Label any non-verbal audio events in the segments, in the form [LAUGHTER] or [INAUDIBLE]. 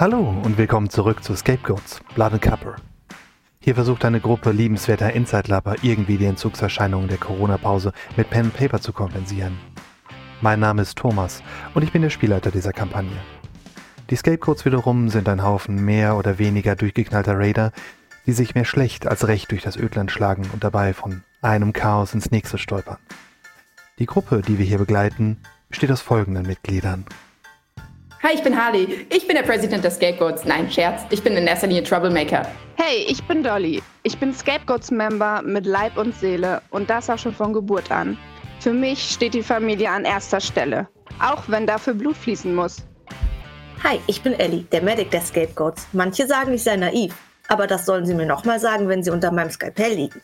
Hallo und willkommen zurück zu Scapegoats, Blood and Copper. Hier versucht eine Gruppe liebenswerter Inside-Lapper irgendwie die Entzugserscheinungen der Corona-Pause mit Pen and Paper zu kompensieren. Mein Name ist Thomas und ich bin der Spielleiter dieser Kampagne. Die Scapegoats wiederum sind ein Haufen mehr oder weniger durchgeknallter Raider, die sich mehr schlecht als recht durch das Ödland schlagen und dabei von einem Chaos ins nächste stolpern. Die Gruppe, die wir hier begleiten, besteht aus folgenden Mitgliedern. Hi, ich bin Harley. Ich bin der Präsident der Scapegoats. Nein, Scherz. Ich bin in erster Linie Troublemaker. Hey, ich bin Dolly. Ich bin Scapegoats-Member mit Leib und Seele und das auch schon von Geburt an. Für mich steht die Familie an erster Stelle, auch wenn dafür Blut fließen muss. Hi, ich bin Ellie, der Medic der Scapegoats. Manche sagen, ich sei naiv, aber das sollen sie mir nochmal sagen, wenn sie unter meinem Skalpell liegen.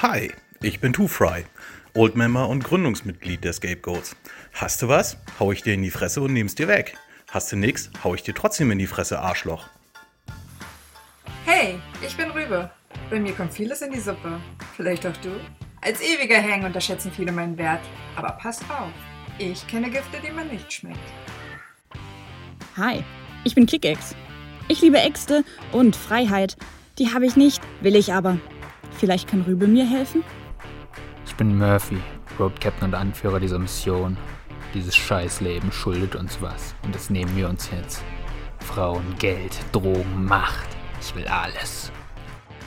Hi, ich bin Two Fry, Oldmember und Gründungsmitglied der Scapegoats. Hast du was? Hau ich dir in die Fresse und nehm's dir weg. Hast du nix? Hau ich dir trotzdem in die Fresse, Arschloch. Hey, ich bin Rübe. Bei mir kommt vieles in die Suppe. Vielleicht auch du? Als ewiger Hang unterschätzen viele meinen Wert. Aber passt auf, ich kenne Gifte, die man nicht schmeckt. Hi, ich bin Kickex. Ich liebe Äxte und Freiheit. Die habe ich nicht, will ich aber. Vielleicht kann Rübe mir helfen? Ich bin Murphy, Road Captain und Anführer dieser Mission. Dieses Scheißleben schuldet uns was und das nehmen wir uns jetzt. Frauen, Geld, Drogen, Macht. Ich will alles.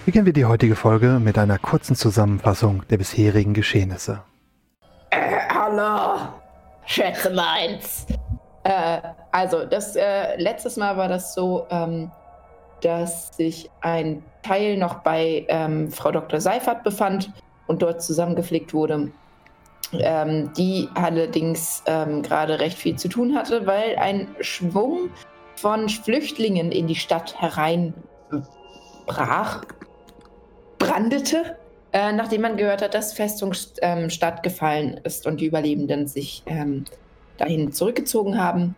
Beginnen wir die heutige Folge mit einer kurzen Zusammenfassung der bisherigen Geschehnisse. Äh, hallo. Schätze meins. Äh, also, das äh, letztes Mal war das so, ähm, dass sich ein Teil noch bei ähm, Frau Dr. Seifert befand und dort zusammengepflegt wurde. Ähm, die allerdings ähm, gerade recht viel zu tun hatte, weil ein Schwung von Flüchtlingen in die Stadt hereinbrach, brandete, äh, nachdem man gehört hat, dass Festungsstadt ähm, gefallen ist und die Überlebenden sich ähm, dahin zurückgezogen haben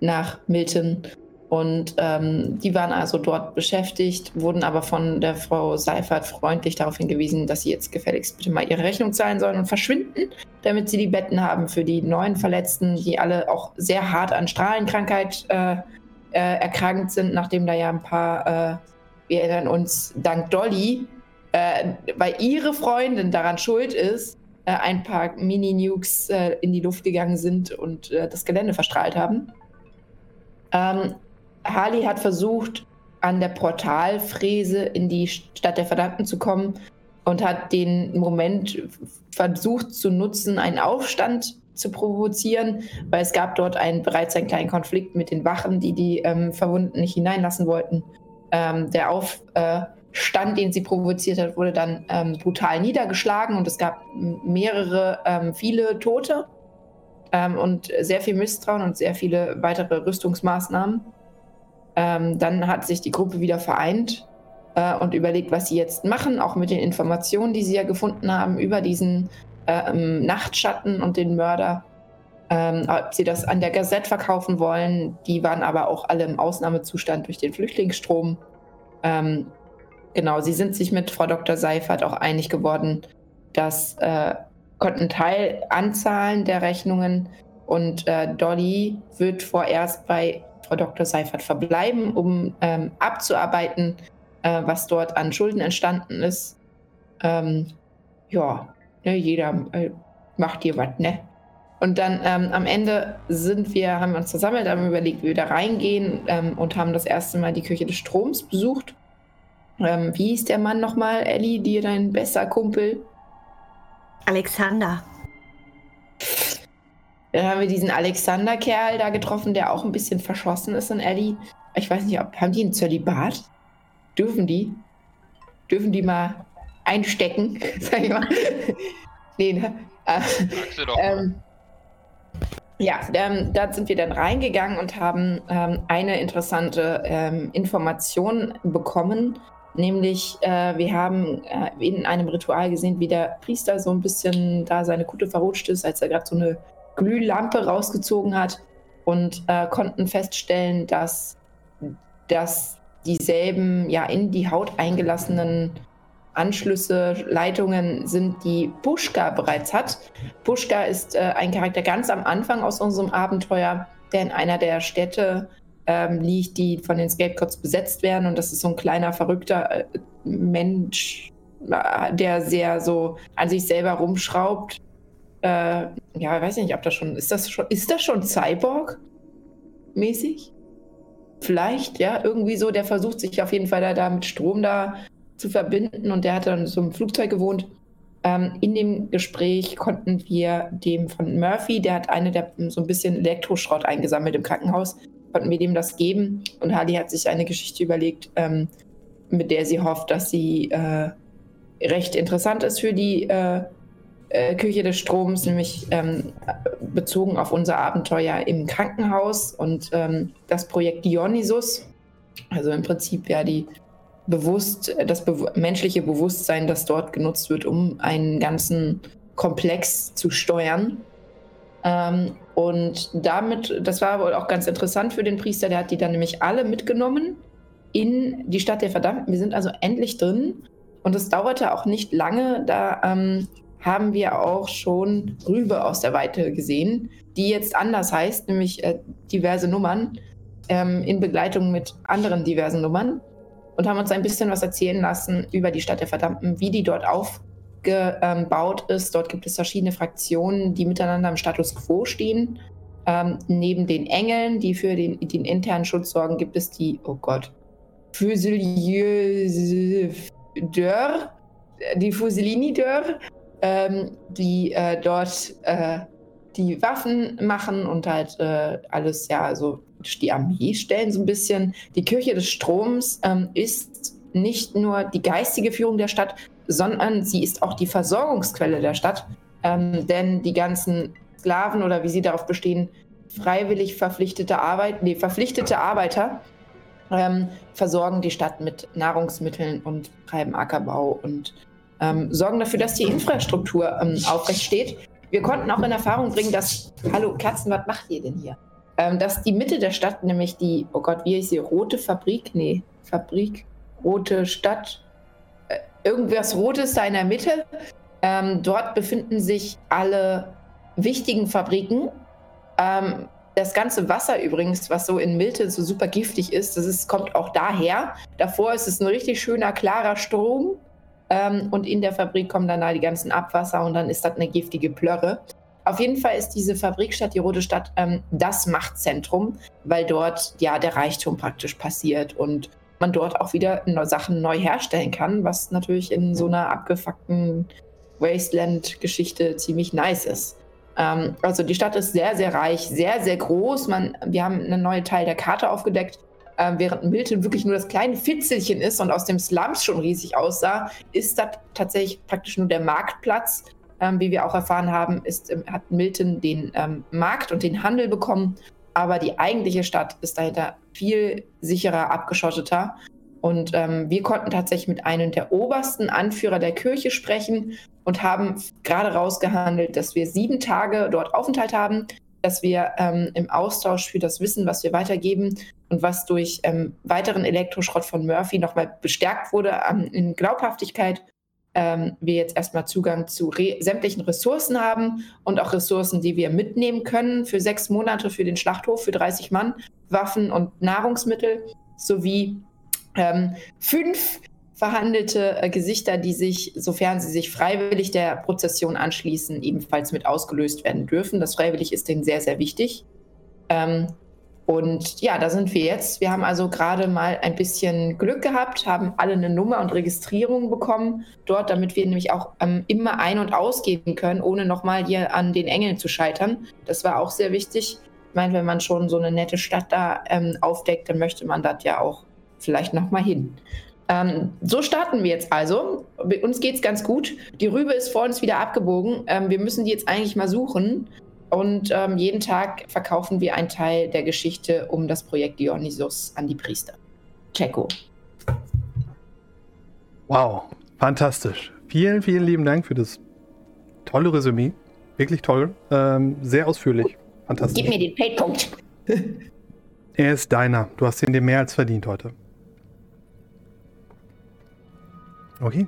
nach Milton. Und ähm, die waren also dort beschäftigt, wurden aber von der Frau Seifert freundlich darauf hingewiesen, dass sie jetzt gefälligst bitte mal ihre Rechnung zahlen sollen und verschwinden, damit sie die Betten haben für die neuen Verletzten, die alle auch sehr hart an Strahlenkrankheit äh, äh, erkrankt sind, nachdem da ja ein paar, äh, wir erinnern uns, dank Dolly, äh, weil ihre Freundin daran schuld ist, äh, ein paar Mini-Nukes äh, in die Luft gegangen sind und das Gelände verstrahlt haben. Ähm, Harley hat versucht, an der Portalfräse in die Stadt der Verdammten zu kommen und hat den Moment versucht zu nutzen, einen Aufstand zu provozieren, weil es gab dort einen, bereits einen kleinen Konflikt mit den Wachen, die die ähm, Verwundeten nicht hineinlassen wollten. Ähm, der Aufstand, den sie provoziert hat, wurde dann ähm, brutal niedergeschlagen und es gab mehrere, ähm, viele Tote ähm, und sehr viel Misstrauen und sehr viele weitere Rüstungsmaßnahmen. Ähm, dann hat sich die Gruppe wieder vereint äh, und überlegt, was sie jetzt machen, auch mit den Informationen, die sie ja gefunden haben über diesen äh, Nachtschatten und den Mörder. Ähm, ob sie das an der Gazette verkaufen wollen, die waren aber auch alle im Ausnahmezustand durch den Flüchtlingsstrom. Ähm, genau, sie sind sich mit Frau Dr. Seifert auch einig geworden, dass äh, konnten Teil anzahlen der Rechnungen und äh, Dolly wird vorerst bei Frau Dr. Seifert verbleiben, um ähm, abzuarbeiten, äh, was dort an Schulden entstanden ist. Ähm, ja, ne, jeder äh, macht hier was, ne? Und dann ähm, am Ende sind wir, haben wir uns versammelt, haben überlegt, wie wir da reingehen ähm, und haben das erste Mal die Küche des Stroms besucht. Ähm, wie hieß der Mann nochmal, Ellie, dir dein bester Kumpel? Alexander. Dann haben wir diesen Alexander-Kerl da getroffen, der auch ein bisschen verschossen ist in Ellie. Ich weiß nicht, ob, haben die einen Zölibat? Dürfen die? Dürfen die mal einstecken? [LAUGHS] Sag ich mal. [LAUGHS] nee, ne? Äh, ähm, ja, ähm, da sind wir dann reingegangen und haben ähm, eine interessante ähm, Information bekommen, nämlich äh, wir haben äh, in einem Ritual gesehen, wie der Priester so ein bisschen da seine Kutte verrutscht ist, als er gerade so eine Glühlampe rausgezogen hat und äh, konnten feststellen, dass, dass dieselben ja in die Haut eingelassenen Anschlüsse, Leitungen sind, die Pushka bereits hat. Pushka ist äh, ein Charakter ganz am Anfang aus unserem Abenteuer, der in einer der Städte ähm, liegt, die von den Scapegoats besetzt werden. Und das ist so ein kleiner, verrückter äh, Mensch, äh, der sehr so an sich selber rumschraubt. Äh, ja, ich weiß nicht, ob das schon, ist das schon, ist das schon Cyborg-mäßig? Vielleicht, ja, irgendwie so, der versucht sich auf jeden Fall da, da mit Strom da zu verbinden und der hat dann so im Flugzeug gewohnt. Ähm, in dem Gespräch konnten wir dem von Murphy, der hat eine der so ein bisschen Elektroschrott eingesammelt im Krankenhaus, konnten wir dem das geben. Und Harley hat sich eine Geschichte überlegt, ähm, mit der sie hofft, dass sie äh, recht interessant ist für die äh, äh, Küche des Stroms, nämlich ähm, bezogen auf unser Abenteuer im Krankenhaus und ähm, das Projekt Dionysus. Also im Prinzip ja die bewusst, das be menschliche Bewusstsein, das dort genutzt wird, um einen ganzen Komplex zu steuern. Ähm, und damit, das war wohl auch ganz interessant für den Priester, der hat die dann nämlich alle mitgenommen in die Stadt der Verdammten. Wir sind also endlich drin und es dauerte auch nicht lange, da ähm, haben wir auch schon Rübe aus der Weite gesehen, die jetzt anders heißt, nämlich äh, diverse Nummern ähm, in Begleitung mit anderen diversen Nummern und haben uns ein bisschen was erzählen lassen über die Stadt der Verdammten, wie die dort auf gebaut ist. Dort gibt es verschiedene Fraktionen, die miteinander im Status quo stehen. Ähm, neben den Engeln, die für den, den, internen Schutz sorgen, gibt es die, oh Gott, Fusilieux die Fusilini Dörr, ähm, die äh, dort äh, die Waffen machen und halt äh, alles, ja, also die Armee stellen so ein bisschen. Die Kirche des Stroms ähm, ist nicht nur die geistige Führung der Stadt, sondern sie ist auch die Versorgungsquelle der Stadt. Ähm, denn die ganzen Sklaven oder wie sie darauf bestehen, freiwillig verpflichtete Arbeit, nee, verpflichtete Arbeiter ähm, versorgen die Stadt mit Nahrungsmitteln und treiben Ackerbau und ähm, sorgen dafür, dass die Infrastruktur ähm, aufrecht steht. Wir konnten auch in Erfahrung bringen, dass, hallo Katzen, was macht ihr denn hier? Ähm, dass die Mitte der Stadt, nämlich die, oh Gott, wie ist sie, Rote Fabrik? Nee, Fabrik, Rote Stadt, irgendwas Rotes da in der Mitte. Ähm, dort befinden sich alle wichtigen Fabriken. Ähm, das ganze Wasser übrigens, was so in Milte so super giftig ist, das ist, kommt auch daher. Davor ist es ein richtig schöner, klarer Strom. Ähm, und in der Fabrik kommen dann da die ganzen Abwasser und dann ist das eine giftige Plörre. Auf jeden Fall ist diese Fabrikstadt, die Rote Stadt, ähm, das Machtzentrum, weil dort ja der Reichtum praktisch passiert und man dort auch wieder Sachen neu herstellen kann, was natürlich in so einer abgefuckten Wasteland-Geschichte ziemlich nice ist. Ähm, also die Stadt ist sehr, sehr reich, sehr, sehr groß. Man, wir haben einen neuen Teil der Karte aufgedeckt. Äh, während Milton wirklich nur das kleine Fitzelchen ist und aus dem Slums schon riesig aussah, ist das tatsächlich praktisch nur der Marktplatz. Ähm, wie wir auch erfahren haben, ist, ähm, hat Milton den ähm, Markt und den Handel bekommen aber die eigentliche Stadt ist dahinter viel sicherer, abgeschotteter. Und ähm, wir konnten tatsächlich mit einem der obersten Anführer der Kirche sprechen und haben gerade rausgehandelt, dass wir sieben Tage dort Aufenthalt haben, dass wir ähm, im Austausch für das Wissen, was wir weitergeben und was durch ähm, weiteren Elektroschrott von Murphy nochmal bestärkt wurde in Glaubhaftigkeit, ähm, wir jetzt erstmal Zugang zu re sämtlichen Ressourcen haben und auch Ressourcen, die wir mitnehmen können für sechs Monate für den Schlachthof für 30 Mann, Waffen und Nahrungsmittel sowie ähm, fünf verhandelte äh, Gesichter, die sich, sofern sie sich freiwillig der Prozession anschließen, ebenfalls mit ausgelöst werden dürfen. Das freiwillig ist denen sehr, sehr wichtig. Ähm, und ja, da sind wir jetzt. Wir haben also gerade mal ein bisschen Glück gehabt, haben alle eine Nummer und Registrierung bekommen dort, damit wir nämlich auch ähm, immer ein- und ausgehen können, ohne nochmal hier an den Engeln zu scheitern. Das war auch sehr wichtig. Ich meine, wenn man schon so eine nette Stadt da ähm, aufdeckt, dann möchte man das ja auch vielleicht nochmal hin. Ähm, so starten wir jetzt also. Uns geht es ganz gut. Die Rübe ist vor uns wieder abgebogen. Ähm, wir müssen die jetzt eigentlich mal suchen. Und ähm, jeden Tag verkaufen wir einen Teil der Geschichte um das Projekt Dionysus an die Priester. Checo. Wow, fantastisch. Vielen, vielen lieben Dank für das tolle Resümee. Wirklich toll. Ähm, sehr ausführlich. Fantastisch. Gib mir den Paypunkt. [LAUGHS] er ist deiner. Du hast ihn dir mehr als verdient heute. Okay.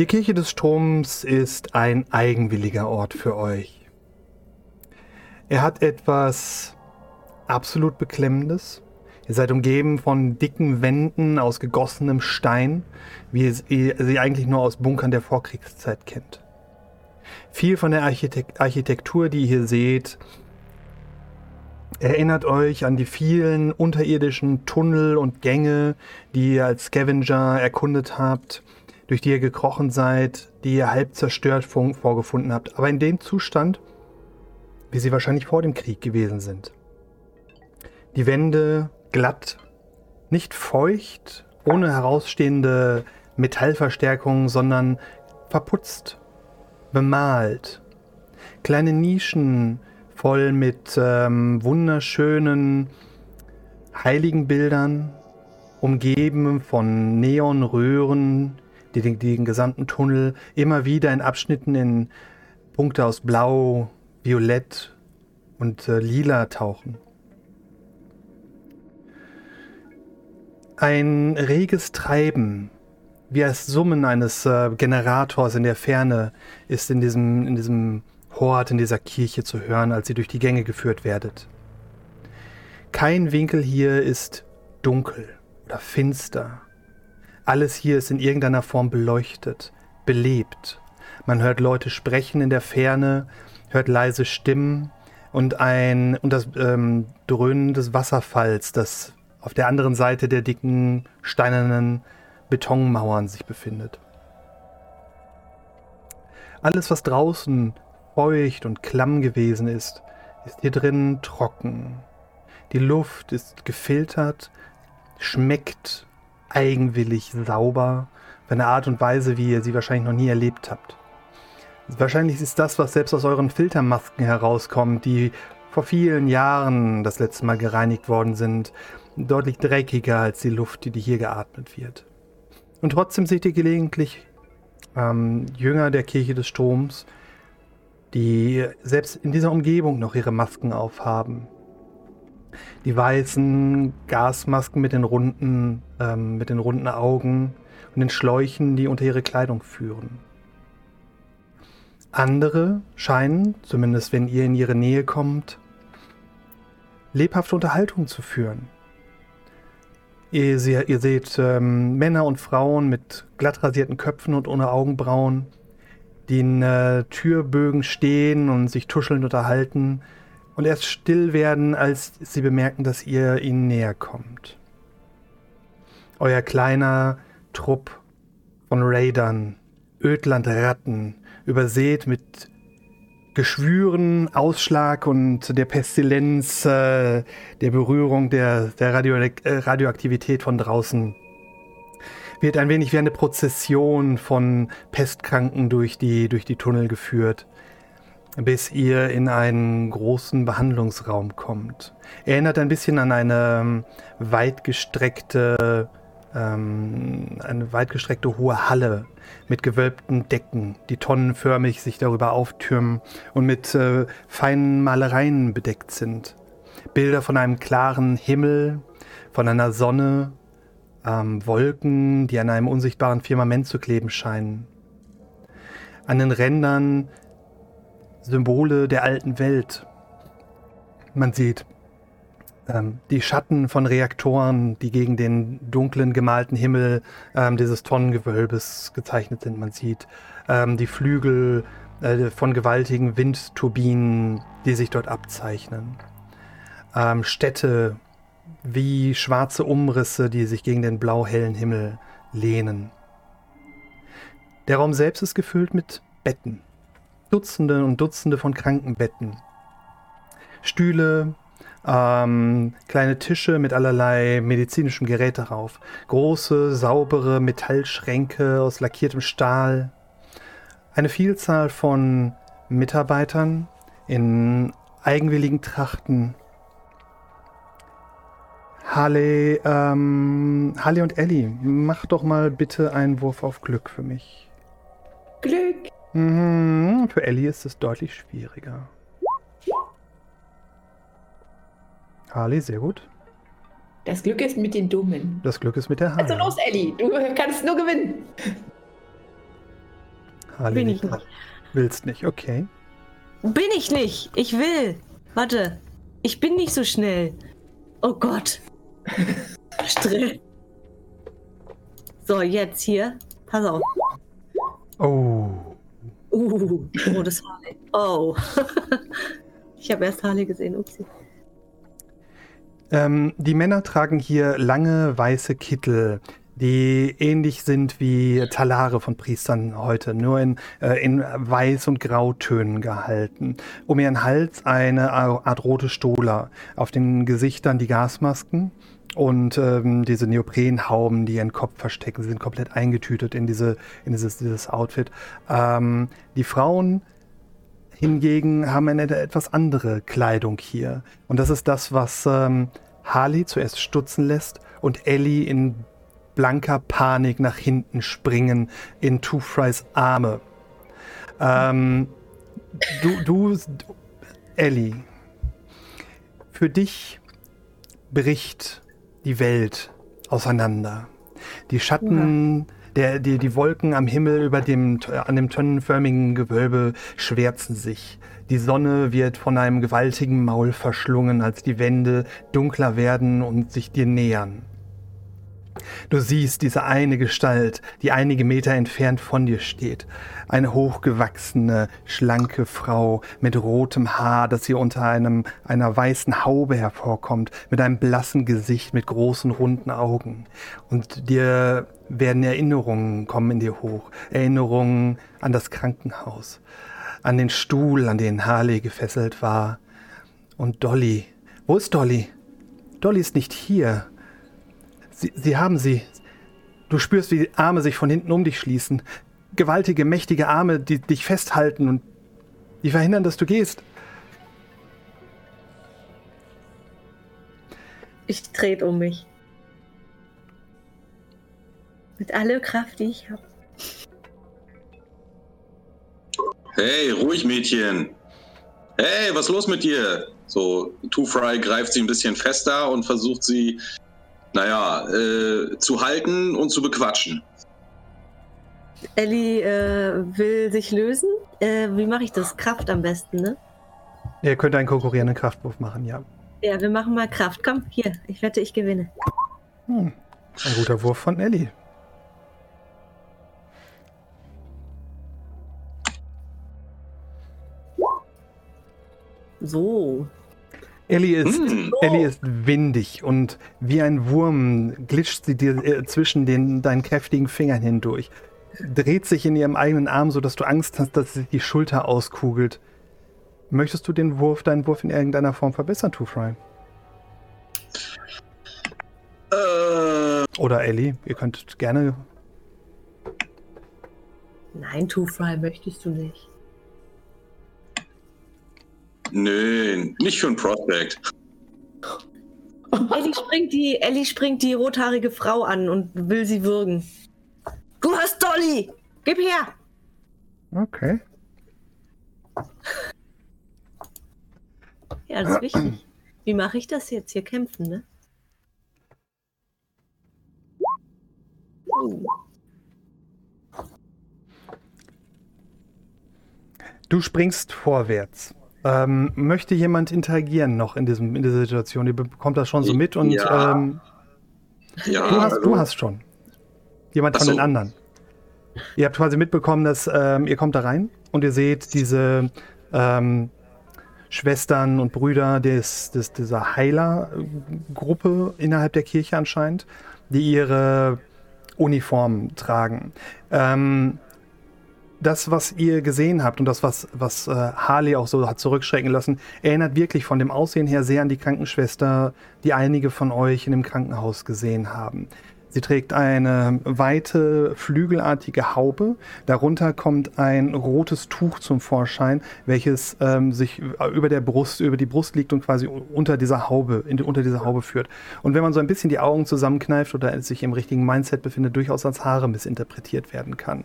Die Kirche des Stroms ist ein eigenwilliger Ort für euch. Er hat etwas absolut Beklemmendes. Ihr seid umgeben von dicken Wänden aus gegossenem Stein, wie ihr sie eigentlich nur aus Bunkern der Vorkriegszeit kennt. Viel von der Architekt Architektur, die ihr hier seht, erinnert euch an die vielen unterirdischen Tunnel und Gänge, die ihr als Scavenger erkundet habt, durch die ihr gekrochen seid, die ihr halb zerstört vorgefunden habt, aber in dem Zustand, wie sie wahrscheinlich vor dem Krieg gewesen sind. Die Wände glatt, nicht feucht, ohne herausstehende Metallverstärkung, sondern verputzt, bemalt. Kleine Nischen voll mit ähm, wunderschönen Heiligenbildern, umgeben von Neonröhren, die den, den gesamten Tunnel immer wieder in Abschnitten in Punkte aus Blau, Violett und äh, Lila tauchen. Ein reges Treiben, wie das Summen eines äh, Generators in der Ferne, ist in diesem, in diesem Hort, in dieser Kirche zu hören, als ihr durch die Gänge geführt werdet. Kein Winkel hier ist dunkel oder finster. Alles hier ist in irgendeiner Form beleuchtet, belebt. Man hört Leute sprechen in der Ferne, hört leise Stimmen und ein und das ähm, Dröhnen des Wasserfalls, das auf der anderen Seite der dicken steinernen Betonmauern sich befindet. Alles, was draußen feucht und klamm gewesen ist, ist hier drin trocken. Die Luft ist gefiltert, schmeckt eigenwillig sauber, auf eine Art und Weise, wie ihr sie wahrscheinlich noch nie erlebt habt. Wahrscheinlich ist das, was selbst aus euren Filtermasken herauskommt, die vor vielen Jahren das letzte Mal gereinigt worden sind, deutlich dreckiger als die Luft, die hier geatmet wird. Und trotzdem seht ihr gelegentlich ähm, Jünger der Kirche des Stroms, die selbst in dieser Umgebung noch ihre Masken aufhaben. Die weißen Gasmasken mit den runden, ähm, mit den runden Augen und den Schläuchen, die unter ihre Kleidung führen. Andere scheinen, zumindest wenn ihr in ihre Nähe kommt, lebhafte Unterhaltung zu führen. Ihr, ihr seht ähm, Männer und Frauen mit glatt rasierten Köpfen und ohne Augenbrauen, die in äh, Türbögen stehen und sich tuschelnd unterhalten und erst still werden, als sie bemerken, dass ihr ihnen näher kommt. Euer kleiner Trupp von Raidern, Ödlandratten, übersät mit Geschwüren, Ausschlag und der Pestilenz, äh, der Berührung der, der Radio äh, Radioaktivität von draußen wird ein wenig wie eine Prozession von Pestkranken durch die, durch die Tunnel geführt, bis ihr in einen großen Behandlungsraum kommt. Erinnert ein bisschen an eine ähm, weitgestreckte, ähm, eine weitgestreckte hohe Halle mit gewölbten Decken, die tonnenförmig sich darüber auftürmen und mit äh, feinen Malereien bedeckt sind. Bilder von einem klaren Himmel, von einer Sonne ähm, Wolken, die an einem unsichtbaren Firmament zu kleben scheinen. An den Rändern Symbole der alten Welt. Man sieht ähm, die Schatten von Reaktoren, die gegen den dunklen gemalten Himmel ähm, dieses Tonnengewölbes gezeichnet sind. Man sieht ähm, die Flügel äh, von gewaltigen Windturbinen, die sich dort abzeichnen. Ähm, Städte wie schwarze Umrisse, die sich gegen den blau-hellen Himmel lehnen. Der Raum selbst ist gefüllt mit Betten. Dutzende und Dutzende von Krankenbetten. Stühle, ähm, kleine Tische mit allerlei medizinischem Gerät darauf. Große, saubere Metallschränke aus lackiertem Stahl. Eine Vielzahl von Mitarbeitern in eigenwilligen Trachten Harley, ähm, Harley und Ellie, mach doch mal bitte einen Wurf auf Glück für mich. Glück. Mhm, für Ellie ist es deutlich schwieriger. Harley, sehr gut. Das Glück ist mit den Dummen. Das Glück ist mit der Harley. Also los, Ellie, du kannst nur gewinnen. Harley, Bin ich nicht. Willst nicht, okay. Bin ich nicht. Ich will. Warte, ich bin nicht so schnell. Oh Gott. [LAUGHS] Stress. So, jetzt hier. Pass auf. Oh. Uh, oh, das Harley. Oh. [LAUGHS] ich habe erst Harley gesehen. Upsi. Ähm, die Männer tragen hier lange weiße Kittel, die ähnlich sind wie Talare von Priestern heute, nur in, äh, in Weiß- und Grautönen gehalten. Um ihren Hals eine Art rote Stola, auf den Gesichtern die Gasmasken und ähm, diese Neoprenhauben, die ihren Kopf verstecken. Sind komplett eingetütet in, diese, in dieses, dieses Outfit. Ähm, die Frauen hingegen haben eine etwas andere Kleidung hier. Und das ist das, was ähm, Harley zuerst stutzen lässt und Ellie in blanker Panik nach hinten springen in Two Fries Arme. Ähm, du, du, Ellie, für dich bricht die Welt auseinander. Die Schatten, der, die, die Wolken am Himmel über dem, an dem tonnenförmigen Gewölbe schwärzen sich. Die Sonne wird von einem gewaltigen Maul verschlungen, als die Wände dunkler werden und sich dir nähern. Du siehst diese eine Gestalt, die einige Meter entfernt von dir steht. Eine hochgewachsene, schlanke Frau mit rotem Haar, das ihr unter einem, einer weißen Haube hervorkommt, mit einem blassen Gesicht, mit großen, runden Augen. Und dir werden Erinnerungen kommen in dir hoch. Erinnerungen an das Krankenhaus, an den Stuhl, an den Harley gefesselt war. Und Dolly. Wo ist Dolly? Dolly ist nicht hier. Sie, sie haben sie. Du spürst, wie die Arme sich von hinten um dich schließen. Gewaltige, mächtige Arme, die dich festhalten und die verhindern, dass du gehst. Ich trete um mich. Mit aller Kraft, die ich habe. Hey, ruhig, Mädchen. Hey, was ist los mit dir? So, Two Fry greift sie ein bisschen fester und versucht sie naja, äh, zu halten und zu bequatschen. Ellie äh, will sich lösen. Äh, wie mache ich das? Kraft am besten, ne? Ihr könnt einen konkurrierenden Kraftwurf machen, ja. Ja, wir machen mal Kraft. Komm, hier. Ich wette, ich gewinne. Hm. Ein guter Wurf von Ellie. So. Ellie ist, Hm. Ellie ist windig und wie ein Wurm glitscht sie dir äh, zwischen den, deinen kräftigen Fingern hindurch. Dreht sich in ihrem eigenen Arm, sodass du Angst hast, dass sie die Schulter auskugelt. Möchtest du den Wurf, deinen Wurf in irgendeiner Form verbessern, Two Fry? Äh, Oder Ellie, ihr könnt gerne. Nein, Two Fry möchtest du nicht. Nö, nicht für ein Prospect. Ellie springt, die, Ellie springt die rothaarige Frau an und will sie würgen. Du hast Dolly! Gib her! Okay. Ja, das ist wichtig. Wie mache ich das jetzt? Hier kämpfen, ne? Du springst vorwärts. Ähm, möchte jemand interagieren noch in, diesem, in dieser Situation? Ihr bekommt das schon so mit und Ja. ähm, Ja, du, hast, du hast schon. Jemand Ach von so. den anderen. Ihr habt quasi mitbekommen, dass ähm, ihr kommt da rein und ihr seht diese ähm, Schwestern und Brüder des, des, dieser Heilergruppe innerhalb der Kirche anscheinend, die ihre Uniformen tragen. Ähm, das, was ihr gesehen habt und das, was, was äh, Harley auch so hat zurückschrecken lassen, erinnert wirklich von dem Aussehen her sehr an die Krankenschwester, die einige von euch in dem Krankenhaus gesehen haben. Sie trägt eine weite, flügelartige Haube. Darunter kommt ein rotes Tuch zum Vorschein, welches ähm, sich über der Brust, über die Brust liegt und quasi unter dieser Haube, in, unter dieser Haube führt. Und wenn man so ein bisschen die Augen zusammenkneift oder sich im richtigen Mindset befindet, durchaus als Haare missinterpretiert werden kann.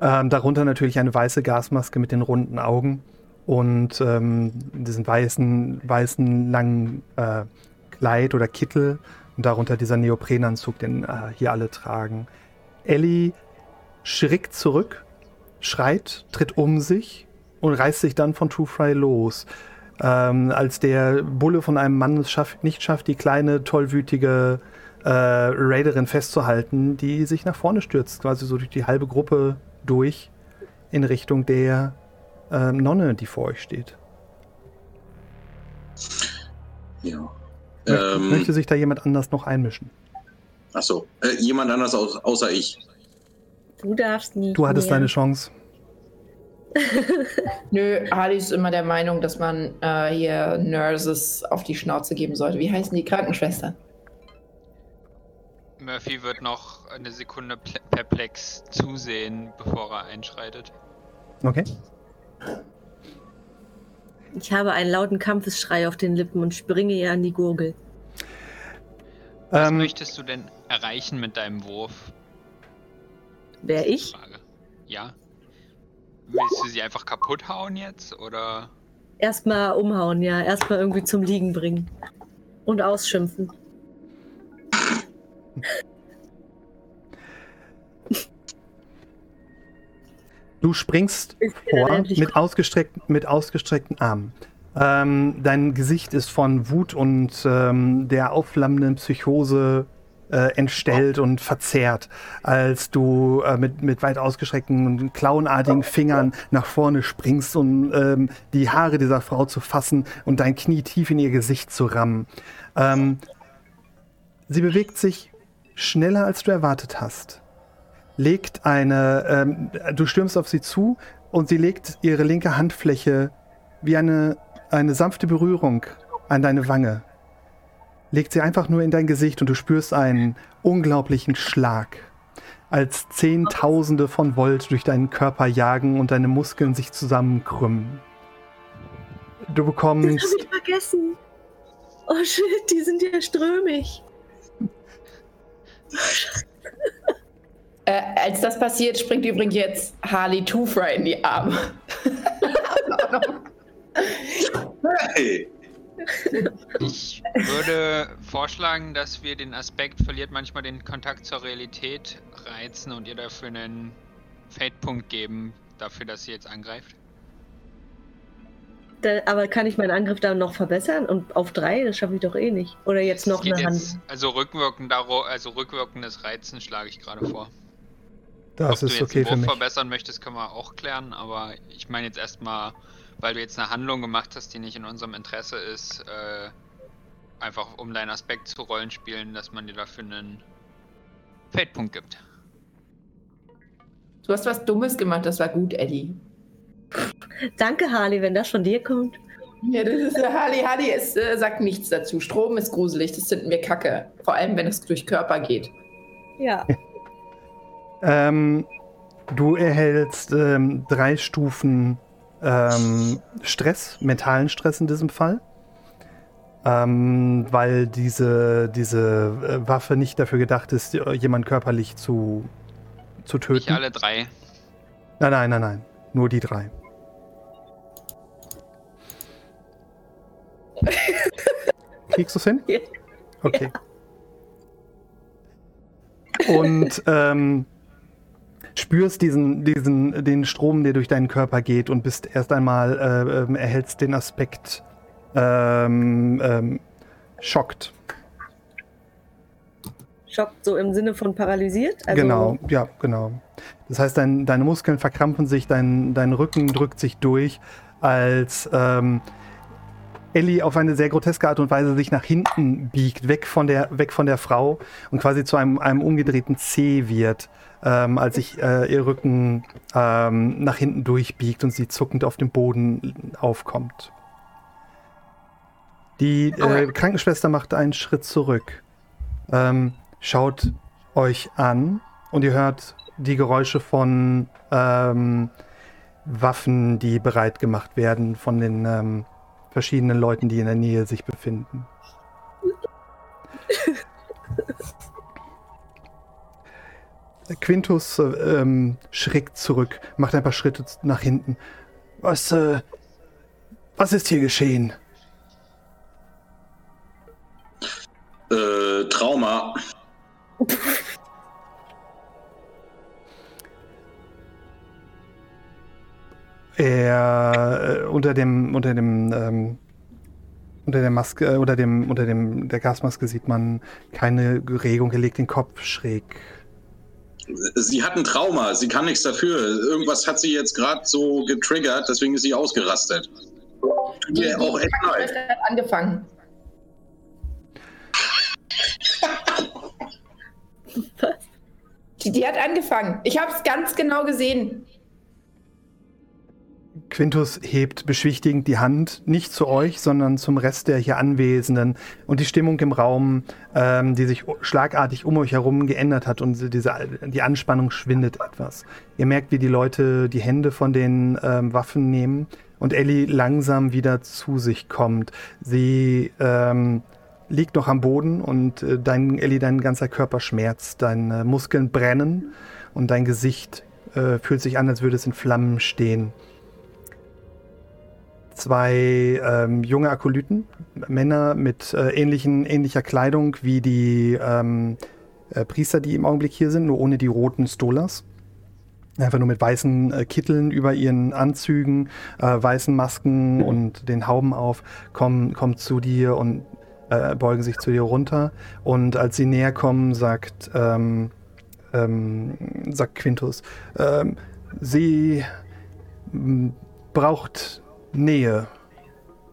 Ähm, darunter natürlich eine weiße Gasmaske mit den runden Augen und ähm, diesen weißen, weißen langen äh, Kleid oder Kittel und darunter dieser Neoprenanzug, den äh, hier alle tragen. Ellie schrickt zurück, schreit, tritt um sich und reißt sich dann von True Fry los. Ähm, als der Bulle von einem Mann es schafft, nicht schafft, die kleine, tollwütige äh, Raiderin festzuhalten, die sich nach vorne stürzt, quasi so durch die halbe Gruppe durch in Richtung der ähm, Nonne, die vor euch steht. Ja. Möchte, Ähm, möchte sich da jemand anders noch einmischen? achso, äh, jemand anders au außer ich. Du darfst nie. Du hattest mehr. deine Chance. [LAUGHS] Nö, Harley ist immer der Meinung, dass man äh, hier Nurses auf die Schnauze geben sollte. Wie heißen die Krankenschwestern? Murphy wird noch eine Sekunde ple- perplex zusehen, bevor er einschreitet. Okay. Ich habe einen lauten Kampfesschrei auf den Lippen und springe ihr an die Gurgel. Was Ähm, möchtest du denn erreichen mit deinem Wurf? Wer ich? Frage. Ja. Willst du sie einfach kaputt hauen jetzt oder? Erstmal umhauen, ja. Erstmal irgendwie zum Liegen bringen. Und ausschimpfen. Du springst vor mit, ausgestreckten, mit ausgestreckten Armen. Ähm, dein Gesicht ist von Wut und ähm, der aufflammenden Psychose äh, entstellt und verzerrt, als du äh, mit, mit weit ausgestreckten und klauenartigen Fingern nach vorne springst, um ähm, die Haare dieser Frau zu fassen und dein Knie tief in ihr Gesicht zu rammen. Ähm, sie bewegt sich schneller, als du erwartet hast legt eine, ähm, du stürmst auf sie zu und sie legt ihre linke Handfläche wie eine, eine sanfte Berührung an deine Wange. Legt sie einfach nur in dein Gesicht und du spürst einen unglaublichen Schlag, als Zehntausende von Volt durch deinen Körper jagen und deine Muskeln sich zusammenkrümmen. Du Das bekommst habe ich vergessen. Oh shit, die sind ja strömig. Äh, als das passiert, springt übrigens jetzt Harley Two Fry in die Arme. Hey, Ich würde vorschlagen, dass wir den Aspekt verliert manchmal den Kontakt zur Realität reizen und ihr dafür einen Fate-Punkt geben, dafür, dass sie jetzt angreift. Da, aber kann ich meinen Angriff dann noch verbessern? Und auf drei? Das schaffe ich doch eh nicht. Oder jetzt noch eine jetzt, Hand. also rückwirkend also rückwirkendes Reizen schlage ich gerade vor. das Ob ist du jetzt okay den für Wurf mich. verbessern möchtest, können wir auch klären, aber ich meine jetzt erstmal, weil du jetzt eine Handlung gemacht hast, die nicht in unserem Interesse ist, äh, einfach um deinen Aspekt zu Rollen spielen, dass man dir dafür einen Fate-Punkt gibt. Du hast was Dummes gemacht, das war gut, Eddie. Danke, Harley, wenn das von dir kommt. Ja, das ist äh, Harley. Harley ist, äh, sagt nichts dazu. Strom ist gruselig, das finden wir kacke. Vor allem, wenn es durch Körper geht. Ja. [LAUGHS] Ähm, du erhältst ähm, drei Stufen ähm, Stress, mentalen Stress in diesem Fall. Ähm, weil diese, diese äh, Waffe nicht dafür gedacht ist, jemanden körperlich zu, zu töten. Nicht alle drei. Nein, nein, nein, nein. Nur die drei. [LAUGHS] Kriegst du es hin? Ja. Okay. Und ähm, spürst diesen, diesen, den Strom, der durch deinen Körper geht und bist erst einmal, äh, ähm, erhältst den Aspekt ähm, ähm, schockt. Schockt so im Sinne von paralysiert? Also, genau, ja, genau. Das heißt, dein, deine Muskeln verkrampfen sich, dein, dein Rücken drückt sich durch, als ähm, Ellie auf eine sehr groteske Art und Weise sich nach hinten biegt, weg von der, weg von der Frau und quasi zu einem, einem umgedrehten C wird, ähm, als sich äh, ihr Rücken ähm, nach hinten durchbiegt und sie zuckend auf dem Boden aufkommt. Die äh. Krankenschwester macht einen Schritt zurück, ähm, schaut euch an und ihr hört die Geräusche von ähm, Waffen, die bereit gemacht werden von den ähm, verschiedenen Leuten, die in der Nähe sich befinden. [LAUGHS] Quintus äh, ähm, schreckt zurück, macht ein paar Schritte nach hinten. Was, äh, was ist hier geschehen? äh, Trauma. [LAUGHS] Er äh, unter dem unter dem ähm, unter der Maske äh, unter dem unter dem der Gasmaske sieht man keine Regung. Er legt den Kopf schräg. Sie hat ein Trauma, sie kann nichts dafür. Irgendwas hat sie jetzt gerade so getriggert, deswegen ist sie ausgerastet. Tut Die, mir auch echt leid. Angefangen. Die, die hat angefangen. Ich habe es ganz genau gesehen. Quintus hebt beschwichtigend die Hand, nicht zu euch, sondern zum Rest der hier Anwesenden. Und die Stimmung im Raum, ähm, die sich schlagartig um euch herum geändert hat und diese, die Anspannung schwindet etwas. Ihr merkt, wie die Leute die Hände von den ähm, Waffen nehmen und Ellie langsam wieder zu sich kommt. Sie ähm, liegt noch am Boden und äh, dein, Ellie, dein ganzer Körper schmerzt, deine Muskeln brennen und dein Gesicht äh, fühlt sich an, als würde es in Flammen stehen zwei ähm, junge Akolyten, Männer mit äh, ähnlichen, ähnlicher Kleidung wie die ähm, äh, Priester, die im Augenblick hier sind, nur ohne die roten Stolas. Einfach nur mit weißen äh, Kitteln über ihren Anzügen, äh, weißen Masken und den Hauben auf, kommen, kommen zu dir und äh, beugen sich zu dir runter. Und als sie näher kommen, sagt, ähm, ähm, sagt Quintus, ähm, sie braucht Nähe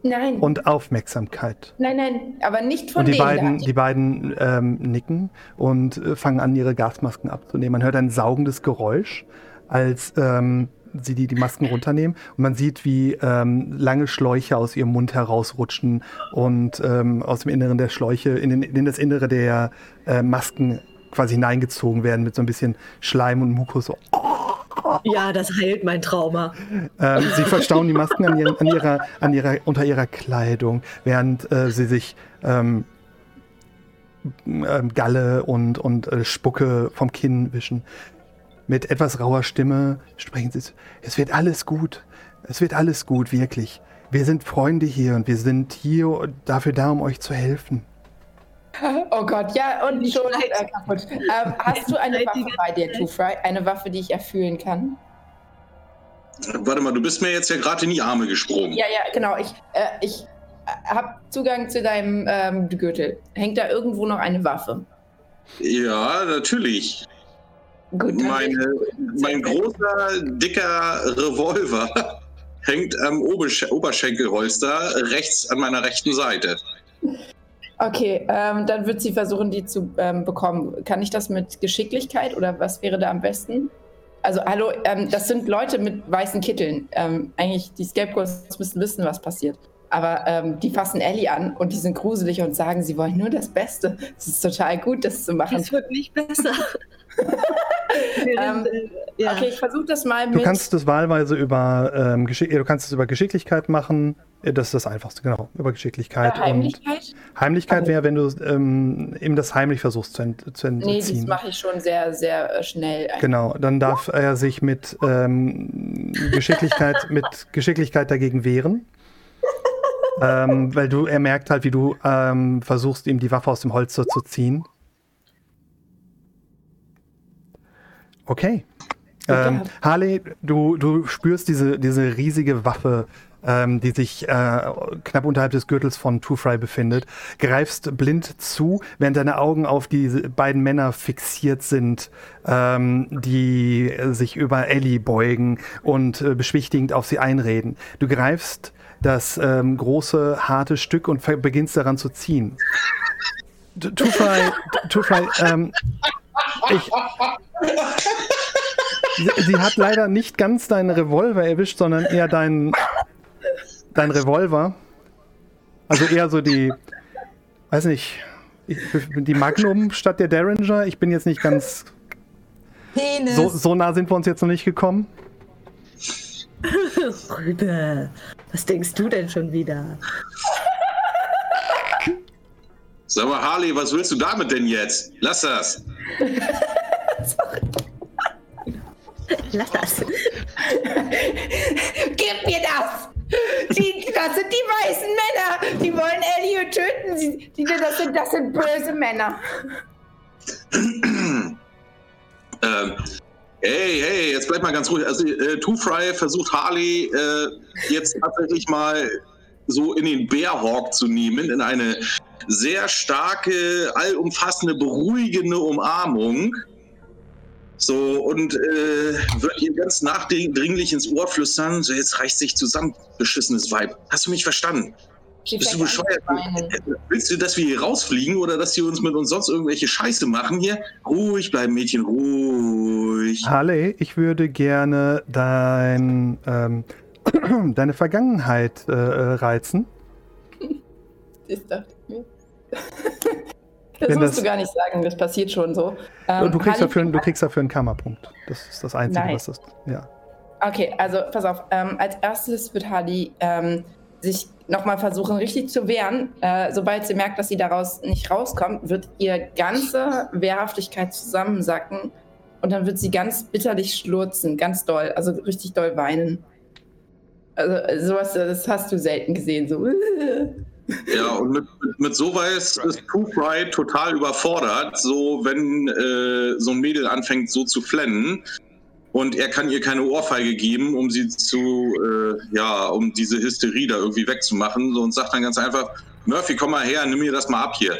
Nein, und Aufmerksamkeit. nein, nein, aber nicht von Und die beiden, die beiden ähm, nicken und äh, fangen an, ihre Gasmasken abzunehmen. Man hört ein saugendes Geräusch, als ähm, sie die, die Masken runternehmen. Und man sieht, wie ähm, lange Schläuche aus ihrem Mund herausrutschen und ähm, aus dem Inneren der Schläuche in, den, in das Innere der äh, Masken quasi hineingezogen werden mit so ein bisschen Schleim und Mukus. So. Ja, das heilt mein Trauma. Ähm, sie verstauen die Masken an, ihren, an ihrer, an ihrer, unter ihrer Kleidung, während äh, sie sich ähm, ähm, Galle und, und äh, Spucke vom Kinn wischen. Mit etwas rauer Stimme sprechen sie, es wird alles gut, es wird alles gut, wirklich. Wir sind Freunde hier und wir sind hier dafür da, um euch zu helfen. Oh Gott, ja, und schon äh, kaputt. Ähm, hast du eine Waffe bei dir, Two Fry? Eine Waffe, die ich erfüllen kann? Warte mal, du bist mir jetzt ja gerade in die Arme gesprungen. Ja, ja, genau. Ich, äh, ich habe Zugang zu deinem ähm, Gürtel. Hängt da irgendwo noch eine Waffe? Ja, natürlich. Gut, Meine, mein großer, dicker Revolver [LAUGHS] hängt am Obersch Oberschenkelholster rechts an meiner rechten Seite. Okay, ähm, dann wird sie versuchen, die zu ähm, bekommen. Kann ich das mit Geschicklichkeit oder was wäre da am besten? Also, hallo, ähm, das sind Leute mit weißen Kitteln. Ähm, eigentlich, die Scapegoats müssen wissen, was passiert. Aber ähm, die fassen Ellie an und die sind gruselig und sagen, sie wollen nur das Beste. Es ist total gut, das zu machen. Es wird nicht besser. [LAUGHS] Ähm, ja. Okay, ich versuche das mal Du mit. kannst es wahlweise über ähm, Geschick du kannst es über Geschicklichkeit machen. Äh, Das ist das Einfachste, genau. Über Geschicklichkeit. äh, Heimlichkeit? Heimlichkeit Okay. wäre, wenn du ähm, eben das heimlich versuchst zu, ent zu Nee, das entziehen. mache ich schon sehr, sehr äh, schnell. Genau, dann darf er sich mit ähm, Geschicklichkeit, [LAUGHS] mit Geschicklichkeit dagegen wehren. ähm, weil du, er merkt halt, wie du ähm, versuchst, ihm die Waffe aus dem Holster zu ziehen. Okay. Ähm. Harley, du, du spürst diese, diese riesige Waffe, ähm, die sich äh, knapp unterhalb des Gürtels von Two Fry befindet, greifst blind zu, während deine Augen auf diese beiden Männer fixiert sind, ähm, die sich über Ellie beugen und äh, beschwichtigend auf sie einreden. Du greifst das ähm, große, harte Stück und beginnst daran zu ziehen. T- Two Fry, Two Fry, ähm, ich, Sie, sie hat leider nicht ganz deinen Revolver erwischt, sondern eher deinen dein Revolver. Also eher so die, weiß nicht, ich, die Magnum statt der Derringer. Ich bin jetzt nicht ganz. Penis. So, so nah sind wir uns jetzt noch nicht gekommen. Rübe, was denkst du denn schon wieder? Sag mal, Harley, was willst du damit denn jetzt? Lass das. [LAUGHS] Lass das. Gib mir das! Die, das sind die weißen Männer! Die wollen Ellie töten! Sie, die, das, sind, das sind böse Männer! Ähm, Hey, hey, jetzt bleib mal ganz ruhig. Also, äh, Two Fry versucht Harley äh, jetzt tatsächlich mal so in den Bearhawk zu nehmen, in eine sehr starke, allumfassende, beruhigende Umarmung. So, und äh, wird ihr ganz nachdringlich ins Ohr flüstern, so jetzt reißt sich zusammen, beschissenes Weib. Hast du mich verstanden? Sie Bist du bescheuert? Willst du, dass wir hier rausfliegen oder dass sie uns mit uns sonst irgendwelche Scheiße machen hier? Ruhig bleiben, Mädchen, ruhig. Harley, ich würde gerne dein, ähm, [CLEARS THROAT] deine Vergangenheit äh, äh, reizen. Das dachte ich mir. Das Wenn musst das- du gar nicht sagen, das passiert schon so. Ähm, du, kriegst Harley dafür, du kriegst dafür einen Karma-Punkt. Das ist das Einzige, Nice. was das. Ja. Okay, also pass auf. Ähm, als erstes wird Harley ähm, sich nochmal versuchen, richtig zu wehren. Äh, sobald sie merkt, dass sie daraus nicht rauskommt, wird ihr ganze Wehrhaftigkeit zusammensacken und dann wird sie ganz bitterlich schlurzen, ganz doll, also richtig doll weinen. Also sowas, das hast du selten gesehen. So. [LAUGHS] Ja, und mit, mit, mit sowas ist Two Fry total überfordert, so wenn äh, so ein Mädel anfängt so zu flennen und er kann ihr keine Ohrfeige geben, um sie zu, äh, ja, um diese Hysterie da irgendwie wegzumachen so, und sagt dann ganz einfach, Murphy, komm mal her, nimm mir das mal ab hier.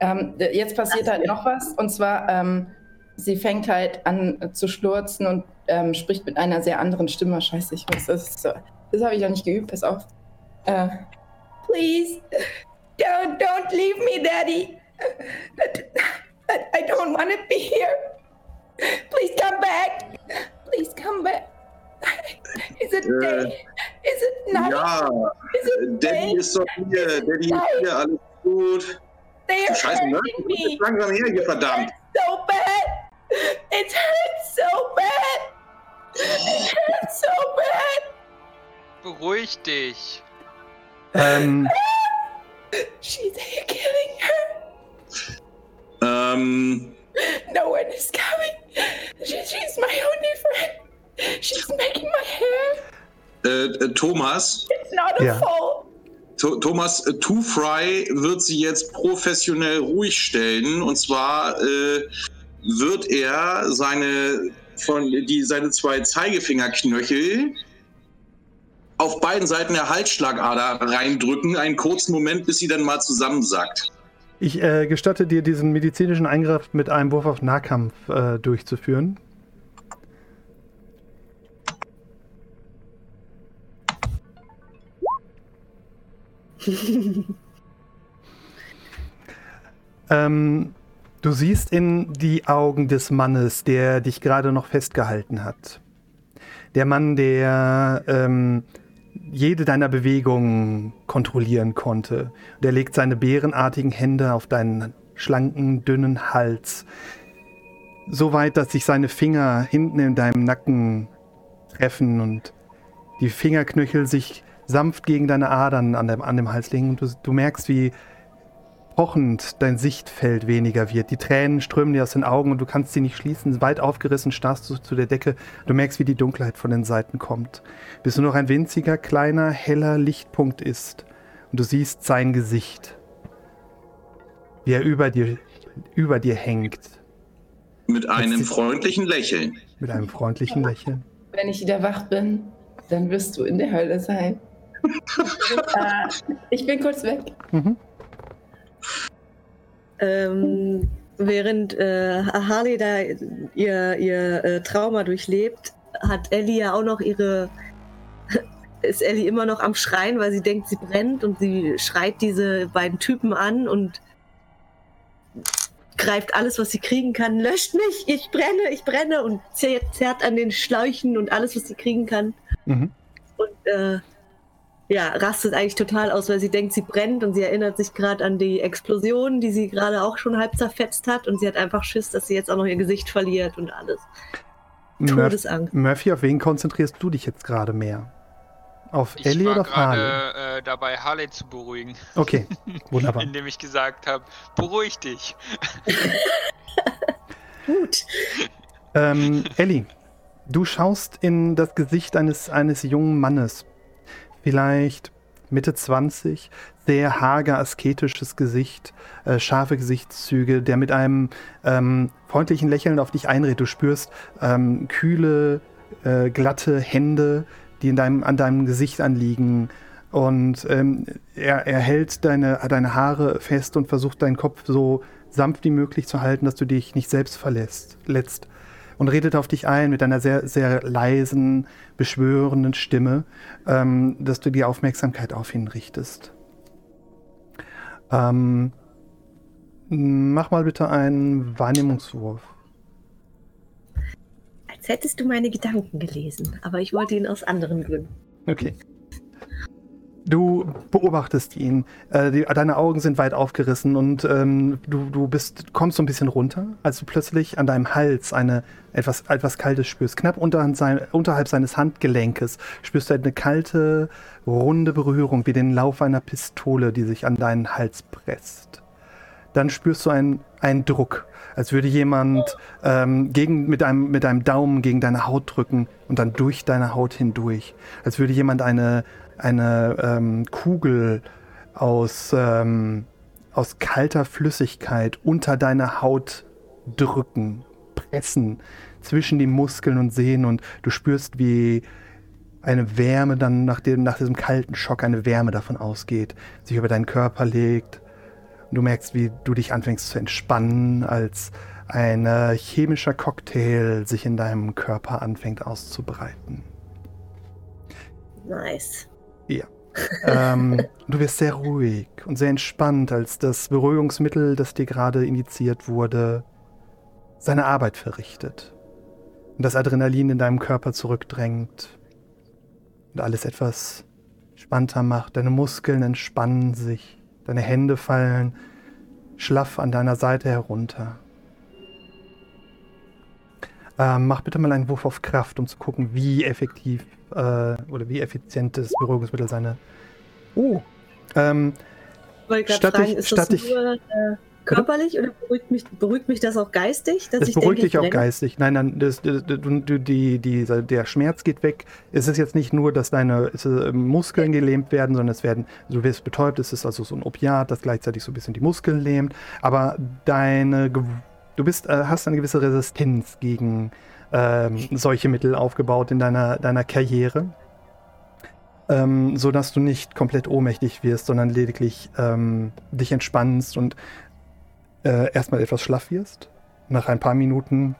Ähm, jetzt passiert halt noch was und zwar, ähm, sie fängt halt an äh, zu schlurzen und ähm, spricht mit einer sehr anderen Stimme. Scheiße, ich weiß, das ist so. Das habe ich noch nicht geübt, pass auf. Äh, Please, don't, don't leave me, Daddy. I, I don't want to be here. Please come back. Please come back. Is it Äh, day? Is it night? Ja, Is it Daddy day? ist doch hier, Daddy ist hier, alles gut. They are Scheiße, Murphy, hurting me. langsam her hier, verdammt. so bad. It hurts so bad. It hurts so bad. Beruhig dich. Ähm, She's killing her. Ähm, No one is coming. She, she's my only friend. She's making my hair. äh, äh, Thomas, It's not a Ja. fault. Tho- Thomas, äh, Two Fry wird sie jetzt professionell ruhig stellen. Und zwar äh, wird er seine, von, die, seine zwei Zeigefingerknöchel auf beiden Seiten der Halsschlagader reindrücken. Einen kurzen Moment, bis sie dann mal zusammensackt. ich äh, gestatte dir, diesen medizinischen Eingriff mit einem Wurf auf Nahkampf äh, durchzuführen. [LAUGHS] ähm, du siehst in die Augen des Mannes, der dich gerade noch festgehalten hat. Der Mann, der ähm, jede deiner Bewegungen kontrollieren konnte. Der legt seine bärenartigen Hände auf deinen schlanken, dünnen Hals. So weit, dass sich seine Finger hinten in deinem Nacken treffen und die Fingerknöchel sich sanft gegen deine Adern an dem, an dem Hals legen. Und du, du merkst, wie pochend dein Sichtfeld weniger wird. Die Tränen strömen dir aus den Augen und du kannst sie nicht schließen. Weit aufgerissen starrst du zu der Decke. Du merkst, wie die Dunkelheit von den Seiten kommt. Bis nur noch ein winziger, kleiner, heller Lichtpunkt ist. Und du siehst sein Gesicht. Wie er über dir, über dir hängt. Mit einem freundlichen Lächeln. Mit einem freundlichen Lächeln. Wenn ich wieder wach bin, dann wirst du in der Hölle sein. [LAUGHS] äh, ich bin kurz weg. Mhm. Ähm, während äh, Harley da ihr, ihr äh, Trauma durchlebt, hat Ellie ja auch noch ihre. [LAUGHS] Ist Ellie immer noch am Schreien, weil sie denkt, sie brennt und sie schreit diese beiden Typen an und greift alles, was sie kriegen kann. Löscht mich, ich brenne, ich brenne und zerrt, zerrt an den Schläuchen und alles, was sie kriegen kann. Mhm. Und äh, ja, rastet eigentlich total aus, weil sie denkt, sie brennt und sie erinnert sich gerade an die Explosion, die sie gerade auch schon halb zerfetzt hat und sie hat einfach Schiss, dass sie jetzt auch noch ihr Gesicht verliert und alles. Todesangst. Murphy, auf wen konzentrierst du dich jetzt gerade mehr? Auf Ich Ellie war oder auf Harley? gerade äh, dabei, Harley zu beruhigen. Okay, [LAUGHS] wunderbar. Indem ich gesagt habe, beruhig dich. [LAUGHS] Gut. Ähm, Ellie, du schaust in das Gesicht eines, eines jungen Mannes. Vielleicht Mitte 20, sehr hager, asketisches Gesicht, äh, scharfe Gesichtszüge, der mit einem ähm, freundlichen Lächeln auf dich einredet. Du spürst ähm, kühle, äh, glatte Hände, die in deinem, an deinem Gesicht anliegen. Und ähm, er, er hält deine, deine Haare fest und versucht deinen Kopf so sanft wie möglich zu halten, dass du dich nicht selbst verlässt. Letzt und redet auf dich ein mit einer sehr, sehr leisen, beschwörenden Stimme, ähm, dass du die Aufmerksamkeit auf ihn richtest. Ähm, mach mal bitte einen Wahrnehmungswurf. Als hättest du meine Gedanken gelesen, aber ich wollte ihn aus anderen Gründen. Okay. Du beobachtest ihn. Äh, die, deine Augen sind weit aufgerissen und ähm, du, du bist, kommst so ein bisschen runter, als du plötzlich an deinem Hals eine, etwas, etwas Kaltes spürst. Knapp sein, unterhalb seines Handgelenkes spürst du eine kalte, runde Berührung, wie den Lauf einer Pistole, die sich an deinen Hals presst. Dann spürst du einen, einen Druck, als würde jemand ähm, gegen, mit, einem, mit einem Daumen gegen deine Haut drücken und dann durch deine Haut hindurch. Als würde jemand eine, eine ähm, Kugel aus, ähm, aus kalter Flüssigkeit unter deine Haut drücken, pressen zwischen die Muskeln und Sehnen und du spürst, wie eine Wärme dann nach, dem, nach diesem kalten Schock, eine Wärme davon ausgeht, sich über deinen Körper legt. Und du merkst, wie du dich anfängst zu entspannen, als ein äh, chemischer Cocktail sich in deinem Körper anfängt auszubreiten. Nice. Ähm, du wirst sehr ruhig und sehr entspannt, als das Beruhigungsmittel, das dir gerade injiziert wurde, seine Arbeit verrichtet. Und das Adrenalin in deinem Körper zurückdrängt und alles etwas spannter macht. Deine Muskeln entspannen sich, deine Hände fallen schlaff an deiner Seite herunter. Ähm, mach bitte mal einen Wurf auf Kraft, um zu gucken, wie effektiv äh, oder wie effizient das Beruhigungsmittel seine. Oh. Ähm, ich statt fragen, ich, ist statt das nur äh, körperlich oder beruhigt mich, beruhigt mich das auch geistig? Dass es beruhigt denke, dich auch geistig. Nein, nein, das, das, die, die, der Schmerz geht weg. Es ist jetzt nicht nur, dass deine äh, Muskeln gelähmt werden, sondern es werden, du wirst betäubt, es ist also so ein Opiat, das gleichzeitig so ein bisschen die Muskeln lähmt. Aber deine du bist, äh, hast eine gewisse Resistenz gegen ähm, solche Mittel aufgebaut in deiner, deiner Karriere. Ähm, so dass du nicht komplett ohnmächtig wirst, sondern lediglich ähm, dich entspannst und äh, erstmal etwas schlaff wirst. Nach ein paar Minuten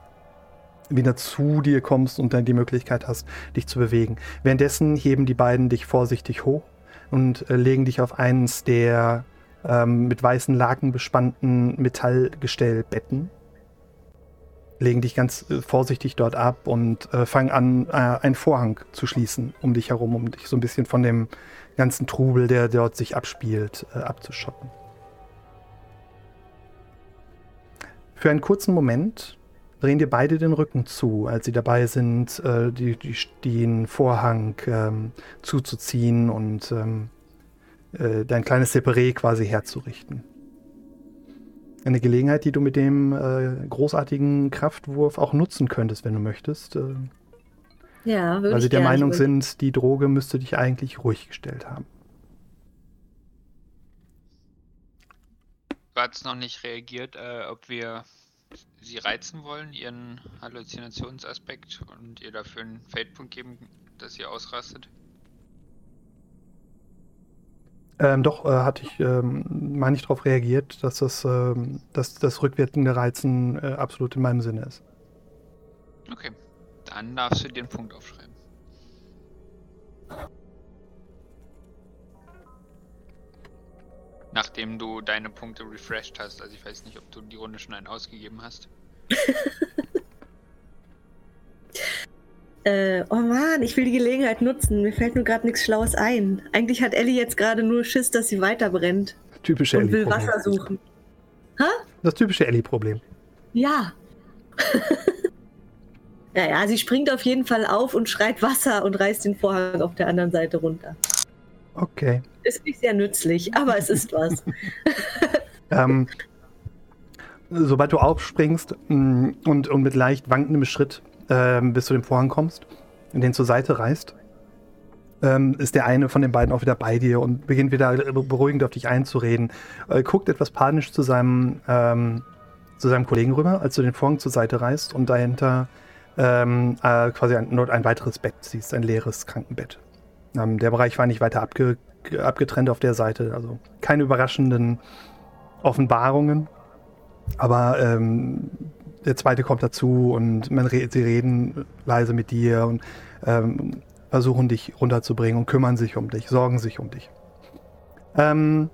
wieder zu dir kommst und dann die Möglichkeit hast, dich zu bewegen. Währenddessen heben die beiden dich vorsichtig hoch und äh, legen dich auf eines der ähm, mit weißen Laken bespannten Metallgestellbetten legen dich ganz äh, vorsichtig dort ab und äh, fangen an, äh, einen Vorhang zu schließen um dich herum, um dich so ein bisschen von dem ganzen Trubel, der dort sich abspielt, äh, abzuschotten. Für einen kurzen Moment drehen dir beide den Rücken zu, als sie dabei sind, äh, die, die, den Vorhang ähm, zuzuziehen und ähm, äh, dein kleines Separé quasi herzurichten eine Gelegenheit, die du mit dem äh, großartigen Kraftwurf auch nutzen könntest, wenn du möchtest. Äh, ja, würde Weil sie der. Meinung sind, die Droge müsste dich eigentlich ruhig gestellt haben. Du hast noch nicht reagiert, äh, ob wir sie reizen wollen, ihren Halluzinationsaspekt und ihr dafür einen Feldpunkt geben, dass sie ausrastet. Ähm, doch, äh, hatte ich, ähm, meine ich, darauf reagiert, dass das, ähm, dass das rückwirkende Reizen äh, absolut in meinem Sinne ist. Okay, dann darfst du dir einen Punkt aufschreiben. Nachdem du deine Punkte refreshed hast, also ich weiß nicht, ob du die Runde schon einen ausgegeben hast. [LAUGHS] Äh, oh Mann, ich will die Gelegenheit nutzen. Mir fällt nur gerade nichts Schlaues ein. Eigentlich hat Ellie jetzt gerade nur Schiss, dass sie weiter brennt. Typische Und will. Wasser suchen. Das typische Ellie-Problem. Ja. [LAUGHS] naja, sie springt auf jeden Fall auf und schreit Wasser und reißt den Vorhang auf der anderen Seite runter. Okay. Ist nicht sehr nützlich, aber es ist was. [LAUGHS] ähm, sobald du aufspringst mh, und, und mit leicht wankendem Schritt ähm, bis zu dem Vorhang kommst den zur Seite reißt, ähm, ist der eine von den beiden auch wieder bei dir und beginnt wieder beruhigend auf dich einzureden. Äh, guckt etwas panisch zu seinem, ähm, zu seinem Kollegen rüber, als du den Vorhang zur Seite reißt und dahinter ähm, äh, quasi ein, ein weiteres Bett siehst, ein leeres Krankenbett. Ähm, der Bereich war nicht weiter abge, abgetrennt auf der Seite, also keine überraschenden Offenbarungen. Aber ähm, der zweite kommt dazu und man re sie reden leise mit dir und ähm, versuchen dich runterzubringen und kümmern sich um dich, sorgen sich um dich. Ähm,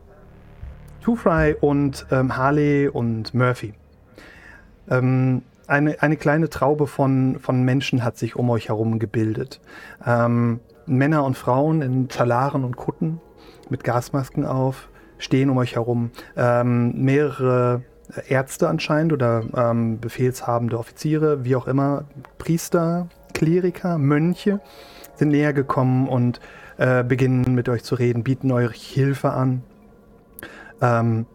Two Fry und ähm, Harley und Murphy. Ähm, eine, eine kleine Traube von, von Menschen hat sich um euch herum gebildet. Ähm, Männer und Frauen in Talaren und Kutten mit Gasmasken auf stehen um euch herum. Ähm, mehrere Ärzte anscheinend oder ähm, befehlshabende Offiziere, wie auch immer, Priester, Kleriker, Mönche sind näher gekommen und äh, beginnen mit euch zu reden, bieten euch Hilfe an. Ähm,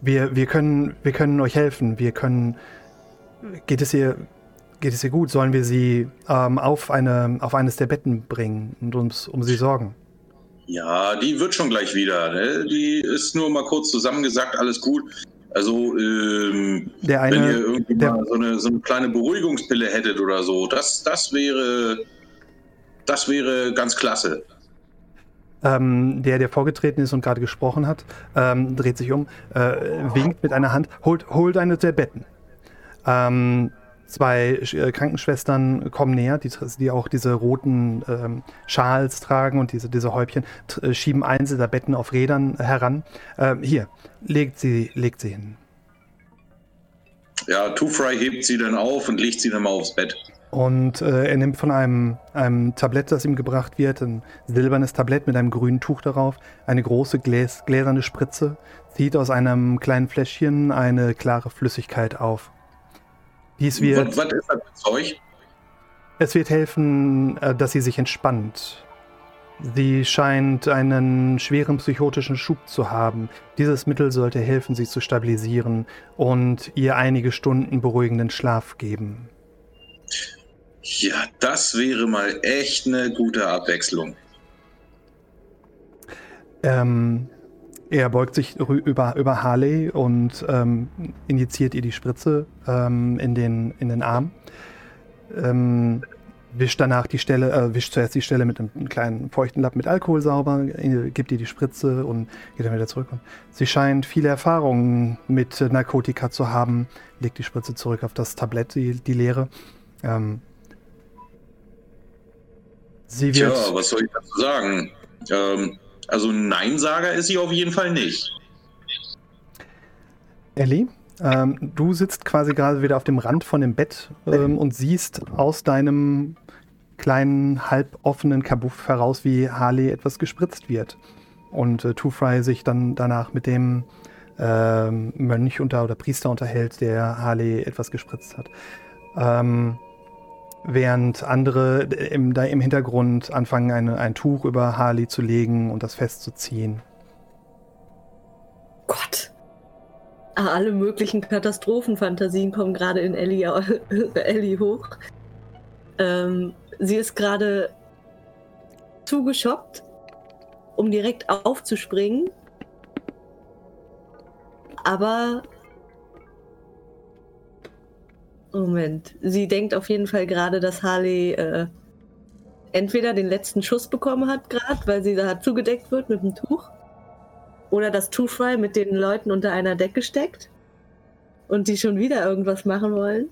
wir, wir, können, wir können euch helfen. Wir können. Geht es ihr, geht es ihr gut? Sollen wir sie ähm, auf, eine, auf eines der Betten bringen und uns um sie sorgen? Ja, die wird schon gleich wieder. Ne? Die ist nur mal kurz zusammengesagt, alles gut. Also, ähm, eine, wenn ihr irgendwie der, mal so eine, so eine kleine Beruhigungspille hättet oder so, das, das wäre, das wäre ganz klasse. Ähm, der, der vorgetreten ist und gerade gesprochen hat, ähm, dreht sich um, äh, winkt mit einer Hand, holt, holt eine der Betten. Ähm, zwei äh, Krankenschwestern kommen näher, die, die auch diese roten ähm, Schals tragen und diese, diese Häubchen, äh, schieben eins der Betten auf Rädern heran. Ähm, hier, legt sie, legt sie hin. Ja, Two Fry hebt sie dann auf und legt sie dann mal aufs Bett. Und äh, er nimmt von einem, einem Tablett, das ihm gebracht wird, ein silbernes Tablett mit einem grünen Tuch darauf, eine große gläs gläserne Spritze, zieht aus einem kleinen Fläschchen eine klare Flüssigkeit auf. Dies wird, was, ist das für Zeug? Es wird helfen, äh, dass sie sich entspannt. Sie scheint einen schweren psychotischen Schub zu haben. Dieses Mittel sollte helfen, sie zu stabilisieren und ihr einige Stunden beruhigenden Schlaf geben. Ja, das wäre mal echt eine gute Abwechslung. Ähm, er beugt sich über, über Harley und ähm, injiziert ihr die Spritze ähm, in, den, in den Arm. Ähm, wischt danach die Stelle, äh, wischt zuerst die Stelle mit einem kleinen feuchten Lappen mit Alkohol sauber, äh, gibt ihr die Spritze und geht dann wieder zurück. Und sie scheint viele Erfahrungen mit Narkotika zu haben, legt die Spritze zurück auf das Tablett, die, die leere. Ähm, sie wird. Tja, was soll ich dazu sagen? Ähm, also ein Neinsager ist sie auf jeden Fall nicht. Ellie, ähm, du sitzt quasi gerade wieder auf dem Rand von dem Bett ähm, und siehst aus deinem kleinen, halboffenen Kabuff heraus, wie Harley etwas gespritzt wird. Und äh, Two Fry sich dann danach mit dem ähm, Mönch unter, oder Priester unterhält, der Harley etwas gespritzt hat. Ähm, während andere im, da im Hintergrund anfangen, eine, ein Tuch über Harley zu legen und das festzuziehen. Gott. Ah, alle möglichen Katastrophenfantasien kommen gerade in Ellie, [LAUGHS] Ellie hoch. Ähm, sie ist gerade zugeschoppt, um direkt aufzuspringen. Aber Moment. Sie denkt auf jeden Fall gerade, dass Harley äh, entweder den letzten Schuss bekommen hat, gerade, weil sie da zugedeckt wird mit dem Tuch. Oder dass Two-Fry mit den Leuten unter einer Decke steckt. Und die schon wieder irgendwas machen wollen.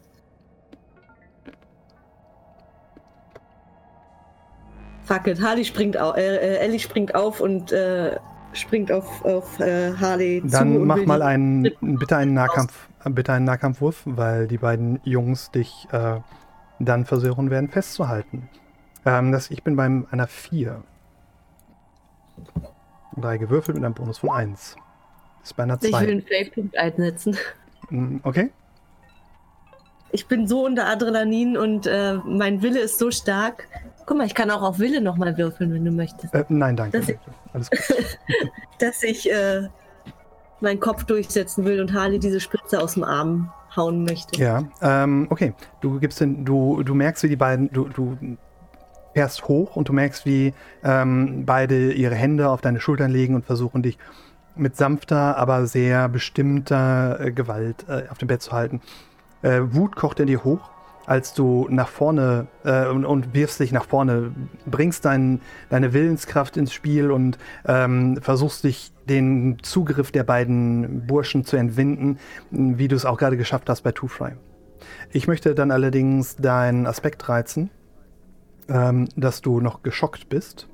Fuck it, Harley springt auf, äh, äh, Ellie springt auf und äh, springt auf, auf äh, Harley Dann zu. Dann mach mal einen, bitte einen Nahkampf bitte einen Nahkampfwurf, weil die beiden Jungs dich äh, dann versuchen werden festzuhalten. Ähm, das, ich bin bei einer 4. Drei gewürfelt mit einem Bonus von 1. Das ist bei einer 2. Ich will einen Fake-Punkt einsetzen. Mm, okay. Ich bin so unter Adrenalin und äh, mein Wille ist so stark. Guck mal, ich kann auch auf Wille nochmal würfeln, wenn du möchtest. Äh, nein, danke. Dass ich, Alles gut. [LAUGHS] dass ich äh, meinen Kopf durchsetzen will und Harley diese Spritze aus dem Arm hauen möchte. Ja, ähm, okay. Du gibst den, du, du merkst, wie die beiden, du, du fährst hoch und du merkst, wie ähm, beide ihre Hände auf deine Schultern legen und versuchen dich mit sanfter, aber sehr bestimmter äh, Gewalt äh, auf dem Bett zu halten. Äh, Wut kocht in dir hoch, als du nach vorne äh, und, und, wirfst dich nach vorne, bringst dein, deine Willenskraft ins Spiel und ähm, versuchst dich den Zugriff der beiden Burschen zu entwinden, wie du es auch gerade geschafft hast bei Two Fry. Ich möchte dann allerdings deinen Aspekt reizen, ähm, dass du noch geschockt bist.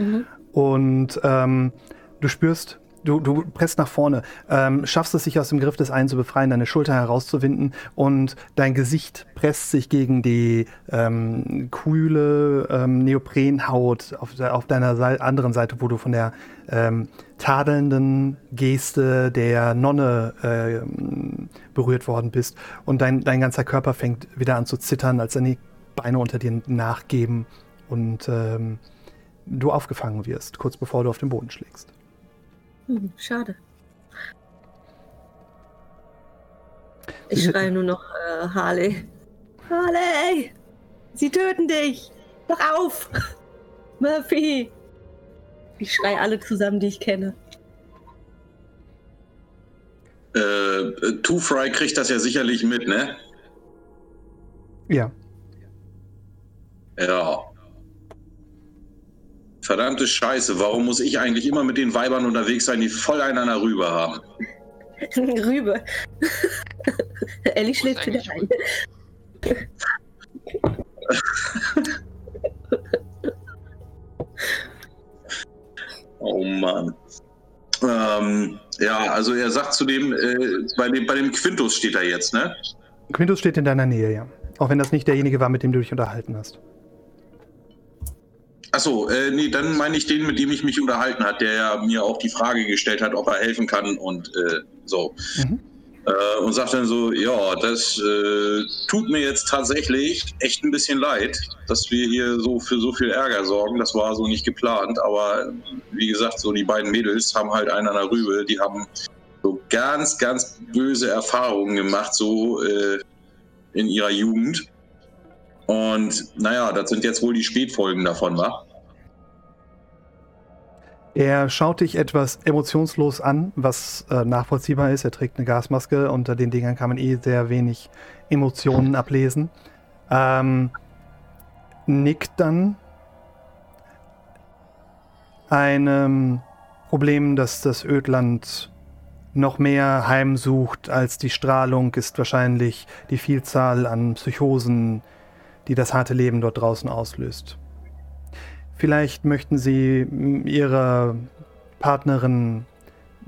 Mhm. Und ähm, du spürst, du, du presst nach vorne, ähm, schaffst es, sich aus dem Griff des einen zu befreien, deine Schulter herauszuwinden und dein Gesicht presst sich gegen die ähm, kühle ähm, Neoprenhaut auf, auf deiner Seite, anderen Seite, wo du von der ähm, tadelnden Geste der Nonne äh, berührt worden bist. Und dein, dein ganzer Körper fängt wieder an zu zittern, als deine Beine unter dir nachgeben und ähm, du aufgefangen wirst, kurz bevor du auf den Boden schlägst. Hm, schade. Ich schreie nur noch äh, Harley. Harley! Sie töten dich! Doch auf! [LAUGHS] Murphy! Ich schreie alle zusammen, die ich kenne. Äh, Two Fry kriegt das ja sicherlich mit, ne? Ja. Ja. Verdammte Scheiße, warum muss ich eigentlich immer mit den Weibern unterwegs sein, die voll einen an der Rübe haben? [LAUGHS] Rübe. [LAUGHS] Ellie schläft wieder ein. [LAUGHS] oh Mann. Ähm, ja, also er sagt zu dem, äh, bei dem, bei dem Quintus steht er jetzt, ne? Quintus steht in deiner Nähe, ja. Auch wenn das nicht derjenige war, mit dem du dich unterhalten hast. Achso, äh, nee, dann meine ich den, mit dem ich mich unterhalten hat, der ja mir auch die Frage gestellt hat, ob er helfen kann und äh, so. Mhm. Äh, und sagt dann so, ja, das äh, tut mir jetzt tatsächlich echt ein bisschen leid, dass wir hier so für so viel Ärger sorgen. Das war so nicht geplant, aber wie gesagt, so die beiden Mädels haben halt einen an der Rübe, die haben so ganz, ganz böse Erfahrungen gemacht, so äh, in ihrer Jugend. Und naja, das sind jetzt wohl die Spätfolgen davon, wa? Er schaut dich etwas emotionslos an, was äh, nachvollziehbar ist. Er trägt eine Gasmaske. Unter den Dingern kann man eh sehr wenig Emotionen ablesen. Ähm, nickt dann einem Problem, dass das Ödland noch mehr heimsucht als die Strahlung, ist wahrscheinlich die Vielzahl an Psychosen, die das harte Leben dort draußen auslöst. Vielleicht möchten Sie Ihrer Partnerin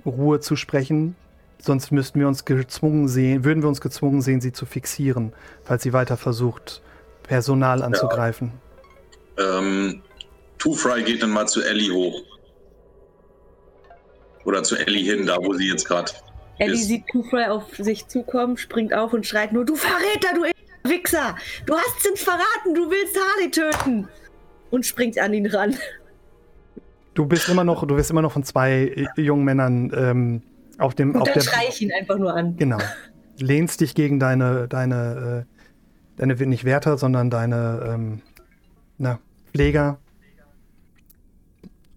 Ruhe zusprechen, sonst müssten wir uns gezwungen sehen, würden wir uns gezwungen sehen, sie zu fixieren, falls sie weiter versucht, Personal anzugreifen. Ja. Ähm, Two Fry geht dann mal zu Ellie hoch. Oder zu Ellie hin, da wo sie jetzt gerade. Ellie sieht Two Fry auf sich zukommen, springt auf und schreit nur: Du Verräter, du Wichser! Du hast uns verraten, du willst Harley töten! Und springt an ihn ran. Du bist immer noch, du wirst immer noch von zwei jungen Männern ähm, auf dem. Und auf dann der, schrei ich ihn einfach nur an. Genau. Lehnst dich gegen deine, deine, äh, deine nicht Wärter, sondern deine ähm, na, Pfleger.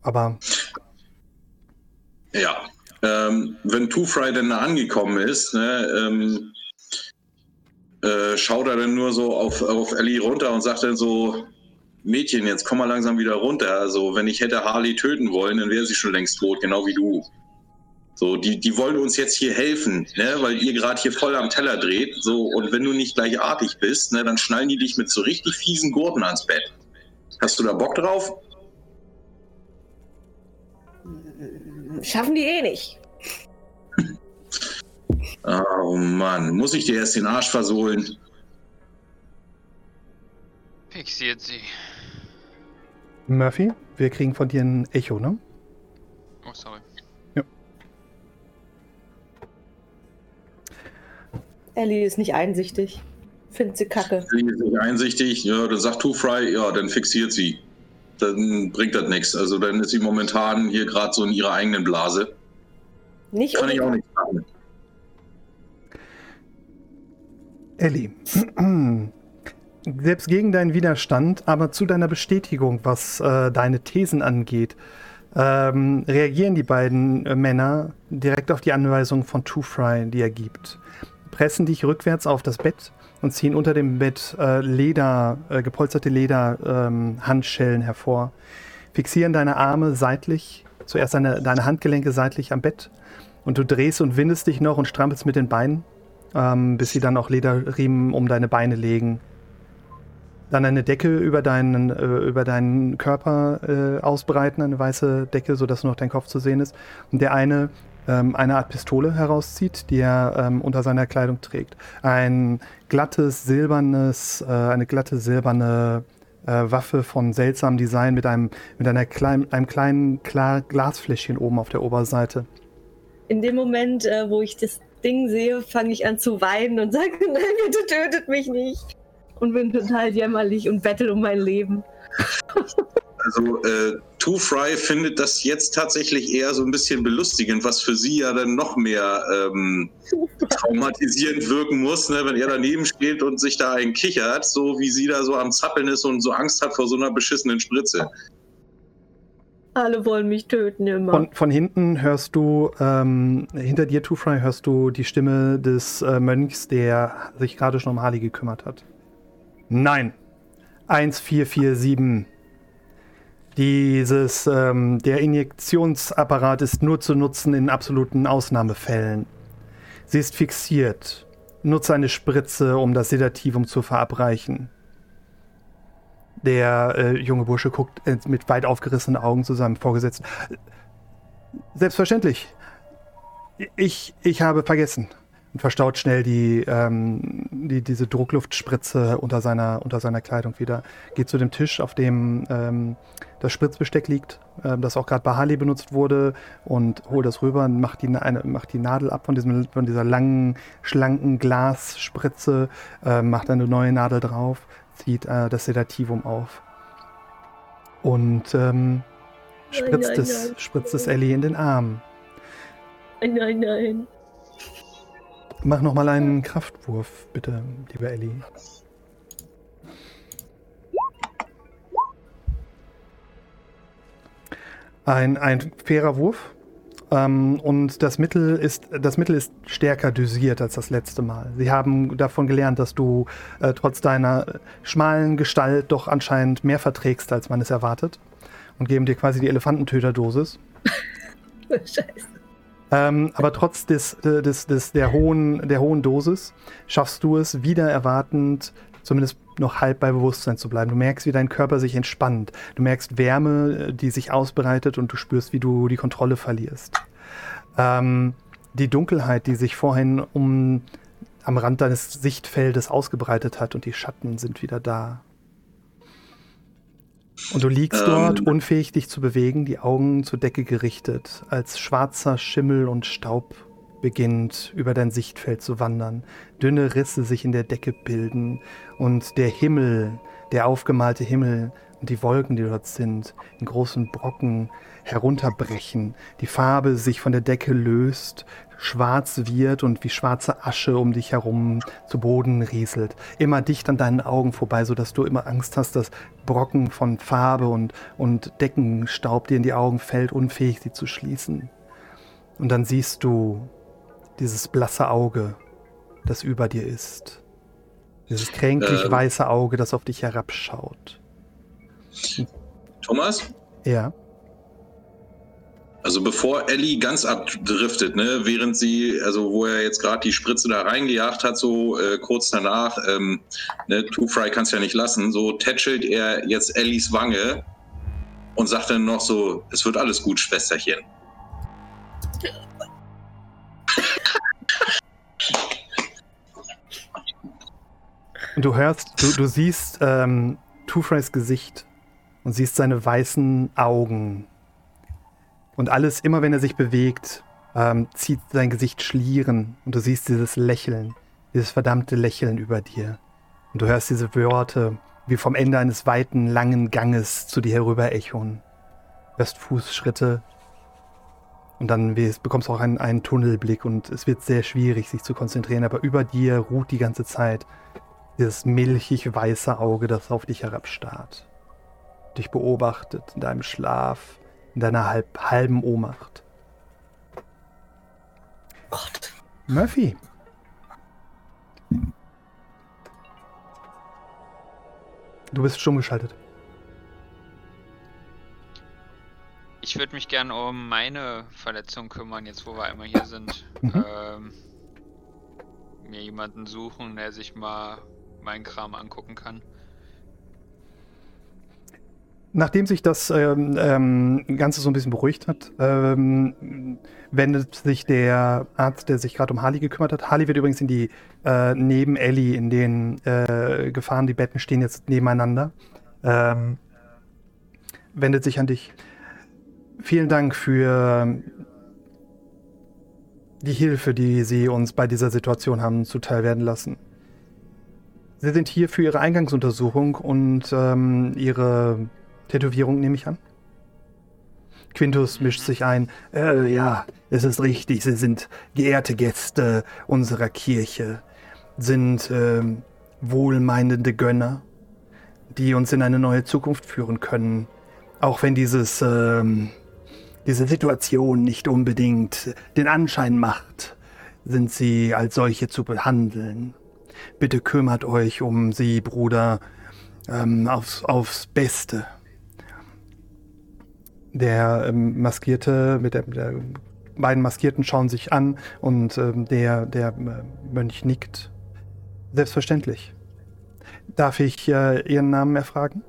Aber. Ja. Ähm, wenn Two Fry dann da angekommen ist, ne, ähm, äh, schaut er dann nur so auf, auf Ellie runter und sagt dann so, Mädchen, jetzt komm mal langsam wieder runter. Also, wenn ich hätte Harley töten wollen, dann wäre sie schon längst tot, genau wie du. So, die, die wollen uns jetzt hier helfen, ne, weil ihr gerade hier voll am Teller dreht. So, und wenn du nicht gleich artig bist, ne, dann schnallen die dich mit so richtig fiesen Gurten ans Bett. Hast du da Bock drauf? Schaffen die eh nicht. [LAUGHS] oh Mann, muss ich dir erst den Arsch versohlen? Fixiert sie. Murphy, wir kriegen von dir ein Echo, ne? Oh, sorry. Ja. Ellie ist nicht einsichtig. Findet sie kacke. Ellie ist nicht einsichtig, ja, dann sagt Two Fry, ja, dann fixiert sie. Dann bringt das nichts. Also dann ist sie momentan hier gerade so in ihrer eigenen Blase. Nicht Kann ich auch nicht sagen. Ellie, [CLEARS THROAT] selbst gegen deinen Widerstand, aber zu deiner Bestätigung, was äh, deine Thesen angeht, ähm, reagieren die beiden äh, Männer direkt auf die Anweisung von Two Fry, die er gibt. Pressen dich rückwärts auf das Bett und ziehen unter dem Bett äh, Leder, äh, gepolsterte Lederhandschellen ähm, hervor. Fixieren deine Arme seitlich, zuerst deine, deine Handgelenke seitlich am Bett und du drehst und windest dich noch und strampelst mit den Beinen, ähm, bis sie dann auch Lederriemen um deine Beine legen dann eine Decke über deinen, äh, über deinen Körper äh, ausbreiten, eine weiße Decke, sodass nur noch dein Kopf zu sehen ist. Und der eine ähm, eine Art Pistole herauszieht, die er ähm, unter seiner Kleidung trägt. Ein glattes, silbernes, äh, eine glatte, silberne äh, Waffe von seltsamem Design mit einem, mit einer klein, einem kleinen klar Glasfläschchen oben auf der Oberseite. In dem Moment, äh, wo ich das Ding sehe, fange ich an zu weinen und sage, [LAUGHS] nein, bitte tötet mich nicht und bin total jämmerlich und bettel um mein Leben. Also äh, Two Fry findet das jetzt tatsächlich eher so ein bisschen belustigend, was für sie ja dann noch mehr ähm, traumatisierend wirken muss, ne, wenn er daneben steht und sich da ein kichert, so wie sie da so am Zappeln ist und so Angst hat vor so einer beschissenen Spritze. Alle wollen mich töten immer. Von, von hinten hörst du, ähm, hinter dir, Two Fry, hörst du die Stimme des äh, Mönchs, der sich gerade schon um Harley gekümmert hat. Nein. 1447. Dieses, ähm, der Injektionsapparat ist nur zu nutzen in absoluten Ausnahmefällen. Sie ist fixiert. Nutze eine Spritze, um das Sedativum zu verabreichen. Der äh, junge Bursche guckt äh, mit weit aufgerissenen Augen zu seinem Vorgesetzten. Selbstverständlich. Ich, ich habe vergessen und verstaut schnell die, ähm, die, diese Druckluftspritze unter seiner, unter seiner Kleidung wieder. Geht zu dem Tisch, auf dem ähm, das Spritzbesteck liegt, äh, das auch gerade bei Harley benutzt wurde, und holt das rüber und macht die, eine, macht die Nadel ab von, diesem, von dieser langen, schlanken Glasspritze, äh, macht eine neue Nadel drauf, zieht äh, das Sedativum auf. Und ähm, spritzt, nein, nein, es, nein. spritzt es Ellie in den Arm. Nein, nein, nein. Mach noch mal einen Kraftwurf, bitte, liebe Ellie. Ein, ein fairer Wurf. Ähm, und das Mittel, ist, das Mittel ist stärker dosiert als das letzte Mal. Sie haben davon gelernt, dass du äh, trotz deiner schmalen Gestalt doch anscheinend mehr verträgst, als man es erwartet. Und geben dir quasi die Elefantentöterdosis. [LAUGHS] Scheiße. Ähm, aber trotz des, des, des, der, hohen, der hohen Dosis schaffst du es, wieder erwartend zumindest noch halb bei Bewusstsein zu bleiben. Du merkst, wie dein Körper sich entspannt. Du merkst Wärme, die sich ausbreitet und du spürst, wie du die Kontrolle verlierst. Ähm, die Dunkelheit, die sich vorhin um, am Rand deines Sichtfeldes ausgebreitet hat und die Schatten sind wieder da. Und du liegst ähm, dort, unfähig dich zu bewegen, die Augen zur Decke gerichtet, als schwarzer Schimmel und Staub beginnt über dein Sichtfeld zu wandern, dünne Risse sich in der Decke bilden und der Himmel, der aufgemalte Himmel und die Wolken, die dort sind, in großen Brocken herunterbrechen, die Farbe sich von der Decke löst, schwarz wird und wie schwarze Asche um dich herum zu Boden rieselt, immer dicht an deinen Augen vorbei, sodass du immer Angst hast, dass Brocken von Farbe und, und Deckenstaub dir in die Augen fällt, unfähig sie zu schließen. Und dann siehst du dieses blasse Auge, das über dir ist. Dieses kränklich ähm, weiße Auge, das auf dich herabschaut. Thomas? Ja. Also bevor Ellie ganz abdriftet, ne, während sie, also wo er jetzt gerade die Spritze da reingejagt hat, so äh, kurz danach, ähm, ne, Two Fry kann es ja nicht lassen, so tätschelt er jetzt Ellies Wange und sagt dann noch so, es wird alles gut, Schwesterchen. Du hörst, du, du siehst ähm, Two Frys Gesicht und siehst seine weißen Augen und alles, immer wenn er sich bewegt, ähm, zieht sein Gesicht Schlieren und du siehst dieses Lächeln, dieses verdammte Lächeln über dir. Und du hörst diese Worte wie vom Ende eines weiten, langen Ganges zu dir herüber echoen. Hörst Fußschritte und dann bekommst du auch einen, einen Tunnelblick und es wird sehr schwierig, sich zu konzentrieren, aber über dir ruht die ganze Zeit Dieses milchig weiße Auge, das auf dich herabstarrt. Dich beobachtet in deinem Schlaf, in deiner halb, halben Ohnmacht. Gott. Murphy. Du bist stumm geschaltet. Ich würde mich gern um meine Verletzung kümmern, jetzt wo wir einmal hier sind. Mhm. Ähm, mir jemanden suchen, der sich mal meinen Kram angucken kann. Nachdem sich das ähm, ähm, Ganze so ein bisschen beruhigt hat, ähm, wendet sich der Arzt, der sich gerade um Harley gekümmert hat. Harley wird übrigens in die äh, neben Ellie in den äh, gefahren. Die Betten stehen jetzt nebeneinander. Ähm, wendet sich an dich. Vielen Dank für die Hilfe, die Sie uns bei dieser Situation haben zuteil werden lassen. Sie sind hier für Ihre Eingangsuntersuchung und ähm, Ihre Tätowierung, nehme ich an. Quintus mischt sich ein. Äh, ja, es ist richtig. Sie sind geehrte Gäste unserer Kirche, sind ähm, wohlmeinende Gönner, die uns in eine neue Zukunft führen können. Auch wenn dieses, ähm, diese Situation nicht unbedingt den Anschein macht, sind sie als solche zu behandeln. Bitte kümmert euch um sie, Bruder, ähm, aufs, aufs Beste. Der ähm, Maskierte, mit der, der beiden Maskierten schauen sich an und ähm, der, der äh, Mönch nickt. Selbstverständlich. Darf ich äh, Ihren Namen erfragen?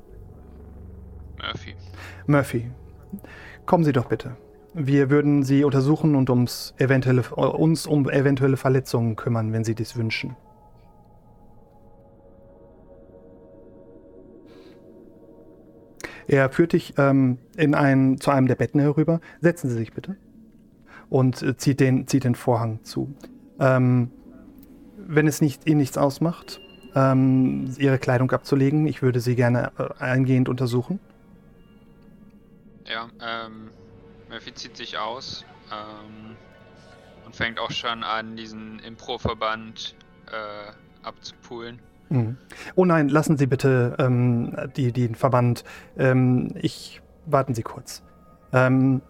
Murphy. Murphy. Kommen Sie doch bitte. Wir würden Sie untersuchen und ums eventuelle, uns um eventuelle Verletzungen kümmern, wenn Sie dies wünschen. Er führt dich ähm, in ein, zu einem der Betten herüber. Setzen Sie sich bitte. Und äh, zieht, den, zieht den Vorhang zu. Ähm, wenn es nicht, Ihnen nichts ausmacht, ähm, Ihre Kleidung abzulegen, ich würde Sie gerne äh, eingehend untersuchen. Ja, ähm, Murphy zieht sich aus ähm, und fängt auch schon an, diesen Impro-Verband äh, abzupulen. Mhm. Oh nein, lassen Sie bitte ähm, die, den Verband. Ähm, ich warten Sie kurz. Ähm,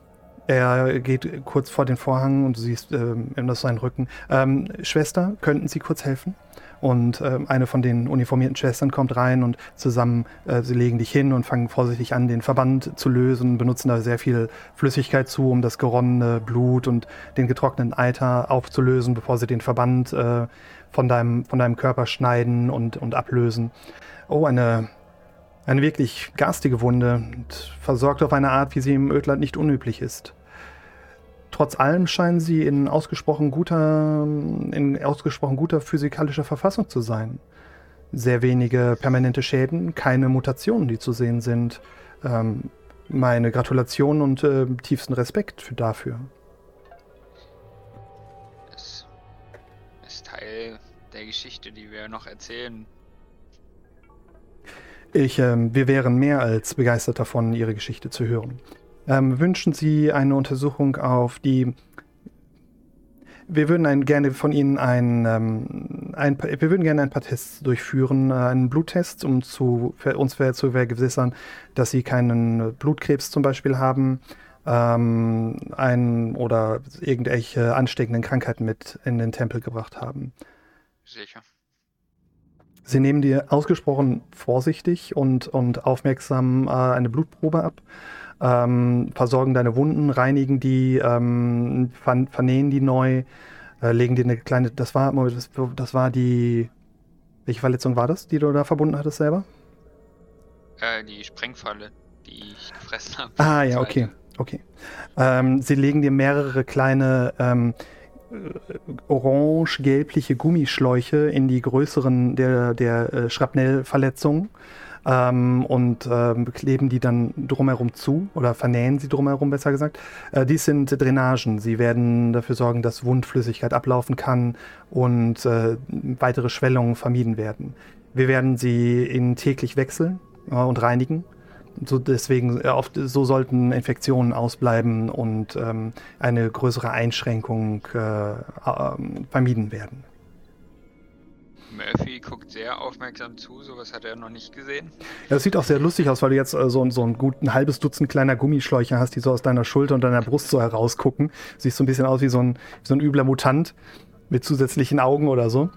er geht kurz vor den Vorhang und du siehst ähm, das seinen Rücken. Ähm, Schwester, könnten Sie kurz helfen? Und ähm, eine von den uniformierten Schwestern kommt rein und zusammen, äh, sie legen dich hin und fangen vorsichtig an, den Verband zu lösen, benutzen da sehr viel Flüssigkeit zu, um das geronnene Blut und den getrockneten Eiter aufzulösen, bevor sie den Verband äh, von, deinem, von deinem Körper schneiden und, und ablösen. Oh, eine, eine wirklich garstige Wunde und versorgt auf eine Art, wie sie im Ödland nicht unüblich ist. Trotz allem scheinen sie in ausgesprochen guter, in ausgesprochen guter physikalischer Verfassung zu sein. Sehr wenige permanente Schäden, keine Mutationen, die zu sehen sind. Ähm, meine Gratulation und äh, tiefsten Respekt für dafür. Das ist Teil der Geschichte, die wir noch erzählen. Ich, ähm, wir wären mehr als begeistert davon, Ihre Geschichte zu hören. Ähm, wünschen Sie eine Untersuchung auf die. Wir würden ein, gerne von Ihnen ein, ähm, ein, wir würden gerne ein paar Tests durchführen, äh, einen Bluttest, um zu, für uns zu vergewissern, dass Sie keinen Blutkrebs zum Beispiel haben, ähm, ein, oder irgendwelche ansteckenden Krankheiten mit in den Tempel gebracht haben. Sicher. Sie nehmen dir ausgesprochen vorsichtig und, und aufmerksam äh, eine Blutprobe ab ähm, versorgen deine Wunden, reinigen die, ähm, ver vernähen die neu, äh, legen dir eine kleine, das war, das, das war die, welche Verletzung war das, die du da verbunden hattest selber? Äh, die Sprengfalle, die ich gefressen habe. Ah ja, okay, okay. Ähm, sie legen dir mehrere kleine ähm, orange-gelbliche Gummischläuche in die größeren der, der äh, Schrapnellverletzungen ähm, und ähm, kleben die dann drumherum zu oder vernähen sie drumherum, besser gesagt. Äh, dies sind Drainagen. Sie werden dafür sorgen, dass Wundflüssigkeit ablaufen kann und äh, weitere Schwellungen vermieden werden. Wir werden sie in täglich wechseln äh, und reinigen. So deswegen, äh, oft, so sollten Infektionen ausbleiben und ähm, eine größere Einschränkung äh, äh, vermieden werden. Murphy guckt sehr aufmerksam zu, sowas hat er noch nicht gesehen. Ja, das sieht auch sehr lustig aus, weil du jetzt äh, so, so ein gut ein halbes Dutzend kleiner Gummischläuche hast, die so aus deiner Schulter und deiner Brust so herausgucken. Siehst so ein bisschen aus wie so ein, wie so ein übler Mutant mit zusätzlichen Augen oder so.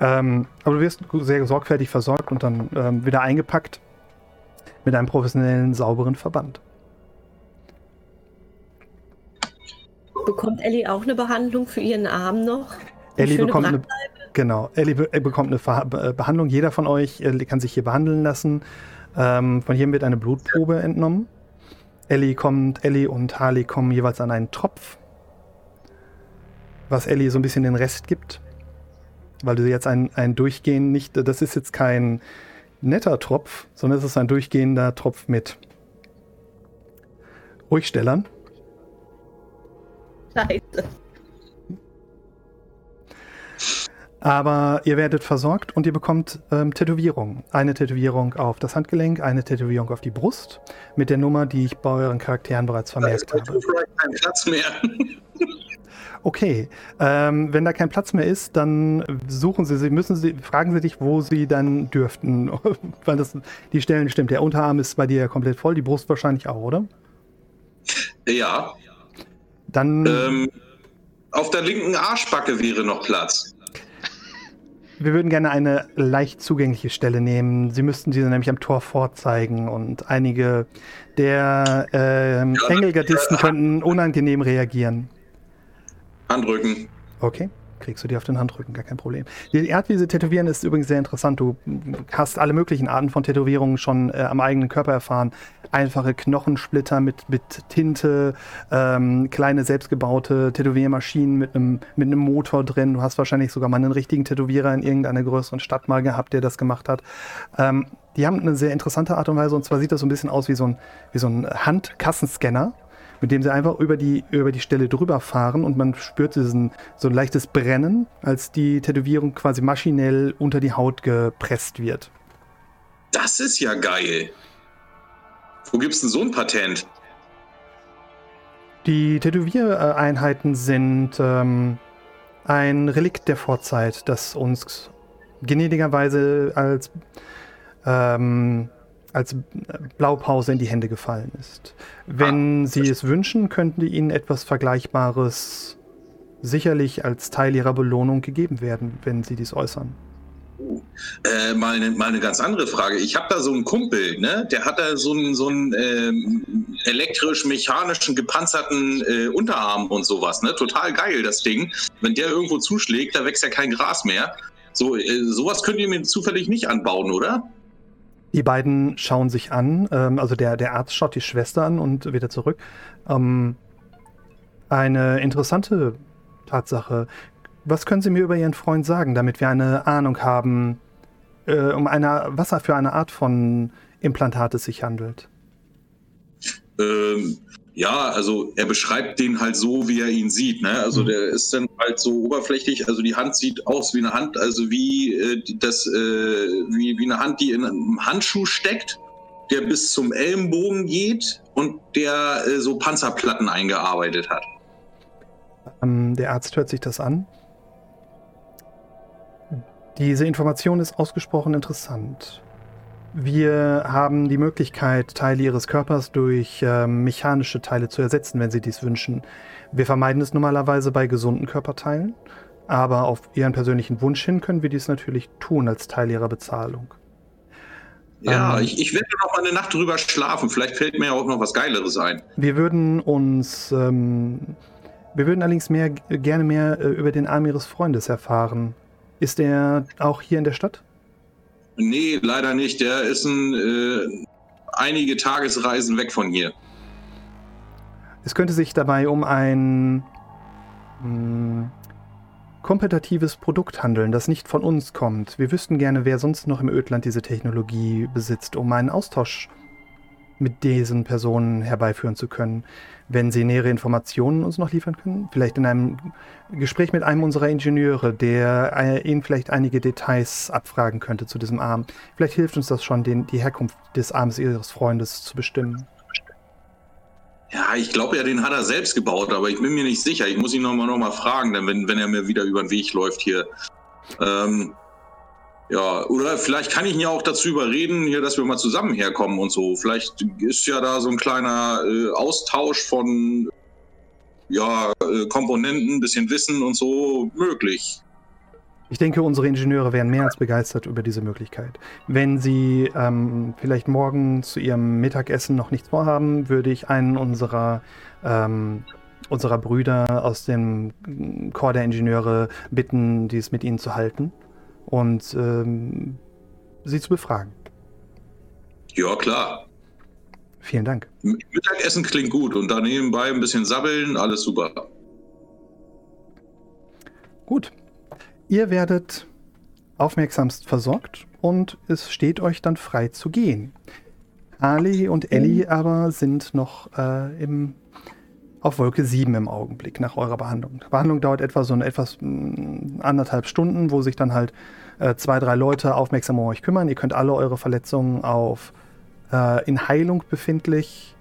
Ähm, aber du wirst sehr sorgfältig versorgt und dann ähm, wieder eingepackt mit einem professionellen, sauberen Verband. Bekommt Ellie auch eine Behandlung für ihren Arm noch? Ellie bekommt eine? Genau, Ellie be äh, bekommt eine Ver Be- Behandlung. Jeder von euch äh, kann sich hier behandeln lassen. Ähm, von jedem wird eine Blutprobe entnommen. Ellie kommt, Ellie und Harley kommen jeweils an einen Tropf, was Ellie so ein bisschen den Rest gibt, weil du jetzt ein, ein Durchgehen nicht, das ist jetzt kein netter Tropf, sondern es ist ein durchgehender Tropf mit Ruhigstellern. Scheiße. Aber ihr werdet versorgt und ihr bekommt ähm, Tätowierungen. Eine Tätowierung auf das Handgelenk, eine Tätowierung auf die Brust mit der Nummer, die ich bei euren Charakteren bereits vermerkt bei habe. Kein Platz mehr. [LAUGHS] Okay, ähm, wenn da kein Platz mehr ist, dann suchen Sie, Sie müssen Sie, fragen Sie dich, wo Sie dann dürften, [LAUGHS] weil das die Stellen stimmt. Der Unterarm ist bei dir ja komplett voll, die Brust wahrscheinlich auch, oder? ja, Dann ähm, auf der linken Arschbacke wäre noch Platz. Wir würden gerne eine leicht zugängliche Stelle nehmen. Sie müssten diese nämlich am Tor vorzeigen und einige der ähm, Ja, Engelgardisten äh, könnten unangenehm reagieren. Handrücken. Okay, kriegst du die auf den Handrücken, gar kein Problem. Die Art, wie sie tätowieren, ist übrigens sehr interessant. Du hast alle möglichen Arten von Tätowierungen schon äh, am eigenen Körper erfahren. Einfache Knochensplitter mit, mit Tinte, ähm, kleine selbstgebaute Tätowiermaschinen mit einem mit Motor drin. Du hast wahrscheinlich sogar mal einen richtigen Tätowierer in irgendeiner größeren Stadt mal gehabt, der das gemacht hat. Ähm, die haben eine sehr interessante Art und Weise. Und zwar sieht das so ein bisschen aus wie so ein, wie so ein Handkassenscanner mit dem sie einfach über die, über die Stelle drüber fahren und man spürt diesen, so ein leichtes Brennen, als die Tätowierung quasi maschinell unter die Haut gepresst wird. Das ist ja geil. Wo gibt's denn so ein Patent? Die Tätowiereinheiten sind ähm, ein Relikt der Vorzeit, das uns gnädigerweise als, ähm, als Blaupause in die Hände gefallen ist. Wenn Sie es wünschen, könnten die Ihnen etwas Vergleichbares sicherlich als Teil Ihrer Belohnung gegeben werden, wenn Sie dies äußern. Äh, mal, eine, mal eine ganz andere Frage. Ich habe da so einen Kumpel, ne? Der hat da so einen, so einen ähm, elektrisch-mechanischen gepanzerten äh, Unterarm und sowas, ne? Total geil, das Ding. Wenn der irgendwo zuschlägt, da wächst ja kein Gras mehr. So, äh, sowas könnt ihr mir zufällig nicht anbauen, oder? Die beiden schauen sich an, ähm, also der, der Arzt schaut die Schwester an und wieder zurück. Ähm, eine interessante Tatsache. Was können Sie mir über Ihren Freund sagen, damit wir eine Ahnung haben, äh, um eine, was für eine Art von Implantat es sich handelt? Ähm, ja, also er beschreibt den halt so, wie er ihn sieht. Ne? Also Mhm. der ist dann halt so oberflächlich. Also die Hand sieht aus wie eine Hand, also wie äh, das, äh, wie, wie eine Hand, die in einem Handschuh steckt, der bis zum Ellenbogen geht und der äh, so Panzerplatten eingearbeitet hat. Ähm, der Arzt hört sich das an. Diese Information ist ausgesprochen interessant. Wir haben die Möglichkeit, Teile Ihres Körpers durch ähm, mechanische Teile zu ersetzen, wenn Sie dies wünschen. Wir vermeiden es normalerweise bei gesunden Körperteilen, aber auf Ihren persönlichen Wunsch hin können wir dies natürlich tun als Teil Ihrer Bezahlung. Ja, Ähm. ich, ich werde noch mal eine Nacht drüber schlafen. Vielleicht fällt mir ja auch noch was Geileres ein. Wir würden uns, ähm, wir würden allerdings mehr, gerne mehr äh, über den Arm Ihres Freundes erfahren. Ist er auch hier in der Stadt? Nee, leider nicht. Der ist ein, äh, einige Tagesreisen weg von hier. Es könnte sich dabei um ein mh, kompetitives Produkt handeln, das nicht von uns kommt. Wir wüssten gerne, wer sonst noch im Ödland diese Technologie besitzt, um einen Austausch mit diesen Personen herbeiführen zu können. Wenn Sie nähere Informationen uns noch liefern können, vielleicht in einem Gespräch mit einem unserer Ingenieure, der äh, Ihnen vielleicht einige Details abfragen könnte zu diesem Arm. Vielleicht hilft uns das schon, den, die Herkunft des Arms Ihres Freundes zu bestimmen. Ja, ich glaube ja, den hat er selbst gebaut, aber ich bin mir nicht sicher. Ich muss ihn nochmal noch mal fragen, denn wenn, wenn er mir wieder über den Weg läuft hier. Ähm, Ja, oder vielleicht kann ich ihn ja auch dazu überreden, hier, dass wir mal zusammen herkommen und so. Vielleicht ist ja da so ein kleiner äh, Austausch von ja, äh, Komponenten, bisschen Wissen und so möglich. Ich denke, unsere Ingenieure wären mehr als begeistert über diese Möglichkeit. Wenn Sie ähm, vielleicht morgen zu Ihrem Mittagessen noch nichts vorhaben, würde ich einen unserer, ähm, unserer Brüder aus dem Chor der Ingenieure bitten, dies mit Ihnen zu halten und ähm, Sie zu befragen. Ja, klar. Vielen Dank. Mittagessen klingt gut und da nebenbei ein bisschen sabbeln, alles super. Gut. Ihr werdet aufmerksamst versorgt und es steht euch dann frei zu gehen. Ali und Ellie aber sind noch äh, im, auf Wolke 7 im Augenblick nach eurer Behandlung. Die Behandlung dauert etwa so eine etwas mh, anderthalb Stunden, wo sich dann halt äh, zwei, drei Leute aufmerksam um euch kümmern. Ihr könnt alle eure Verletzungen auf äh, in Heilung befindlich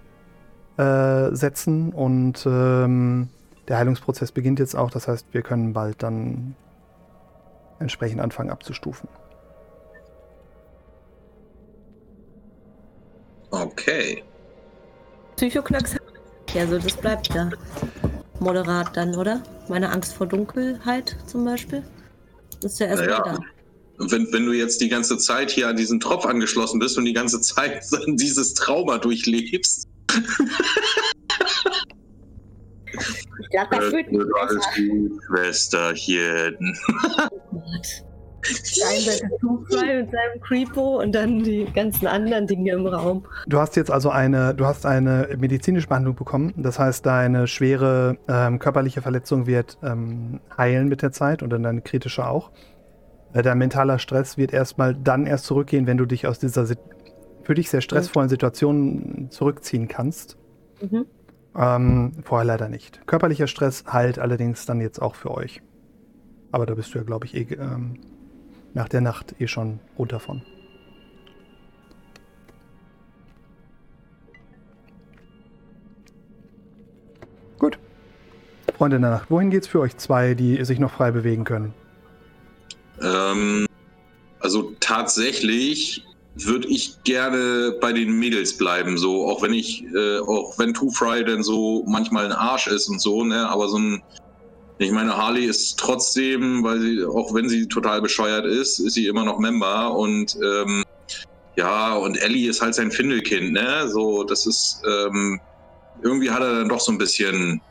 äh, setzen und ähm, der Heilungsprozess beginnt jetzt auch. Das heißt, wir können bald dann entsprechend anfangen abzustufen. Okay. Psychoknacks. Also das bleibt ja moderat dann, oder? Meine Angst vor Dunkelheit zum Beispiel. Ist ja erstmal Naja. da. Wenn, wenn du jetzt die ganze Zeit hier an diesen Tropf angeschlossen bist und die ganze Zeit [LAUGHS] dieses Trauma durchlebst, Ich glaube, das wird nicht alles gut, Schwesterchen. Two-Fry und seinem Creepo und dann die ganzen anderen Dinge im Raum. Du hast jetzt also eine, du hast eine medizinische Behandlung bekommen. Das heißt, deine schwere ähm, körperliche Verletzung wird ähm, heilen mit der Zeit und dann deine kritische auch. Äh, dein mentaler Stress wird erstmal dann erst zurückgehen, wenn du dich aus dieser für dich sehr stressvollen Situation zurückziehen kannst. Mhm. Ähm, vorher leider nicht. Körperlicher Stress heilt allerdings dann jetzt auch für euch. Aber da bist du ja, glaube ich, eh, ähm, nach der Nacht eh schon runter von. Gut. Freunde der Nacht, wohin geht's für euch zwei, die sich noch frei bewegen können? Ähm, also tatsächlich würde ich gerne bei den Mädels bleiben, so auch wenn ich, äh, auch wenn Two Fry dann so manchmal ein Arsch ist und so, ne, aber so ein, ich meine, Harley ist trotzdem, weil sie, auch wenn sie total bescheuert ist, ist sie immer noch Member und ähm, ja, und Ellie ist halt sein Findelkind, ne, so, das ist, ähm, irgendwie hat er dann doch so ein bisschen,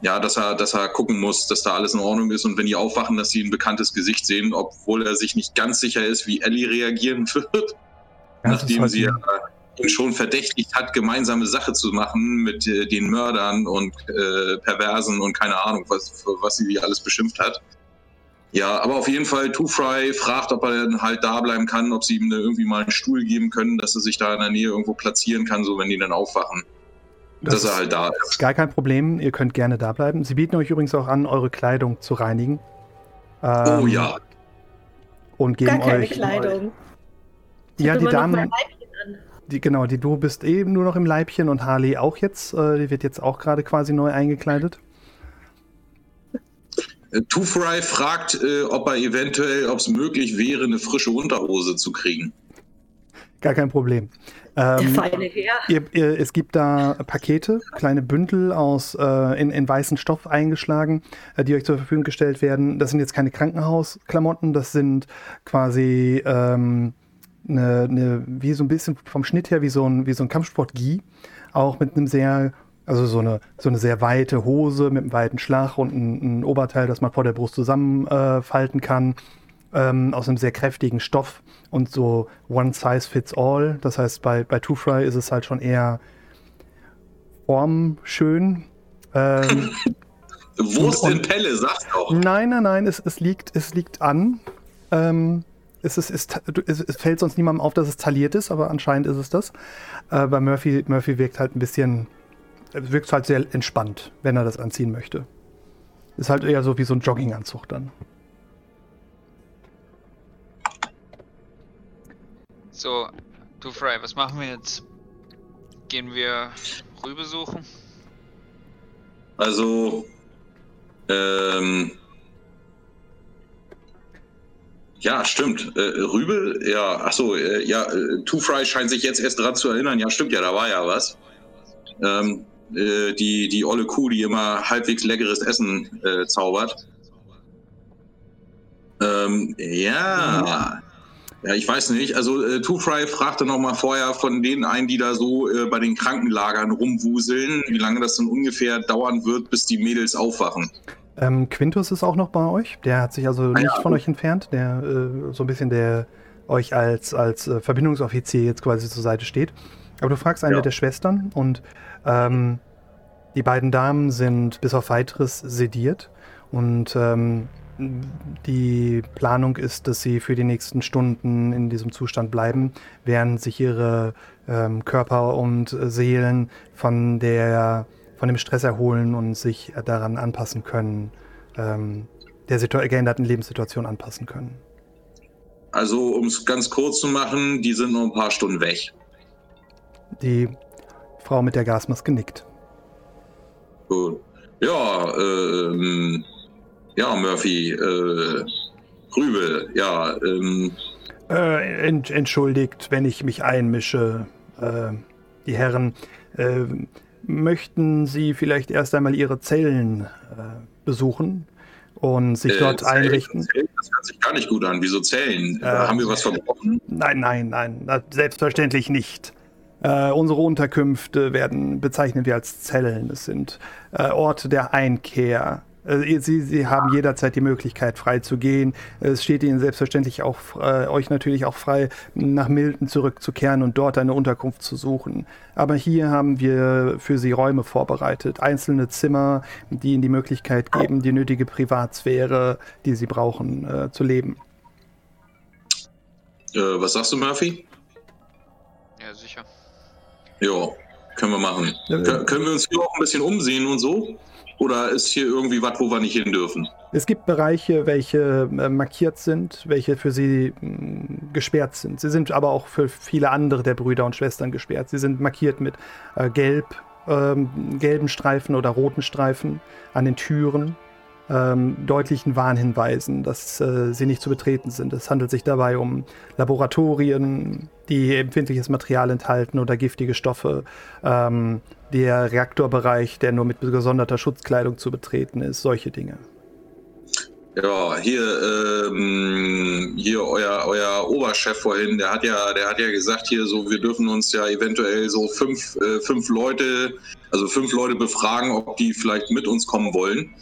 ja, dass er, dass er gucken muss, dass da alles in Ordnung ist und wenn die aufwachen, dass sie ein bekanntes Gesicht sehen, obwohl er sich nicht ganz sicher ist, wie Ellie reagieren [LAUGHS] wird, das nachdem halt sie ja schon verdächtigt hat, gemeinsame Sache zu machen mit äh, den Mördern und äh, Perversen und keine Ahnung, was, was sie alles beschimpft hat. Ja, aber auf jeden Fall, Two Fry fragt, ob er dann halt da bleiben kann, ob sie ihm da irgendwie mal einen Stuhl geben können, dass er sich da in der Nähe irgendwo platzieren kann, so wenn die dann aufwachen. dass er halt da ist. ist gar kein Problem. Ihr könnt gerne da bleiben. Sie bieten euch übrigens auch an, eure Kleidung zu reinigen. Oh Ähm, ja. Und geben Gar keine euch. Kleidung. Ja, die Damen. Die, genau, die du bist eben nur noch im Leibchen und Harley auch jetzt. Äh, die wird jetzt auch gerade quasi neu eingekleidet. Äh, Two Fry fragt, äh, ob er eventuell, ob es möglich wäre, eine frische Unterhose zu kriegen. Gar kein Problem. Der Ähm. Ihr, ihr, es gibt da Pakete, kleine Bündel aus äh, in, in weißen Stoff eingeschlagen, äh, die euch zur Verfügung gestellt werden. Das sind jetzt keine Krankenhausklamotten, das sind quasi ähm, ne, ne, wie so ein bisschen vom Schnitt her wie so ein, wie so ein Kampfsport-Gi, auch mit einem sehr, also so eine, so eine sehr weite Hose mit einem weiten Schlag und ein, ein Oberteil, das man vor der Brust zusammenfalten äh, kann ähm, aus einem sehr kräftigen Stoff und so one size fits all. Das heißt, bei, bei Two Fry ist es halt schon eher formschön. Ähm, Wurst Und- in Pelle, sag's doch. nein, nein, nein, es, es, liegt, es liegt an. Ähm, es, ist, es, es, es fällt sonst niemandem auf, dass es tailliert ist, aber anscheinend ist es das. Äh, bei Murphy, Murphy wirkt halt ein bisschen, es wirkt halt sehr entspannt, wenn er das anziehen möchte. Ist halt eher so wie so ein Jogginganzug dann. So, du Fry, was machen wir jetzt? Gehen wir Rübe suchen? Also, ähm, Ja, stimmt. Äh, Rübel, ja, achso, äh, ja, äh, Two Fry scheint sich jetzt erst daran zu erinnern. Ja, stimmt, ja, da war ja was. Ähm, äh, die, die olle Kuh, die immer halbwegs leckeres Essen äh, zaubert. Ähm, ja. Ja, ich weiß nicht. Also äh, Two Fry fragte noch mal vorher von denen ein, die da so äh, bei den Krankenlagern rumwuseln, wie lange das dann ungefähr dauern wird, bis die Mädels aufwachen. Ähm, Quintus ist auch noch bei euch. Der hat sich also Ah, nicht ja. von euch entfernt. Der äh, so ein bisschen der euch als, als äh, Verbindungsoffizier jetzt quasi zur Seite steht. Aber du fragst eine Ja. der Schwestern und ähm, die beiden Damen sind bis auf weiteres sediert und ähm, die Planung ist, dass sie für die nächsten Stunden in diesem Zustand bleiben, während sich ihre ähm, Körper und Seelen von der von dem Stress erholen und sich äh, daran anpassen können, ähm, der geänderten Lebenssituation anpassen können. Also, um es ganz kurz zu machen, die sind noch ein paar Stunden weg. Die Frau mit der Gasmaske nickt. Gut. Ja, ähm, ja, Murphy, äh, Rübel, ja, ähm, Äh, ent entschuldigt, wenn ich mich einmische. Äh, die Herren, äh, möchten Sie vielleicht erst einmal Ihre Zellen äh, besuchen und sich äh, dort Zellen- einrichten? Zellen, Das hört sich gar nicht gut an. Wieso Zellen? Äh, Haben wir was verbrochen? Nein, nein, nein, selbstverständlich nicht. Äh, unsere Unterkünfte werden bezeichnen wir als Zellen. Es sind äh, Orte der Einkehr. Äh, Sie, Sie haben jederzeit die Möglichkeit, frei zu gehen. Es steht Ihnen selbstverständlich auch äh, euch natürlich auch frei, nach Milton zurückzukehren und dort eine Unterkunft zu suchen. Aber hier haben wir für Sie Räume vorbereitet, einzelne Zimmer, die Ihnen die Möglichkeit geben, die nötige Privatsphäre, die Sie brauchen, äh, zu leben. Äh, was sagst du, Murphy? Ja, sicher. Ja, können wir machen. Ja, Kö- können wir uns hier auch ein bisschen umsehen und so? Oder ist hier irgendwie was, wo wir nicht hin dürfen? Es gibt Bereiche, welche äh, markiert sind, welche für sie mh, gesperrt sind. Sie sind aber auch für viele andere der Brüder und Schwestern gesperrt. Sie sind markiert mit äh, gelb, ähm, gelben Streifen oder roten Streifen an den Türen, ähm, deutlichen Warnhinweisen, dass äh, sie nicht zu betreten sind. Es handelt sich dabei um Laboratorien, die empfindliches Material enthalten oder giftige Stoffe. Ähm, der Reaktorbereich, der nur mit gesonderter Schutzkleidung zu betreten ist, solche Dinge. Ja, hier, ähm, hier euer, euer Oberchef vorhin, der hat ja, der hat ja gesagt hier so, wir dürfen uns ja eventuell so fünf, äh, fünf Leute, also fünf Leute befragen, ob die vielleicht mit uns kommen wollen.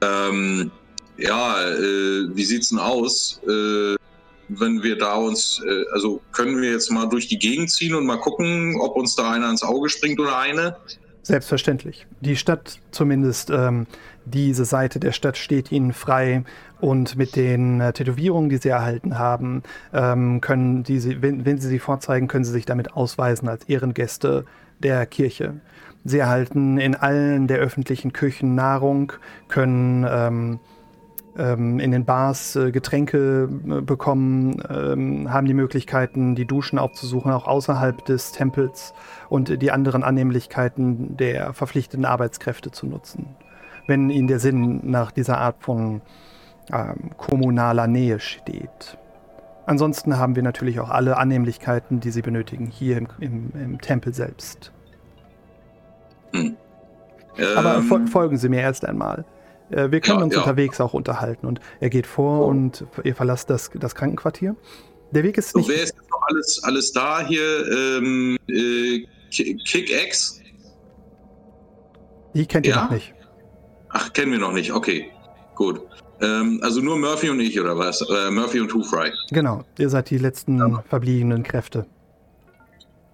Ähm, ja, äh, wie sieht's denn aus, äh, wenn wir da uns, äh, also können wir jetzt mal durch die Gegend ziehen und mal gucken, ob uns da einer ins Auge springt oder eine? Selbstverständlich. Die Stadt, zumindest ähm, diese Seite der Stadt, steht ihnen frei. Und mit den äh, Tätowierungen, die sie erhalten haben, ähm, können die sie, wenn, wenn sie sie vorzeigen, können sie sich damit ausweisen als Ehrengäste der Kirche. Sie erhalten in allen der öffentlichen Küchen Nahrung, können ähm, in den Bars äh, Getränke äh, bekommen, ähm, haben die Möglichkeiten, die Duschen aufzusuchen, auch außerhalb des Tempels und die anderen Annehmlichkeiten der verpflichteten Arbeitskräfte zu nutzen. Wenn ihnen der Sinn nach dieser Art von ähm, kommunaler Nähe steht. Ansonsten haben wir natürlich auch alle Annehmlichkeiten, die sie benötigen, hier im, im, im Tempel selbst. Aber Ähm, fol folgen Sie mir erst einmal. Äh, wir können Ja, uns ja. unterwegs auch unterhalten. Und er geht vor und ihr verlasst das, das Krankenquartier. Der Weg ist So, nicht. wer ist jetzt noch alles, alles da hier? Ähm, äh, Ki- Kick-X? Die kennt ihr Ja? noch nicht. Ach, kennen wir noch nicht. Okay, gut. Ähm, also nur Murphy und ich, oder was? Äh, Murphy und Two Fry. Genau, ihr seid die letzten verbliebenen Kräfte.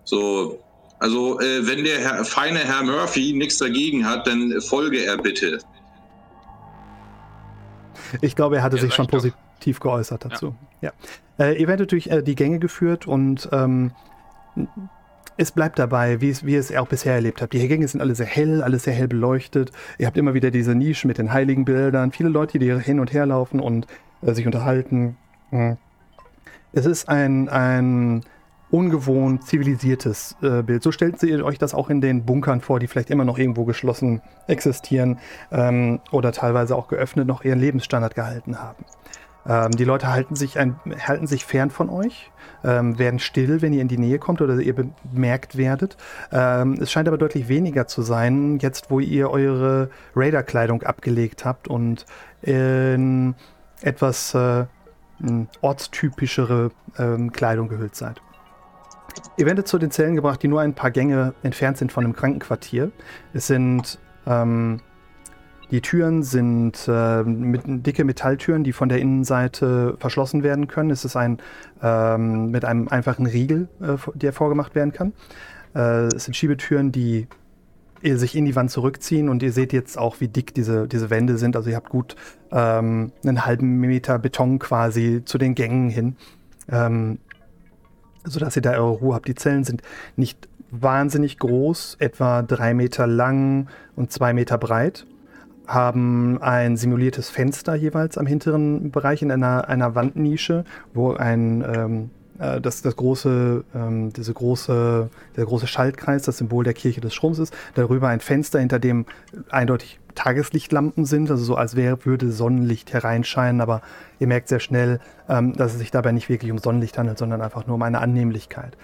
So, also äh, wenn der Herr, feine Herr Murphy nichts dagegen hat, dann folge er bitte. Ich glaube, er hatte Ja, sich schon ich doch. positiv geäußert dazu. Ja. Äh, ihr werdet durch äh, die Gänge geführt und ähm, es bleibt dabei, wie es, wie ihr es auch bisher erlebt habt. Die Gänge sind alle sehr hell, alles sehr hell beleuchtet. Ihr habt immer wieder diese Nischen mit den heiligen Bildern, viele Leute, die hier hin und her laufen und äh, sich unterhalten. Mhm. Es ist ein, ein ungewohnt zivilisiertes äh, Bild. So stellt ihr euch das auch in den Bunkern vor, die vielleicht immer noch irgendwo geschlossen existieren ähm, oder teilweise auch geöffnet noch ihren Lebensstandard gehalten haben. Ähm, die Leute halten sich, ein, halten sich fern von euch, ähm, werden still, wenn ihr in die Nähe kommt oder ihr bemerkt werdet. Ähm, es scheint aber deutlich weniger zu sein, jetzt wo ihr eure Raider-Kleidung abgelegt habt und in etwas äh, ortstypischere ähm, Kleidung gehüllt seid. Ihr werdet zu den Zellen gebracht, die nur ein paar Gänge entfernt sind von dem Krankenquartier. Es sind ähm, die Türen sind äh, mit, dicke Metalltüren, die von der Innenseite verschlossen werden können. Es ist ein ähm, mit einem einfachen Riegel, äh, der vorgemacht werden kann. Äh, es sind Schiebetüren, die sich in die Wand zurückziehen und ihr seht jetzt auch, wie dick diese, diese Wände sind. Also ihr habt gut ähm, einen halben Meter Beton quasi zu den Gängen hin, ähm, sodass ihr da eure Ruhe habt. Die Zellen sind nicht wahnsinnig groß, etwa drei Meter lang und zwei Meter breit haben ein simuliertes Fenster jeweils am hinteren Bereich in einer, einer Wandnische, wo ein ähm, äh, das, das große, ähm, diese große, der große Schaltkreis, das Symbol der Kirche des Stroms ist, darüber ein Fenster, hinter dem eindeutig Tageslichtlampen sind, also so als wäre, würde Sonnenlicht hereinscheinen, aber ihr merkt sehr schnell, ähm, dass es sich dabei nicht wirklich um Sonnenlicht handelt, sondern einfach nur um eine Annehmlichkeit.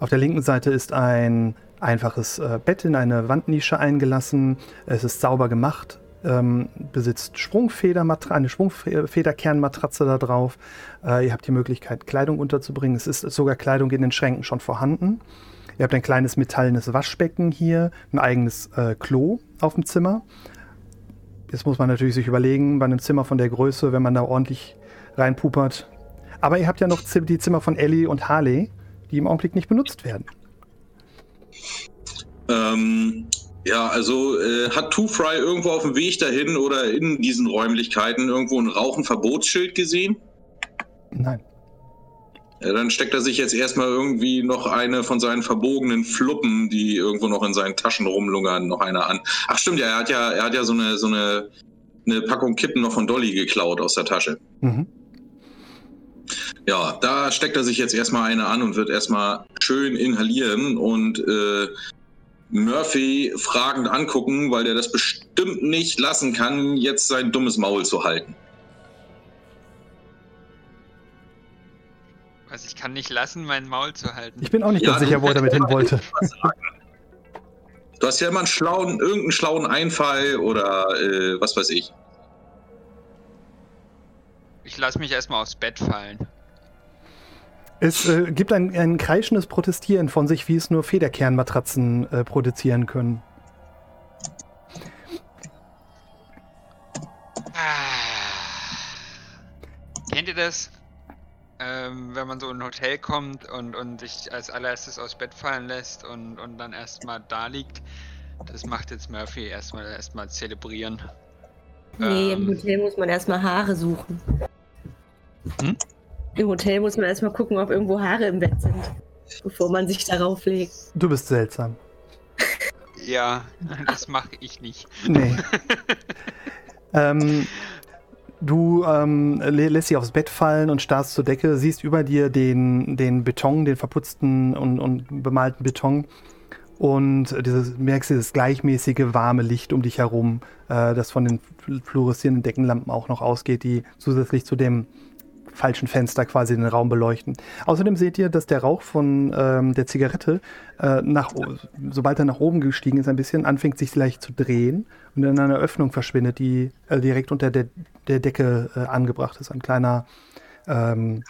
Auf der linken Seite ist ein einfaches äh, Bett in eine Wandnische eingelassen. Es ist sauber gemacht ähm, besitzt Sprungfedermatratze, eine Sprungfederkernmatratze da drauf. Äh, ihr habt die Möglichkeit, Kleidung unterzubringen. Es ist sogar Kleidung in den Schränken schon vorhanden. Ihr habt ein kleines metallenes Waschbecken hier, ein eigenes äh, Klo auf dem Zimmer. Jetzt muss man natürlich sich überlegen, bei einem Zimmer von der Größe, wenn man da ordentlich reinpupert. Aber ihr habt ja noch die Zimmer von Ellie und Harley, die im Augenblick nicht benutzt werden. Ähm, ja, also äh, hat Two Fry irgendwo auf dem Weg dahin oder in diesen Räumlichkeiten irgendwo ein Rauchenverbotsschild gesehen? Nein. Ja, dann steckt er sich jetzt erstmal irgendwie noch eine von seinen verbogenen Fluppen, die irgendwo noch in seinen Taschen rumlungern, noch eine an. Ach stimmt, ja, er hat ja, er hat ja so eine, so eine, eine Packung Kippen noch von Dolly geklaut aus der Tasche. Mhm. Ja, da steckt er sich jetzt erstmal eine an und wird erstmal schön inhalieren und äh, Murphy fragend angucken, weil der das bestimmt nicht lassen kann, jetzt sein dummes Maul zu halten. Also ich kann nicht lassen, mein Maul zu halten. Ich bin auch nicht ja, ganz sicher, wo er damit hin wollte. Du hast ja immer einen schlauen, irgendeinen schlauen Einfall oder äh, was weiß ich. Ich lasse mich erstmal aufs Bett fallen. Es äh, gibt ein, ein kreischendes Protestieren von sich, wie es nur Federkernmatratzen äh, produzieren können. Ah. Kennt ihr das? Ähm, wenn man so in ein Hotel kommt und, und sich als allererstes aus Bett fallen lässt und, und dann erstmal da liegt. Das macht jetzt Murphy erstmal erstmal zelebrieren. Nee, ähm, im Hotel muss man erstmal Haare suchen. Hm? Im Hotel muss man erstmal gucken, ob irgendwo Haare im Bett sind, bevor man sich darauf legt. Du bist seltsam. Ja, [LAUGHS] das mache ich nicht. Nee. [LAUGHS] ähm, du ähm, lässt sie aufs Bett fallen und starrst zur Decke, siehst über dir den, den Beton, den verputzten und, und bemalten Beton und dieses, merkst dieses gleichmäßige warme Licht um dich herum, äh, das von den fluoreszierenden Deckenlampen auch noch ausgeht, die zusätzlich zu dem falschen Fenster quasi den Raum beleuchten. Außerdem seht ihr, dass der Rauch von ähm, der Zigarette, äh, nach, sobald er nach oben gestiegen ist, ein bisschen anfängt sich leicht zu drehen und in einer Öffnung verschwindet, die äh, direkt unter der, der Decke äh, angebracht ist. Ein kleiner ähm,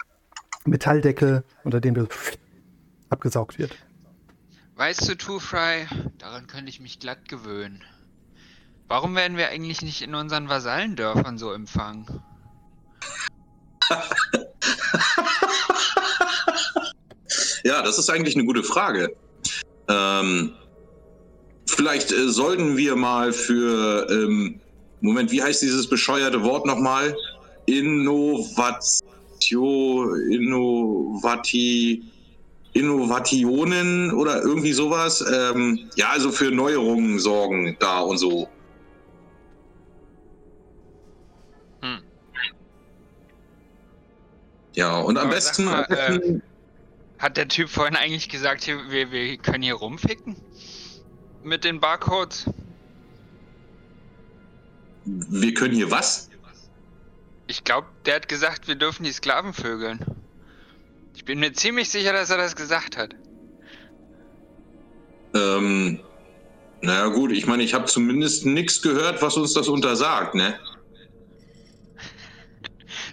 Metalldeckel, unter dem [LAUGHS] abgesaugt wird. Weißt du, Two Fry, daran könnte ich mich glatt gewöhnen. Warum werden wir eigentlich nicht in unseren Vasallendörfern so empfangen? [LAUGHS] ja, das ist eigentlich eine gute Frage. Ähm, vielleicht äh, sollten wir mal für, ähm, Moment, wie heißt dieses bescheuerte Wort nochmal? Innovation, Innovati, Innovationen oder irgendwie sowas. Ähm, ja, also für Neuerungen sorgen da und so. Ja, und am besten. Mal, äh, hat der Typ vorhin eigentlich gesagt, hier, wir, wir können hier rumficken? Mit den Barcodes? Wir können hier was? Ich glaube, der hat gesagt, wir dürfen die Sklaven vögeln. Ich bin mir ziemlich sicher, dass er das gesagt hat. Ähm, naja gut, ich meine, ich habe zumindest nichts gehört, was uns das untersagt, ne?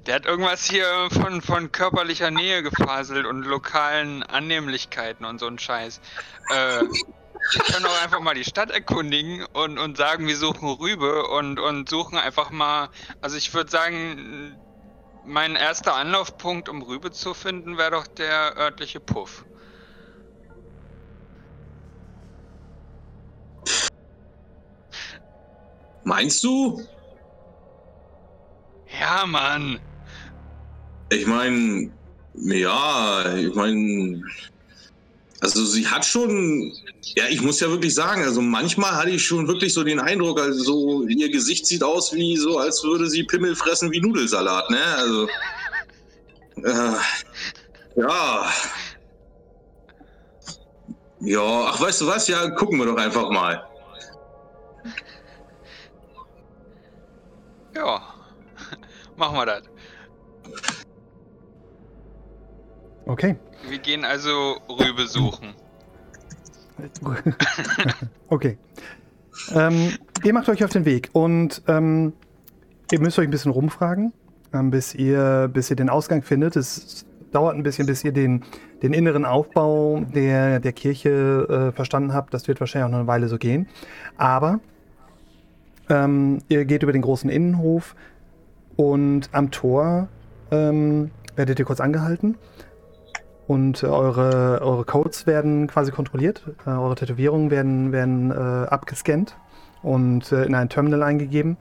Der hat irgendwas hier von, von körperlicher Nähe gefaselt und lokalen Annehmlichkeiten und so ein Scheiß. Äh, wir können auch einfach mal die Stadt erkundigen und, und sagen, wir suchen Rübe und, und suchen einfach mal. Also ich würde sagen, mein erster Anlaufpunkt, um Rübe zu finden, wäre doch der örtliche Puff. Meinst du? Ja, Mann. Ich meine, ja, ich meine, also sie hat schon, ja, ich muss ja wirklich sagen, also manchmal hatte ich schon wirklich so den Eindruck, also so ihr Gesicht sieht aus wie so, als würde sie Pimmel fressen wie Nudelsalat, ne? Also, äh, ja. Ja, ach, weißt du was? Ja, gucken wir doch einfach mal. Ja, [LAUGHS] machen wir das. Okay. Wir gehen also Rübe suchen. [LAUGHS] okay. Ähm, ihr macht euch auf den Weg und ähm, ihr müsst euch ein bisschen rumfragen, ähm, bis, ihr, bis ihr den Ausgang findet. Es dauert ein bisschen, bis ihr den, den inneren Aufbau der, der Kirche äh, verstanden habt. Das wird wahrscheinlich auch noch eine Weile so gehen. Aber ähm, ihr geht über den großen Innenhof und am Tor ähm, werdet ihr kurz angehalten und äh, eure, eure Codes werden quasi kontrolliert. Äh, eure Tätowierungen werden, werden äh, abgescannt und äh, in ein Terminal eingegeben.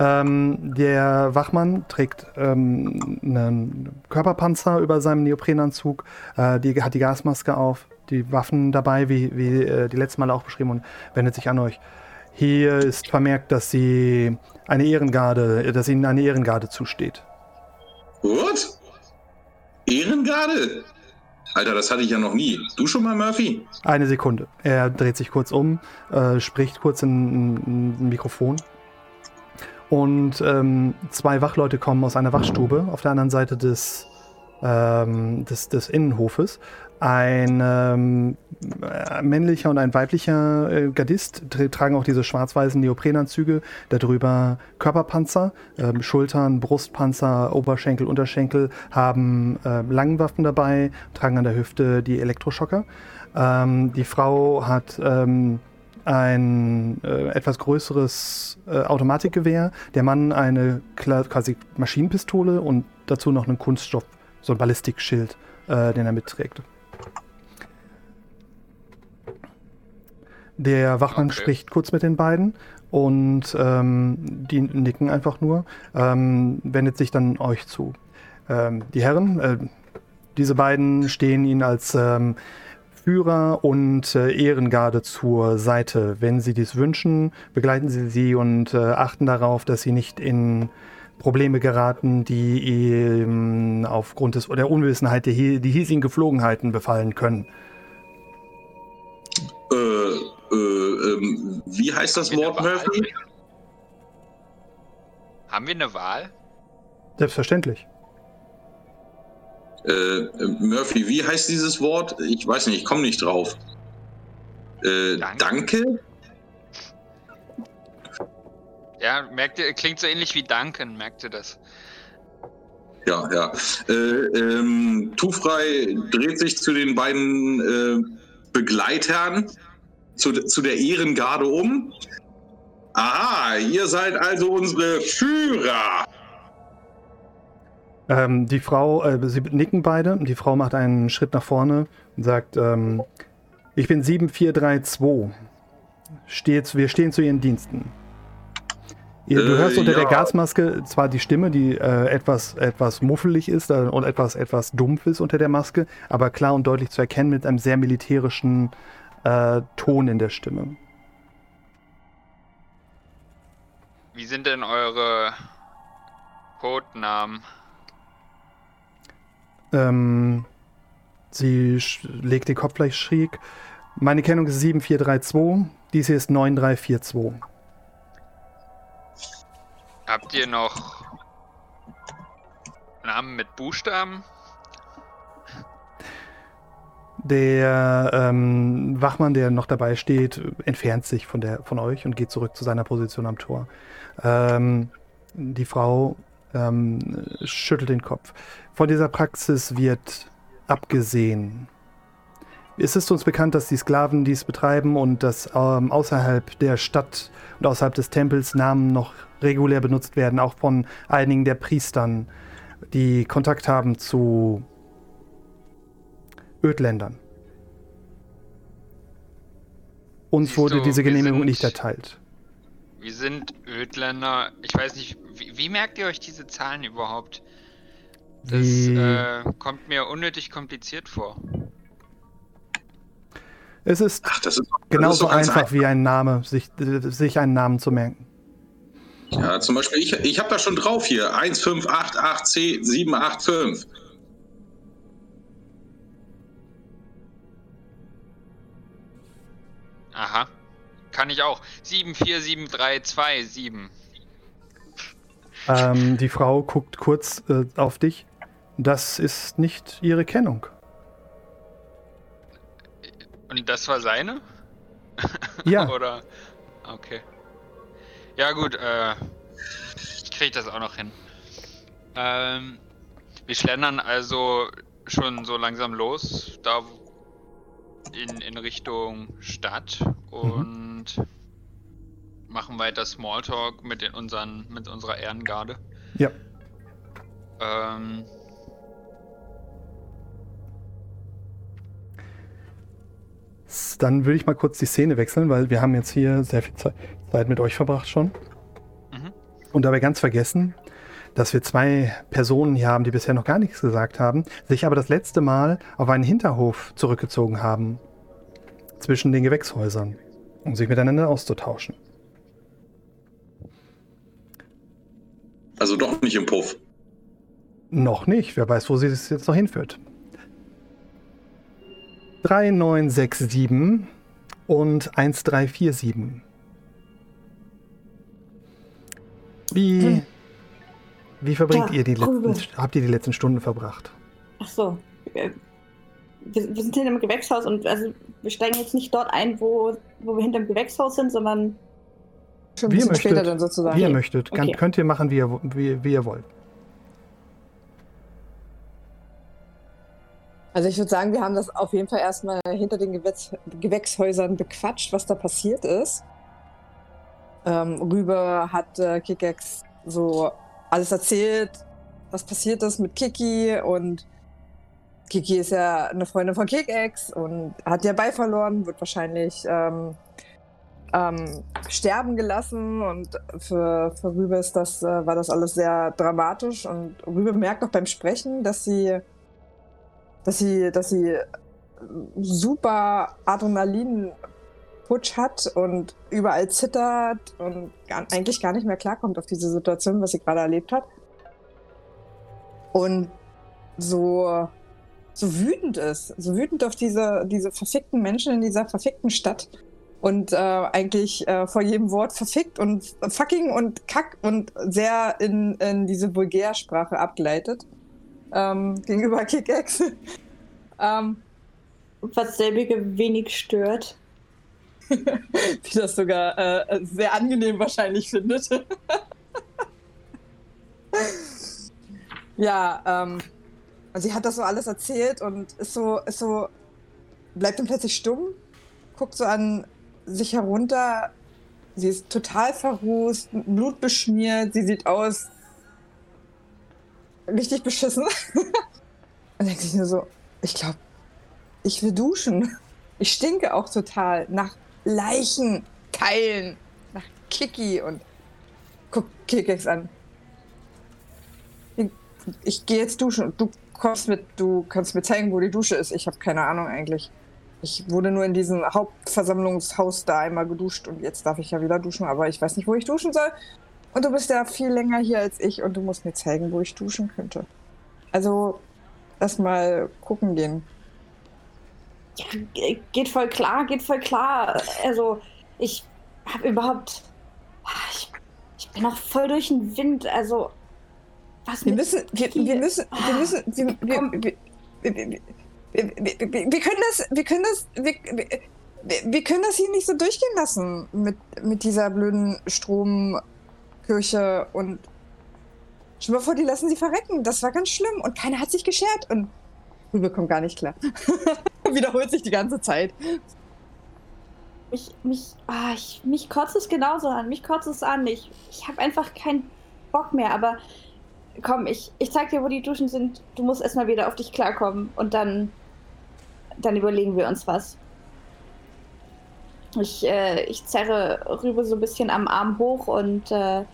Ähm, der Wachmann trägt ähm, einen Körperpanzer über seinem Neoprenanzug, äh, die, hat die Gasmaske auf, die Waffen dabei, wie, wie äh, die letzten Mal auch beschrieben, und wendet sich an euch. Hier ist vermerkt, dass sie eine Ehrengarde, dass ihnen eine Ehrengarde zusteht. What? Ehrengarde? Alter, das hatte ich ja noch nie. Du schon mal, Murphy? Eine Sekunde. Er dreht sich kurz um, äh, spricht kurz in ein Mikrofon. Und ähm, zwei Wachleute kommen aus einer Wachstube auf der anderen Seite des, ähm, des, des Innenhofes. Ein ähm, äh, männlicher und ein weiblicher äh, Gardist tra tragen auch diese schwarz-weißen Neoprenanzüge, darüber Körperpanzer, äh, Schultern, Brustpanzer, Oberschenkel, Unterschenkel, haben äh, Langwaffen dabei, tragen an der Hüfte die Elektroschocker. Ähm, die Frau hat ähm, ein äh, etwas größeres äh, Automatikgewehr, der Mann eine quasi Maschinenpistole und dazu noch einen Kunststoff, so ein Ballistikschild, äh, den er mitträgt. Der Wachmann okay. spricht kurz mit den beiden und ähm, die nicken einfach nur, ähm, wendet sich dann euch zu. Ähm, die Herren, äh, diese beiden stehen Ihnen als ähm, Führer und äh, Ehrengarde zur Seite. Wenn Sie dies wünschen, begleiten Sie sie und äh, achten darauf, dass Sie nicht in Probleme geraten, die aufgrund des, der Unwissenheit der, die hiesigen Geflogenheiten befallen können. Heißt das Wort, Murphy? Haben wir eine Wahl? Selbstverständlich. Äh, Murphy, wie heißt dieses Wort? Ich weiß nicht, ich komme nicht drauf. Äh, danke. danke? Ja, merkt ihr, klingt so ähnlich wie Danken, merkt ihr das? Ja, ja. Äh, ähm, Tufrei dreht sich zu den beiden äh, Begleitern zu, zu der Ehrengarde um. Aha, ihr seid also unsere Führer. Ähm, die Frau, äh, sie nicken beide. Die Frau macht einen Schritt nach vorne und sagt: ähm, Ich bin 7432. Steht, wir stehen zu Ihren Diensten. Ihr, du hörst äh, unter ja. der Gasmaske zwar die Stimme, die äh, etwas, etwas muffelig ist äh, und etwas, etwas dumpf ist unter der Maske, aber klar und deutlich zu erkennen mit einem sehr militärischen äh, Ton in der Stimme. Wie sind denn eure Codenamen? Ähm, sie legt den Kopf gleich schräg. Meine Kennung ist 7432, dies hier ist 9342. Habt ihr noch Namen mit Buchstaben? Der ähm, Wachmann, der noch dabei steht, entfernt sich von, der, von euch und geht zurück zu seiner Position am Tor. Ähm, die Frau ähm, schüttelt den Kopf. Von dieser Praxis wird abgesehen. Es ist uns bekannt, dass die Sklaven dies betreiben und dass ähm, außerhalb der Stadt und außerhalb des Tempels Namen noch regulär benutzt werden, auch von einigen der Priestern, die Kontakt haben zu Ödländern. Uns Siehst wurde du, diese Genehmigung sind- nicht erteilt. Wir sind Ödländer. Ich weiß nicht, wie, wie merkt ihr euch diese Zahlen überhaupt? Das Wie- äh, kommt mir unnötig kompliziert vor. Es ist Ach, das ist, das ist genauso ganz einfach wie ein Name, sich, sich einen Namen zu merken. Ja, zum Beispiel, ich, ich habe da schon drauf hier. 1588785. Aha. Kann ich auch. 747327. Ähm, die Frau guckt kurz äh, auf dich. Das ist nicht ihre Kennung. Und das war seine? Ja, [LAUGHS] Oder? Okay. Ja gut, äh, ich krieg das auch noch hin. Ähm, wir schlendern also schon so langsam los, da in, in Richtung Stadt und machen weiter Smalltalk mit den unseren, mit unserer Ehrengarde. ja. Ähm, Dann würde ich mal kurz die Szene wechseln, weil wir haben jetzt hier sehr viel Ze- Zeit mit euch verbracht schon. Mhm. Und dabei ganz vergessen, dass wir zwei Personen hier haben, die bisher noch gar nichts gesagt haben, sich aber das letzte Mal auf einen Hinterhof zurückgezogen haben. Zwischen den Gewächshäusern, um sich miteinander auszutauschen. Also doch nicht im Puff. Noch nicht. Wer weiß, wo sie das jetzt noch hinführt. 3967 und 1347. Wie, wie verbringt Ja, ihr die letzten, habt ihr die letzten Stunden verbracht? Ach so. äh, Wir, wir sind hinter dem Gewächshaus und also wir steigen jetzt nicht dort ein, wo, wo wir hinter dem Gewächshaus sind, sondern Schon ein Wie bisschen später dann sozusagen. Wie ihr möchtet. Kann, Okay. Könnt ihr machen, wie ihr, wie, wie ihr wollt. Also ich würde sagen, wir haben das auf jeden Fall erstmal hinter den Gewächs Gewächshäusern bequatscht, was da passiert ist. Ähm, Rübe hat äh, Kikex so alles erzählt, was passiert ist mit Kiki und Kiki ist ja eine Freundin von Kikex und hat ja Bei verloren, wird wahrscheinlich ähm, ähm, sterben gelassen und für, für Rübe ist das, äh, war das alles sehr dramatisch und Rübe merkt auch beim Sprechen, dass sie dass sie, dass sie super Adrenalin-Putsch hat und überall zittert und gar, eigentlich gar nicht mehr klarkommt auf diese Situation, was sie gerade erlebt hat. Und so, so wütend ist, so wütend auf diese, diese verfickten Menschen in dieser verfickten Stadt und äh, eigentlich äh, vor jedem Wort verfickt und fucking und kack und sehr in, in diese Vulgärsprache abgleitet ähm, [LAUGHS] gegenüber Kickaxe. ähm, was selbige wenig stört. [LAUGHS] die das sogar äh, sehr angenehm wahrscheinlich findet. [LAUGHS] ja, ähm, sie hat das so alles erzählt und ist so, ist so, bleibt dann plötzlich stumm, guckt so an sich herunter. Sie ist total verrußt, blutbeschmiert, sie sieht aus richtig beschissen. [LAUGHS] und denkt sich nur so, ich glaube, ich will duschen. Ich stinke auch total nach Leichenteilen, nach Kiki und guck Kikex an. Ich, ich gehe jetzt duschen und du kommst mit, du kannst mir zeigen, wo die Dusche ist. Ich habe keine Ahnung eigentlich. Ich wurde nur in diesem Hauptversammlungshaus da einmal geduscht und jetzt darf ich ja wieder duschen, aber ich weiß nicht, wo ich duschen soll. Und du bist ja viel länger hier als ich und du musst mir zeigen, wo ich duschen könnte. Also, lass mal gucken gehen. Ja, ge- geht voll klar, geht voll klar. Also, ich habe überhaupt. Ich, ich bin auch voll durch den Wind. Also, Was Wir müssen, wir, wir müssen, wir Ah, müssen, wir, wir, wir, wir, können das, wir können das, wir, wir, können das hier nicht so durchgehen lassen mit, mit dieser blöden Stromkirche und stell mal vor, die lassen sie verrecken. Das war ganz schlimm und keiner hat sich geschert und [LAUGHS] Rübe kommt gar nicht klar. [LAUGHS] Wiederholt sich die ganze Zeit. Mich, mich, ah, ich, mich kotzt es genauso an. Mich kotzt es an. Ich, ich habe einfach keinen Bock mehr. Aber komm, ich, ich zeig dir, wo die Duschen sind. Du musst erstmal wieder auf dich klarkommen. Und dann, dann überlegen wir uns was. Ich, äh, ich zerre Rübe so ein bisschen am Arm hoch und, äh,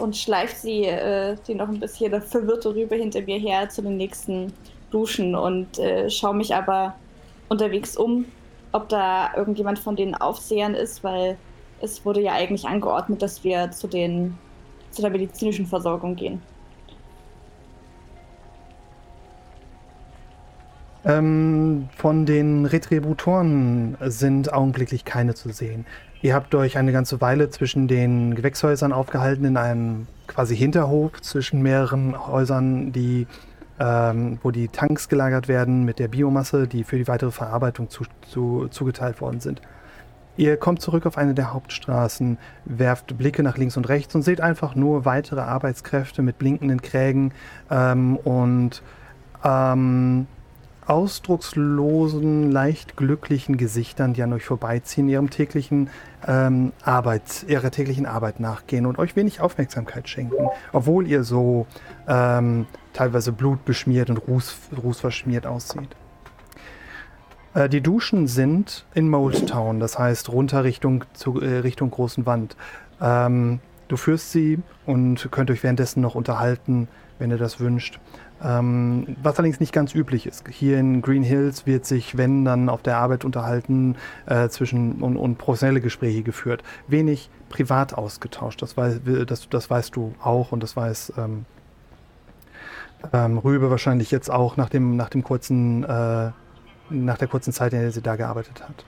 und schleift sie, äh, die noch ein bisschen [LAUGHS] verwirrte Rübe hinter mir her zu den nächsten Duschen und äh, schaue mich aber unterwegs um, ob da irgendjemand von den Aufsehern ist, weil es wurde ja eigentlich angeordnet, dass wir zu den zu der medizinischen Versorgung gehen. Ähm, von den Retributoren sind augenblicklich keine zu sehen. Ihr habt euch eine ganze Weile zwischen den Gewächshäusern aufgehalten, in einem quasi Hinterhof zwischen mehreren Häusern, die, ähm, wo die Tanks gelagert werden mit der Biomasse, die für die weitere Verarbeitung zu, zu, zugeteilt worden sind. Ihr kommt zurück auf eine der Hauptstraßen, werft Blicke nach links und rechts und seht einfach nur weitere Arbeitskräfte mit blinkenden Krägen ähm, und ähm, ausdruckslosen, leicht glücklichen Gesichtern, die an euch vorbeiziehen, ihrem täglichen ähm, Arbeit, ihrer täglichen Arbeit nachgehen und euch wenig Aufmerksamkeit schenken, obwohl ihr so ähm, teilweise blutbeschmiert und ruß, rußverschmiert aussieht. Äh, die Duschen sind in Mold Town, das heißt runter Richtung, zu, äh, Richtung großen Wand. Ähm, du führst sie und könnt euch währenddessen noch unterhalten, wenn ihr das wünscht. Ähm, was allerdings nicht ganz üblich ist. Hier in Green Hills wird sich, wenn dann auf der Arbeit unterhalten äh, zwischen und, und professionelle Gespräche geführt. Wenig privat ausgetauscht. Das, weiß, das, das weißt du auch und das weiß ähm, ähm, Rübe wahrscheinlich jetzt auch nach dem, nach dem kurzen, äh, nach der kurzen Zeit, in der sie da gearbeitet hat.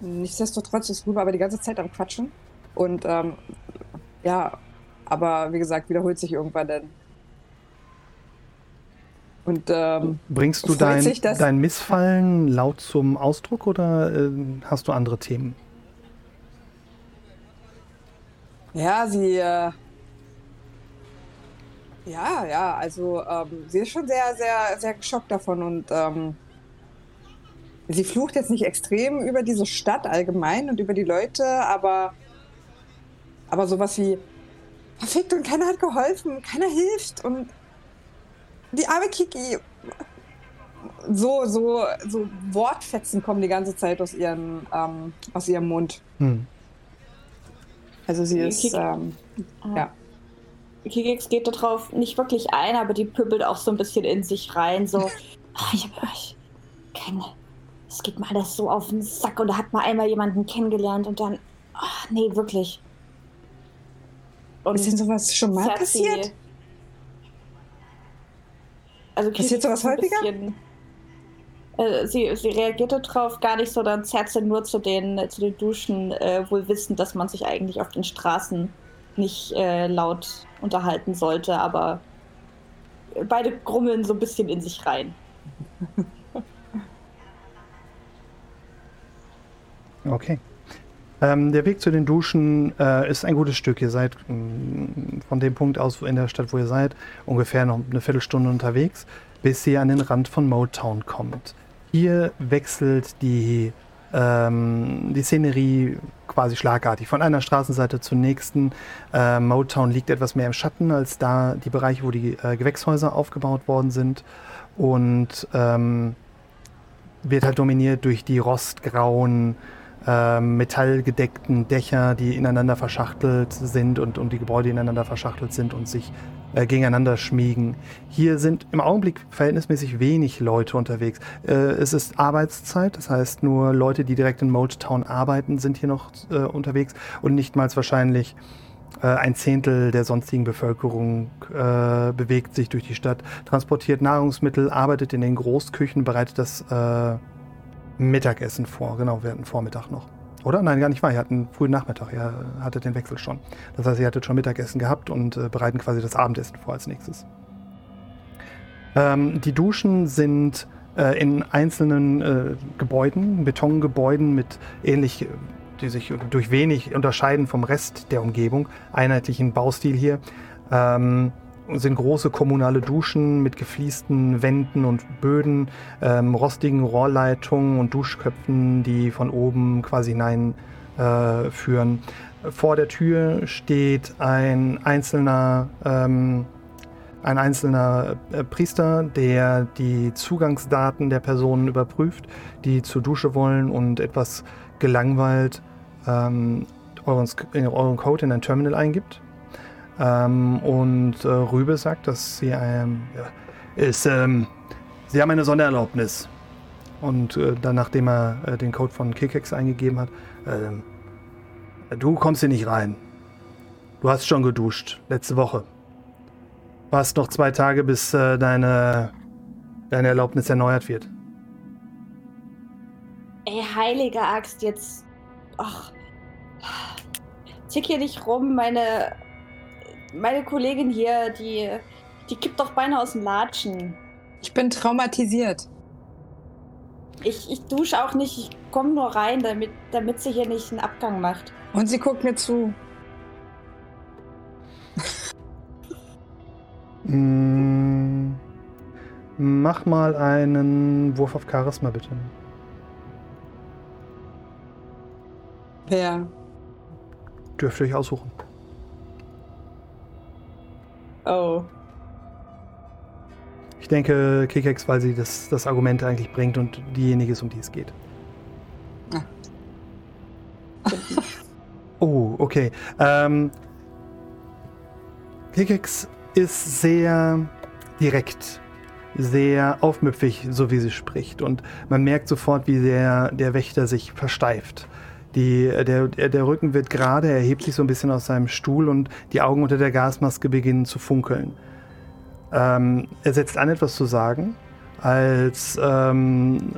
Nichtsdestotrotz ist Rübe aber die ganze Zeit am Quatschen. Und ähm, ja, aber wie gesagt, wiederholt sich irgendwann dann. Und ähm, Bringst du dein, sich, dein Missfallen laut zum Ausdruck oder äh, hast du andere Themen? ja, sie. Äh, ja, ja, also ähm, sie ist schon sehr, sehr, sehr geschockt davon und ähm, sie flucht jetzt nicht extrem über diese Stadt allgemein und über die Leute, aber, aber sowas wie verfickt und keiner hat geholfen, keiner hilft und die arme Kiki. So, so, so Wortfetzen kommen die ganze Zeit aus, ihren, ähm, aus ihrem Mund. Hm. Also sie ist, Kiki- ähm, ja. Kikix geht darauf nicht wirklich ein, aber die püppelt auch so ein bisschen in sich rein. So, [LAUGHS] "Ah, ich habe euch keine. Es geht mir alles so auf den Sack und da hat mal einmal jemanden kennengelernt und dann. Ach, nee, wirklich. Und Ist denn sowas schon mal sie- passiert? Also Passiert sowas häufiger? bisschen- Äh, sie, sie reagierte drauf gar nicht so, dann zerrt sie nur zu den, zu den Duschen, äh, wohl wissend, dass man sich eigentlich auf den Straßen nicht äh, laut unterhalten sollte, aber beide grummeln so ein bisschen in sich rein. Okay. Ähm, der Weg zu den Duschen äh, ist ein gutes Stück. Ihr seid mh, von dem Punkt aus in der Stadt, wo ihr seid, ungefähr noch eine Viertelstunde unterwegs, bis ihr an den Rand von Motown kommt. Hier wechselt die, ähm, die Szenerie quasi schlagartig von einer Straßenseite zur nächsten. Äh, Motown liegt etwas mehr im Schatten als da die Bereiche, wo die äh, Gewächshäuser aufgebaut worden sind. Und ähm, wird halt dominiert durch die rostgrauen, metallgedeckten Dächer, die ineinander verschachtelt sind und, und die Gebäude ineinander verschachtelt sind und sich äh, gegeneinander schmiegen. Hier sind im Augenblick verhältnismäßig wenig Leute unterwegs. Äh, es ist Arbeitszeit, das heißt nur Leute, die direkt in Mold Town arbeiten, sind hier noch äh, unterwegs und nichtmals wahrscheinlich äh, ein Zehntel der sonstigen Bevölkerung äh, bewegt sich durch die Stadt, transportiert Nahrungsmittel, arbeitet in den Großküchen, bereitet das äh, Mittagessen vor. Genau, wir hatten Vormittag noch. Oder? Nein, gar nicht wahr. Ihr hattet einen frühen Nachmittag. Ihr hattet den Wechsel schon. Das heißt, ihr hattet schon Mittagessen gehabt und äh, bereiten quasi das Abendessen vor als nächstes. Ähm, die Duschen sind äh, in einzelnen äh, Gebäuden, Betongebäuden mit ähnlich, die sich durch wenig unterscheiden vom Rest der Umgebung, einheitlichen Baustil hier. Ähm, sind große kommunale Duschen mit gefliesten Wänden und Böden, ähm, rostigen Rohrleitungen und Duschköpfen, die von oben quasi hinein äh. Vor der Tür steht ein einzelner, ähm, ein einzelner äh, Priester, der die Zugangsdaten der Personen überprüft, die zur Dusche wollen und etwas gelangweilt ähm, euren, euren Code in ein Terminal eingibt. Ähm, und äh, Rübe sagt, dass sie ähm, ist, ähm, sie haben eine Sondererlaubnis. Und äh, dann, nachdem er äh, den Code von Kikex eingegeben hat, ähm, du kommst hier nicht rein. Du hast schon geduscht, letzte Woche. Du hast noch zwei Tage, bis äh, deine, deine Erlaubnis erneuert wird. Ey, heilige Axt, jetzt. Ach. Zick hier nicht rum, meine meine Kollegin hier, die, die kippt doch beinahe aus dem Latschen. Ich bin traumatisiert. Ich, ich dusche auch nicht, ich komme nur rein, damit, damit sie hier nicht einen Abgang macht. Und sie guckt mir zu. mm, mach mal einen Wurf auf Charisma, bitte. Wer? Dürft ihr euch aussuchen. Oh. Ich denke, Kikex, weil sie das, das Argument eigentlich bringt und diejenige ist, um die es geht. Ah. oh, okay. Ähm, Kikex ist sehr direkt, sehr aufmüpfig, so wie sie spricht. Und man merkt sofort, wie der, der Wächter sich versteift. Die, der, der Rücken wird gerade, er hebt sich so ein bisschen aus seinem Stuhl und die Augen unter der Gasmaske beginnen zu funkeln. Ähm, er setzt an, etwas zu sagen, als ähm,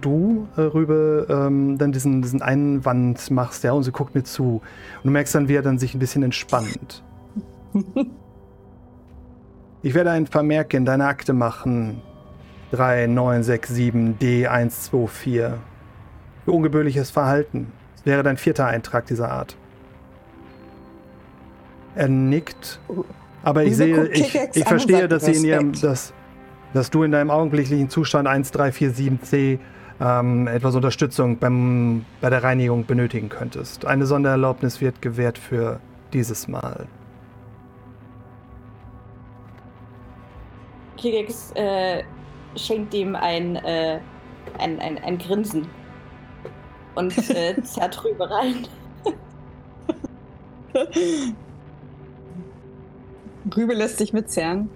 du, äh, Rübe, ähm, dann diesen, diesen Einwand machst, ja, und sie guckt mir zu. Und du merkst dann, wie er dann sich ein bisschen entspannt. [LAUGHS] ich werde einen Vermerk in deine Akte machen. 3967 D124 für ungebührliches Verhalten. Das wäre dein vierter Eintrag dieser Art. Er nickt, aber ich sehe, ich, ich verstehe, dass sie in ihrem, dass, dass du in deinem augenblicklichen Zustand 1347c ähm, etwas Unterstützung beim, bei der Reinigung benötigen könntest. Eine Sondererlaubnis wird gewährt für dieses Mal. Kigex äh, schenkt ihm ein, äh, ein, ein, ein Grinsen und äh, [LAUGHS] zerrt rüber rein. Rübe lässt sich mitzerren.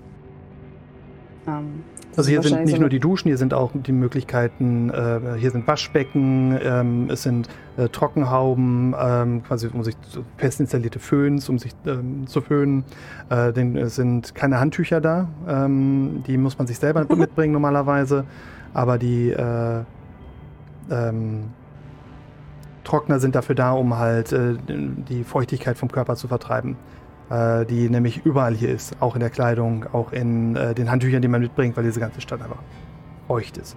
Ähm, also hier sind nicht nur die Duschen, hier sind auch die Möglichkeiten, äh, hier sind Waschbecken, ähm, es sind äh, Trockenhauben, ähm, quasi um sich fest installierte Föhns, um sich ähm, zu föhnen. Äh, denn es sind keine Handtücher da, ähm, die muss man sich selber [LAUGHS] mitbringen normalerweise, aber die äh, ähm, Trockner sind dafür da, um halt äh, die Feuchtigkeit vom Körper zu vertreiben. Äh, die nämlich überall hier ist. Auch in der Kleidung, auch in äh, den Handtüchern, die man mitbringt, weil diese ganze Stadt einfach feucht ist.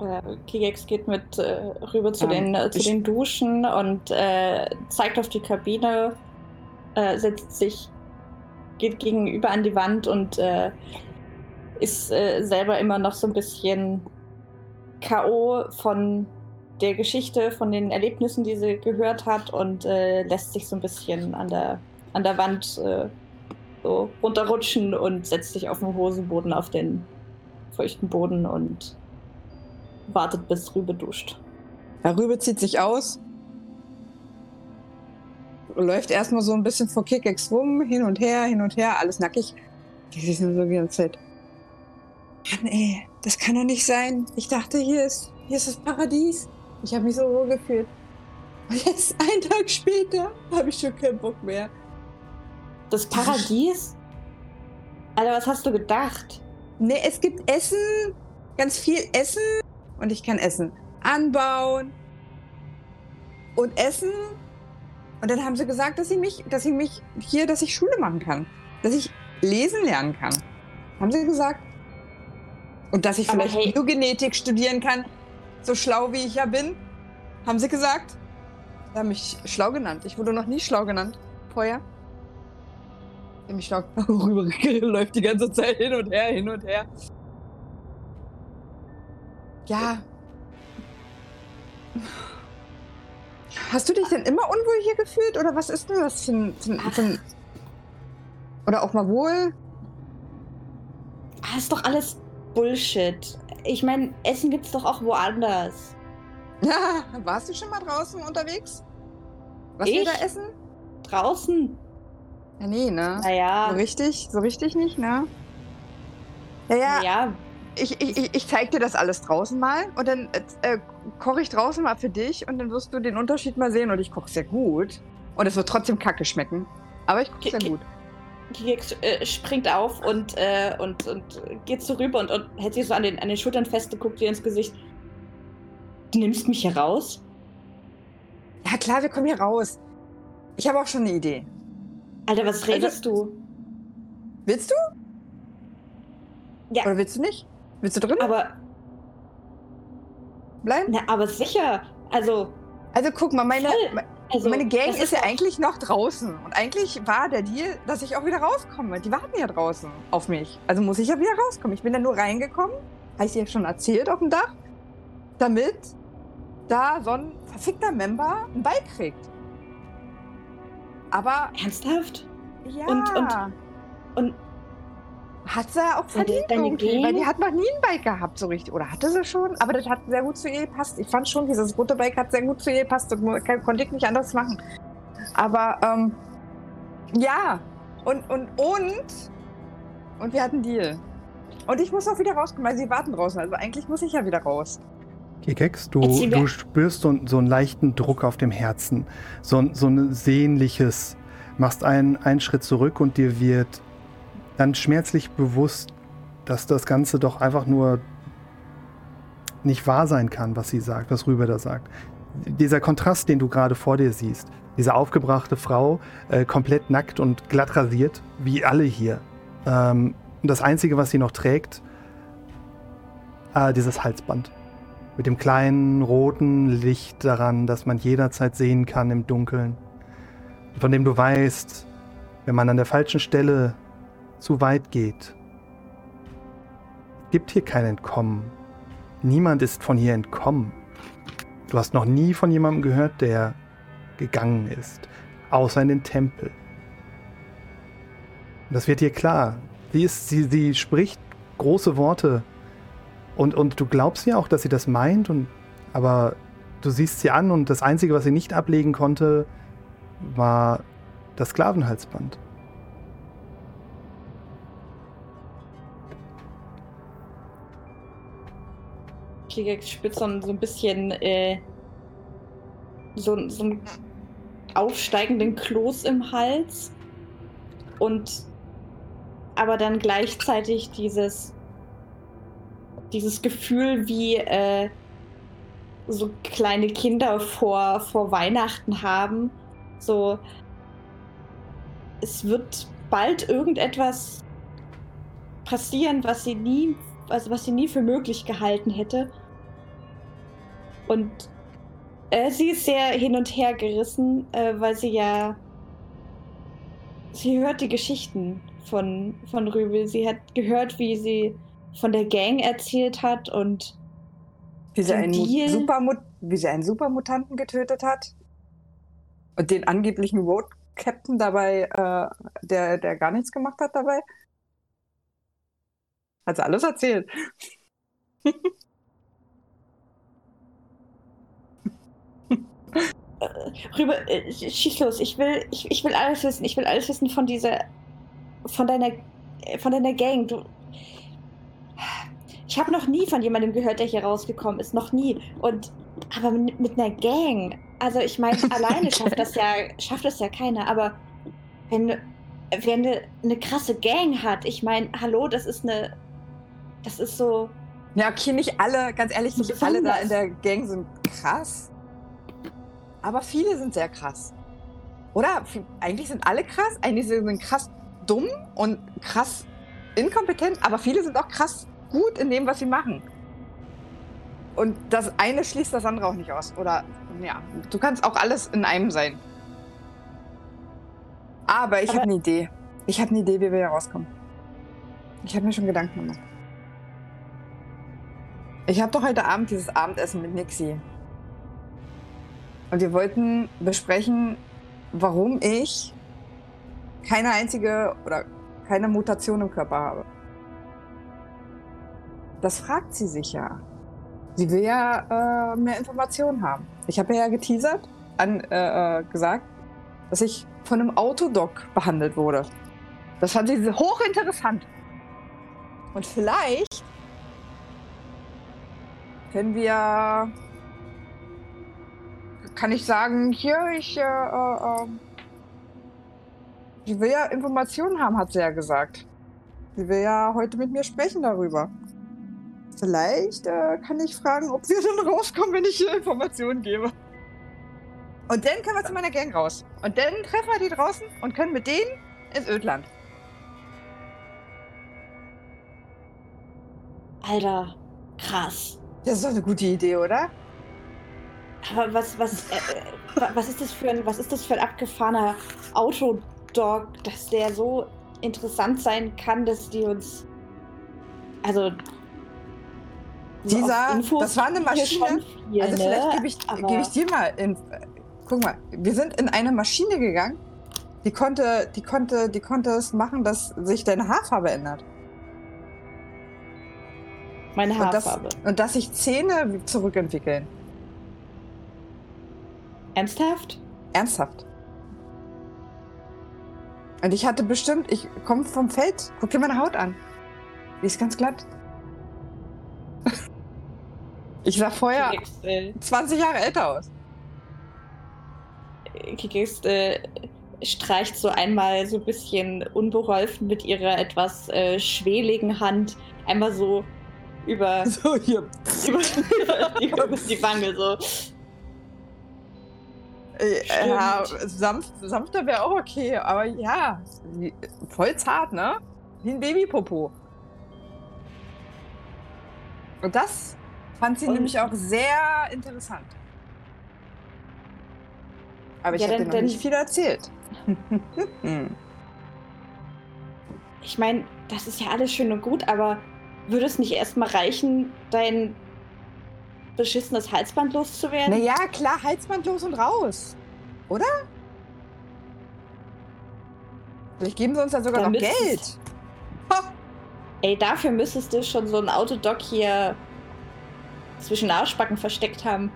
Äh, Kigex geht mit äh, rüber zu, ähm, den, zu den Duschen und äh, zeigt auf die Kabine, äh, setzt sich, geht gegenüber an die Wand und ist selber immer noch so ein bisschen K.O. von der Geschichte, von den Erlebnissen, die sie gehört hat und äh, lässt sich so ein bisschen an der, an der Wand äh, so runterrutschen und setzt sich auf den Hosenboden, auf den feuchten Boden und wartet, bis Rübe duscht. Herr Rübe zieht sich aus, läuft erstmal so ein bisschen vor Kickex rum, hin und her, hin und her, alles nackig. Die sich nur so die ganze Zeit. Mann, ey, das kann doch nicht sein. Ich dachte, hier ist, hier ist das Paradies. Ich habe mich so wohl gefühlt. Und jetzt, [LAUGHS] einen Tag später, habe ich schon keinen Bock mehr. Das Paradies? Alter, was hast du gedacht? Ne, es gibt Essen, ganz viel Essen und ich kann essen. anbauen und essen. Und dann haben sie gesagt, dass sie mich, dass sie mich hier, dass ich Schule machen kann. Dass ich lesen lernen kann. Haben sie gesagt. Und dass ich vielleicht hey- Biogenetik studieren kann. So schlau wie ich ja bin. Haben sie gesagt. Sie haben mich schlau genannt. Ich wurde noch nie schlau genannt. Vorher. Haben mich schlau [LAUGHS] rüber läuft die ganze Zeit hin und her, hin und her. Ja. Hast du dich denn immer unwohl hier gefühlt? Oder was ist denn das für ein. Für ein, für ein oder auch mal wohl? Ah, ist doch alles Bullshit. Ich meine, Essen gibt's doch auch woanders. [LAUGHS] Warst du schon mal draußen unterwegs? Was wir Ich? da essen? Draußen? Ja, nee, ne? Naja. So richtig, so richtig nicht, ne? Ja, ja. Ja, Ich, ich, ich- zeig dir das alles draußen mal und dann äh, äh, koche ich draußen mal für dich und dann wirst du den Unterschied mal sehen und ich koche sehr gut. Und es wird trotzdem kacke schmecken. Aber ich koche sehr gut. Keks äh, springt auf und, äh, und, und geht so rüber und, und hält sich so an den, an den Schultern fest und guckt dir ins Gesicht. Du nimmst mich hier raus? Ja, klar, wir kommen hier raus. Ich habe auch schon eine Idee. Alter, was Also- redest du? Willst du? Ja. Oder willst du nicht? Willst du drin Aber, bleiben? na, aber sicher. Also, Also guck mal, meine, Voll. Also meine Gang das ist ja eigentlich noch draußen. Und eigentlich war der Deal, dass ich auch wieder rauskomme. Die warten ja draußen auf mich. Also muss ich ja wieder rauskommen. Ich bin ja nur reingekommen, habe ich dir schon erzählt, auf dem Dach, damit da so ein verfickter Member ein Bike kriegt. Aber Ernsthaft? ja. Und- und- und- hat sie auch verdient deine irgendwie, weil die hat noch nie ein Bike gehabt, so richtig. Oder hatte sie schon? Aber das hat sehr gut zu ihr gepasst. Ich fand schon, dieses rote Bike hat sehr gut zu ihr gepasst. Das konnte ich nicht anders machen. Aber, ähm, ja. Und, und, und, und wir hatten einen Deal. Und ich muss auch wieder rauskommen, weil sie warten draußen. Also eigentlich muss ich ja wieder raus. Kekex, du, du spürst so, so einen leichten Druck auf dem Herzen, so, ein- so ein sehnliches, machst einen, einen Schritt zurück und dir wird dann schmerzlich bewusst, dass das Ganze doch einfach nur nicht wahr sein kann, was sie sagt, was Rübe da sagt. Dieser Kontrast, den du gerade vor dir siehst, diese aufgebrachte Frau, äh, komplett nackt und glatt rasiert, wie alle hier. Ähm, und das Einzige, was sie noch trägt, äh, dieses Halsband mit dem kleinen roten Licht daran, das man jederzeit sehen kann im Dunkeln. Von dem du weißt, wenn man an der falschen Stelle zu weit geht, gibt hier kein Entkommen. Niemand ist von hier entkommen. Du hast noch nie von jemandem gehört, der gegangen ist, außer in den Tempel. Und das wird dir klar. Sie, ist, sie, sie spricht große Worte und, und du glaubst ja auch, dass sie das meint, und, aber du siehst sie an und das Einzige, was sie nicht ablegen konnte, war das Sklavenhalsband. So ein, so ein bisschen äh, so, so einen aufsteigenden Kloß im Hals und aber dann gleichzeitig dieses dieses Gefühl wie äh, so kleine Kinder vor, vor Weihnachten haben. So, es wird bald irgendetwas passieren, was sie nie, also was sie nie für möglich gehalten hätte. Und äh, sie ist sehr hin und her gerissen, äh, weil sie ja. Sie hört die Geschichten von, von Rübel. Sie hat gehört, wie sie von der Gang erzählt hat und Wie sie, einen? Supermut wie sie einen Supermutanten getötet hat. Und den angeblichen Road Captain dabei, äh, der, der gar nichts gemacht hat dabei. Hat sie alles erzählt. Rüber, äh, schieß los. Ich will, ich, ich will alles wissen. Ich will alles wissen von dieser, von deiner, äh, von deiner Gang. Du, ich habe noch nie von jemandem gehört, der hier rausgekommen ist. Noch nie. Und, aber mit, mit einer Gang. Also ich meine, [LAUGHS] alleine schafft das ja, schafft das ja keiner. Aber wenn, wer eine, eine krasse Gang hat, ich meine, hallo, das ist eine, das ist so, Ja, okay, nicht alle, ganz ehrlich, nicht alle da in der Gang sind krass. Aber viele sind sehr krass. Oder? Eigentlich sind alle krass. Eigentlich sind krass dumm und krass inkompetent, aber viele sind auch krass gut in dem, was sie machen. Und das eine schließt das andere auch nicht aus. Oder, ja, du kannst auch alles in einem sein. Aber ich habe eine Idee. Ich habe eine Idee, wie wir hier rauskommen. Ich habe mir schon Gedanken gemacht. Ich habe doch heute Abend dieses Abendessen mit Nixie. Und wir wollten besprechen, warum ich keine einzige oder keine Mutation im Körper habe. Das fragt sie sich ja. Sie will ja äh, mehr Informationen haben. Ich habe ja geteasert, an, äh, äh, gesagt, dass ich von einem Autodoc behandelt wurde. Das fand sie hochinteressant. Und vielleicht können wir. Kann ich sagen, hier, ich. Äh, äh, sie will ja Informationen haben, hat sie ja gesagt. Sie will ja heute mit mir sprechen darüber. Vielleicht äh, kann ich fragen, ob wir [LAUGHS] dann rauskommen, wenn ich hier Informationen gebe. Und dann können wir zu meiner Gang raus. Und dann treffen wir die draußen und können mit denen ins Ödland. Alter, krass. Das ist doch eine gute Idee, oder? Aber was, was, äh, äh, wa- was ist das für ein, was ist das für ein abgefahrener Autodog, dass der so interessant sein kann, dass die uns, also so Dieser, Infos das war eine Maschine. schon viel, also vielleicht ne? gebe ich, gebe ich dir mal. In, guck mal, wir sind in eine Maschine gegangen. Die konnte, die konnte, die konnte es machen, dass sich deine Haarfarbe ändert. Meine Und das, Haarfarbe. und dass sich Zähne zurückentwickeln. Ernsthaft? Ernsthaft. Und ich hatte bestimmt, ich komme vom Feld, guck dir meine Haut an. Die ist ganz glatt. [LAUGHS] Ich sah vorher Kikix, äh, 20 Jahre älter aus. Kikix äh, streicht so einmal so ein bisschen unbeholfen mit ihrer etwas äh, schweligen Hand einmal so über, [LAUGHS] So hier. über, die, über die Wange so. Äh, Ja, sanft, sanfter wäre auch okay, aber ja, voll zart, ne? Wie ein Babypopo. Und das fand sie Und- nämlich auch sehr interessant. Aber ich Ja, habe dir noch nicht viel erzählt. [LAUGHS] Hm. Ich meine, das ist ja alles schön und gut, aber würde es nicht erstmal reichen, dein beschissenes Halsband loszuwerden? naja, klar, Halsband los und raus. Oder? Vielleicht geben sie uns ja sogar Dann noch Geld. Ey, dafür müsstest du schon so ein Autodoc hier zwischen Arschbacken versteckt haben.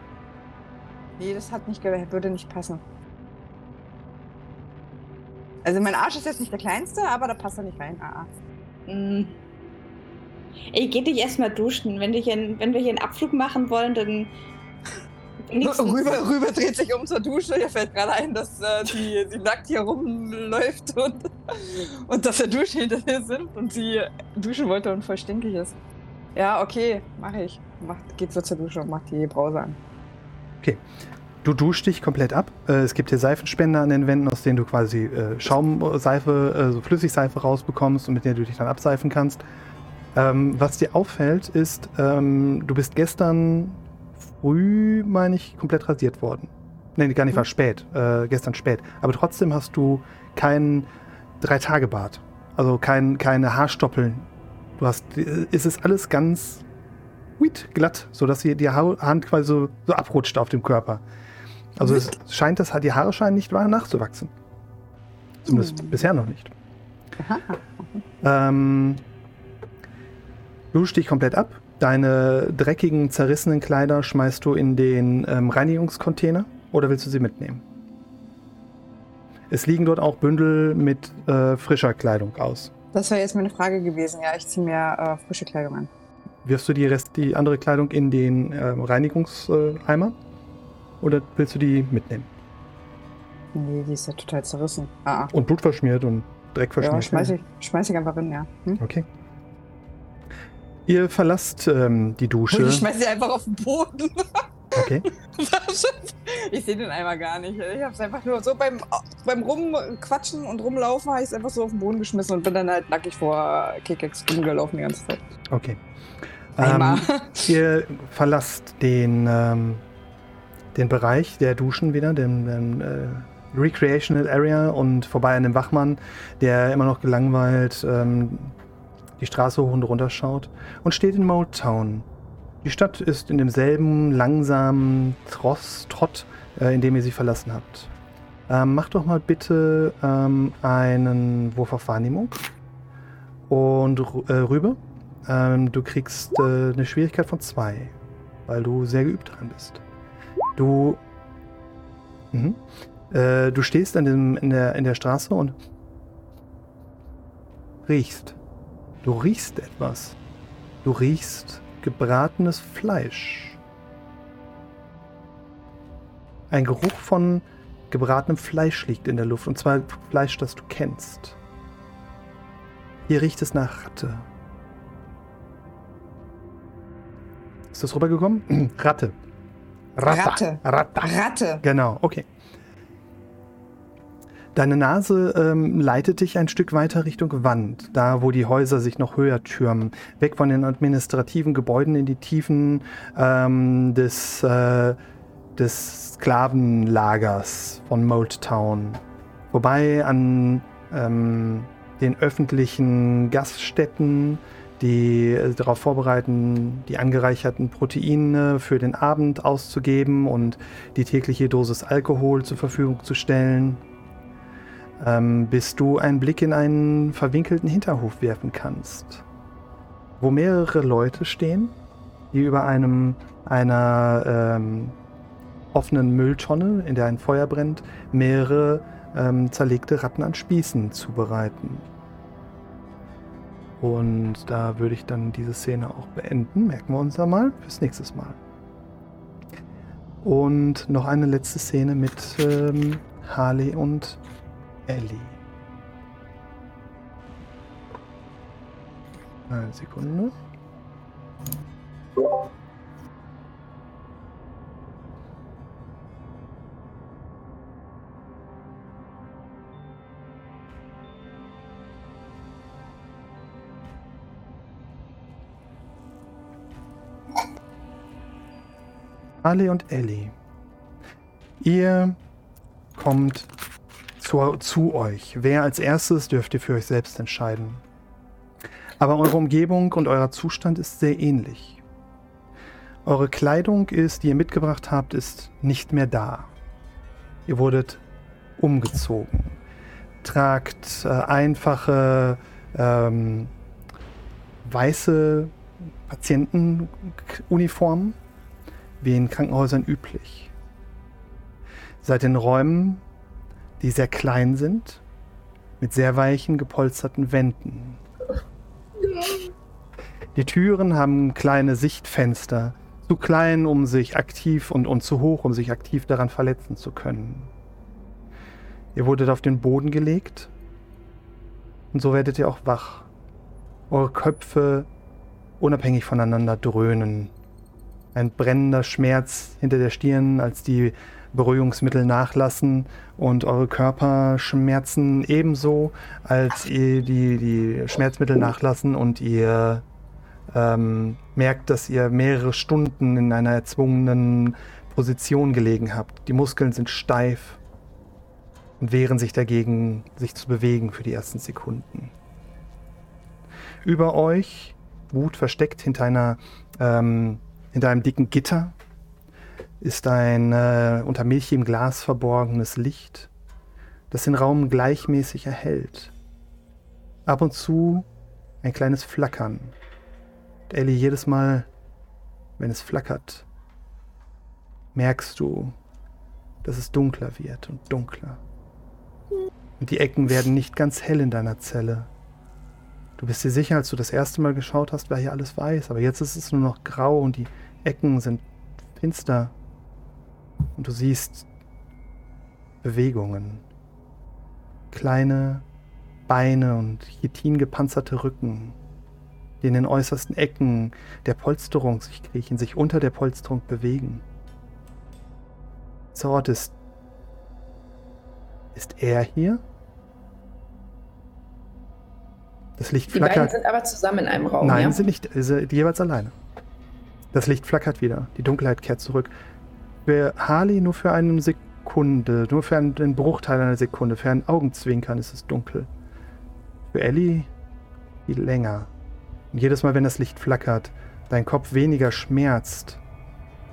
Nee, das hat nicht, würde nicht passen. Also mein Arsch ist jetzt nicht der kleinste, aber da passt er nicht rein. Ah, ah. Mm. Ey, geh dich erstmal duschen. Wenn, wir hier, einen- wenn wir hier einen Abflug machen wollen, dann. [LAUGHS] Rüber, rüber dreht sich um zur Dusche. Ihr fällt gerade ein, dass äh, die, sie nackt hier rumläuft und, und dass der Duschen hinter ihr sind und sie duschen wollte und voll stinkig ist. Ja, okay, mache ich. Macht, geht so zur Dusche und macht die Brause an. Du duschst dich komplett ab. Äh, es gibt hier Seifenspender an den Wänden, aus denen du quasi äh, Schaumseife, äh, so Flüssigseife rausbekommst und mit der du dich dann abseifen kannst. Ähm, was dir auffällt, ist, ähm, du bist gestern früh, meine ich, komplett rasiert worden. Nee, gar nicht, war spät. Äh, gestern spät. Aber trotzdem hast du keinen Drei-Tage-Bart. Also kein, keine Haarstoppeln. Du hast, äh, es ist alles ganz wheat, glatt, sodass die, die Ha- Hand quasi so, so abrutscht auf dem Körper. Also es scheint, dass die Haare scheinen nicht wahr nachzuwachsen. Zumindest bisher noch nicht. Ähm, du duschst dich komplett ab. Deine dreckigen, zerrissenen Kleider schmeißt du in den ähm, Reinigungscontainer oder willst du sie mitnehmen? Es liegen dort auch Bündel mit äh, frischer Kleidung aus. Das wäre jetzt meine Frage gewesen. Ja, ich ziehe mir äh, frische Kleidung an. Wirfst du die Rest, die andere Kleidung in den ähm, Reinigungseimer? Oder willst du die mitnehmen? Nee, die ist ja total zerrissen. Ah, ah. Und Blut verschmiert und Dreck Ja, schmeiß ich, schmeiß ich einfach hin, ja. Hm? Okay. Ihr verlasst ähm, die Dusche. Und ich schmeiß sie einfach auf den Boden. [LAUGHS] Okay. [LAUGHS] ich sehe den Eimer gar nicht. Ich habe es einfach nur so beim, beim Rumquatschen und Rumlaufen habe ich es einfach so auf den Boden geschmissen und bin dann halt nackig vor Kickex rumgelaufen die ganze Zeit. Okay. Ähm, ihr verlasst den, ähm, den Bereich der Duschen wieder, den, den äh, Recreational Area und vorbei an dem Wachmann, der immer noch gelangweilt ähm, die Straße hoch und runter schaut und steht in Mold Town. Die Stadt ist in demselben langsamen Tross, Trott, äh, in dem ihr sie verlassen habt. Ähm, macht doch mal bitte ähm, einen Wurf auf Wahrnehmung. Und äh, Rübe, ähm, du kriegst äh, eine Schwierigkeit von zwei, weil du sehr geübt dran bist. Du, mhm. äh, du stehst an dem, in, der, in der Straße und riechst. Du riechst etwas. Du riechst gebratenes Fleisch. Ein Geruch von gebratenem Fleisch liegt in der Luft, und zwar Fleisch, das du kennst. Hier riecht es nach Ratte. Ist das rübergekommen? [CLEARS THROAT] Ratte. Ratte. Ratte. Ratte. Genau, okay. Deine Nase ähm, leitet dich ein Stück weiter Richtung Wand, da wo die Häuser sich noch höher türmen, weg von den administrativen Gebäuden in die Tiefen ähm, des, äh, des Sklavenlagers von Mold Town. Vorbei an ähm, den öffentlichen Gaststätten, die äh, darauf vorbereiten, die angereicherten Proteine für den Abend auszugeben und die tägliche Dosis Alkohol zur Verfügung zu stellen ähm, bis du einen Blick in einen verwinkelten Hinterhof werfen kannst, wo mehrere Leute stehen, die über einem einer ähm, offenen Mülltonne, in der ein Feuer brennt, mehrere ähm, zerlegte Ratten an Spießen zubereiten. Und da würde ich dann diese Szene auch beenden. Merken wir uns da mal fürs nächste Mal. Und noch eine letzte Szene mit ähm, Harley und Ellie. Eine Sekunde. Ali und Ellie. Ihr kommt zu, zu euch. Wer als erstes dürft ihr für euch selbst entscheiden. Aber eure Umgebung und euer Zustand ist sehr ähnlich. Eure Kleidung ist, die ihr mitgebracht habt, ist nicht mehr da. Ihr wurdet umgezogen. Tragt äh, einfache ähm, weiße Patientenuniformen, wie in Krankenhäusern üblich. Seid in Räumen, die sehr klein sind, mit sehr weichen, gepolsterten Wänden. Die Türen haben kleine Sichtfenster, zu klein, um sich aktiv und, und zu hoch, um sich aktiv daran verletzen zu können. Ihr wurdet auf den Boden gelegt und so werdet ihr auch wach. Eure Köpfe unabhängig voneinander dröhnen. Ein brennender Schmerz hinter der Stirn, als die Beruhigungsmittel nachlassen und eure Körperschmerzen ebenso, als ihr die, die Schmerzmittel nachlassen und ihr ähm, merkt, dass ihr mehrere Stunden in einer erzwungenen Position gelegen habt. Die Muskeln sind steif und wehren sich dagegen, sich zu bewegen für die ersten Sekunden. Über euch, Wut versteckt hinter einer ähm, hinter einem dicken Gitter, ist ein äh, unter milchigem Glas verborgenes Licht, das den Raum gleichmäßig erhält. Ab und zu ein kleines Flackern. Und Ellie, jedes Mal, wenn es flackert, merkst du, dass es dunkler wird und dunkler. Und die Ecken werden nicht ganz hell in deiner Zelle. Du bist dir sicher, als du das erste Mal geschaut hast, war hier alles weiß, aber jetzt ist es nur noch grau und die Ecken sind finster und du siehst Bewegungen. Kleine Beine und chitingepanzerte Rücken. die in den äußersten Ecken der Polsterung sich kriechen, sich unter der Polsterung bewegen. Dieser Ort ist. Ist er hier? Das Licht Die beiden flackert. sind aber zusammen in einem Raum. Nein, ja? sie sind nicht sie sind jeweils alleine. Das Licht flackert wieder. Die Dunkelheit kehrt zurück. Für Harley nur für eine Sekunde, nur für einen, Bruchteil einer Sekunde, für einen Augenzwinkern ist es dunkel. Für Ellie viel länger. Und jedes Mal, wenn das Licht flackert, dein Kopf weniger schmerzt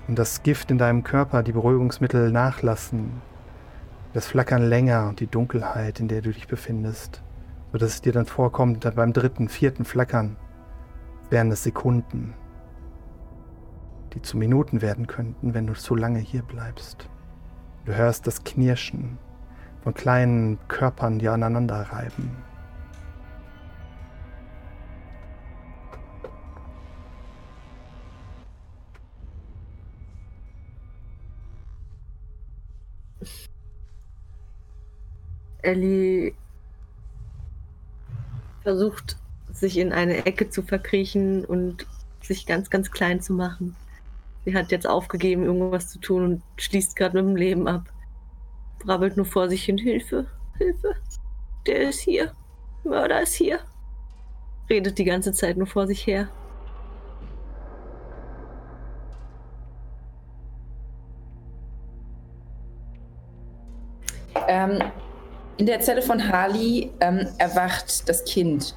und das Gift in deinem Körper, die Beruhigungsmittel nachlassen, das Flackern länger und die Dunkelheit, in der du dich befindest, sodass es dir dann vorkommt, dann beim dritten, vierten Flackern wären es Sekunden, die zu Minuten werden könnten, wenn du zu lange hier bleibst. Du hörst das Knirschen von kleinen Körpern, die aneinander reiben. Ellie versucht, sich in eine Ecke zu verkriechen und sich ganz, ganz klein zu machen. Sie hat jetzt aufgegeben, irgendwas zu tun und schließt gerade mit dem Leben ab. Brabbelt nur vor sich hin: Hilfe, Hilfe. Der ist hier. Mörder ist hier. Redet die ganze Zeit nur vor sich her. Ähm, in der Zelle von Harley ähm, erwacht das Kind.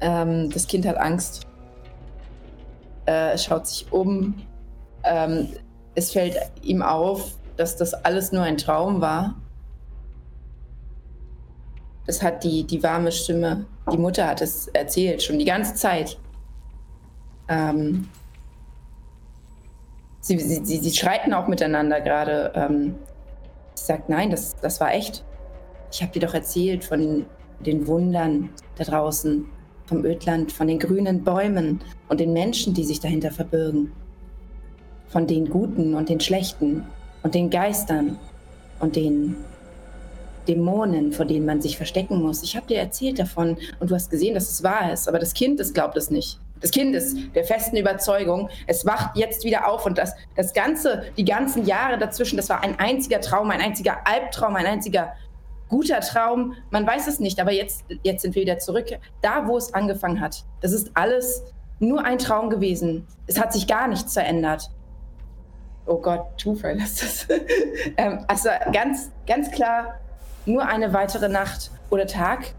Ähm, das Kind hat Angst. Äh, schaut sich um. Ähm, es fällt ihm auf, dass das alles nur ein Traum war. Das hat die, die warme Stimme, die Mutter hat es erzählt, schon die ganze Zeit. Ähm, sie, sie, sie, sie schreiten auch miteinander gerade. Ähm, sie sagt, nein, das, das war echt. Ich habe dir doch erzählt von den Wundern da draußen, vom Ödland, von den grünen Bäumen und den Menschen, die sich dahinter verbirgen. Von den Guten und den Schlechten und den Geistern und den Dämonen, vor denen man sich verstecken muss. Ich habe dir erzählt davon und du hast gesehen, dass es wahr ist, aber das Kind, das glaubt es nicht. Das Kind ist der festen Überzeugung, es wacht jetzt wieder auf und das, das Ganze, die ganzen Jahre dazwischen, das war ein einziger Traum, ein einziger Albtraum, ein einziger guter Traum. Man weiß es nicht, aber jetzt, jetzt sind wir wieder zurück, da wo es angefangen hat. Das ist alles nur ein Traum gewesen. Es hat sich gar nichts verändert. Oh Gott, Zufall [LAUGHS] ist das. ähm, also ganz, ganz klar, nur eine weitere Nacht oder Tag,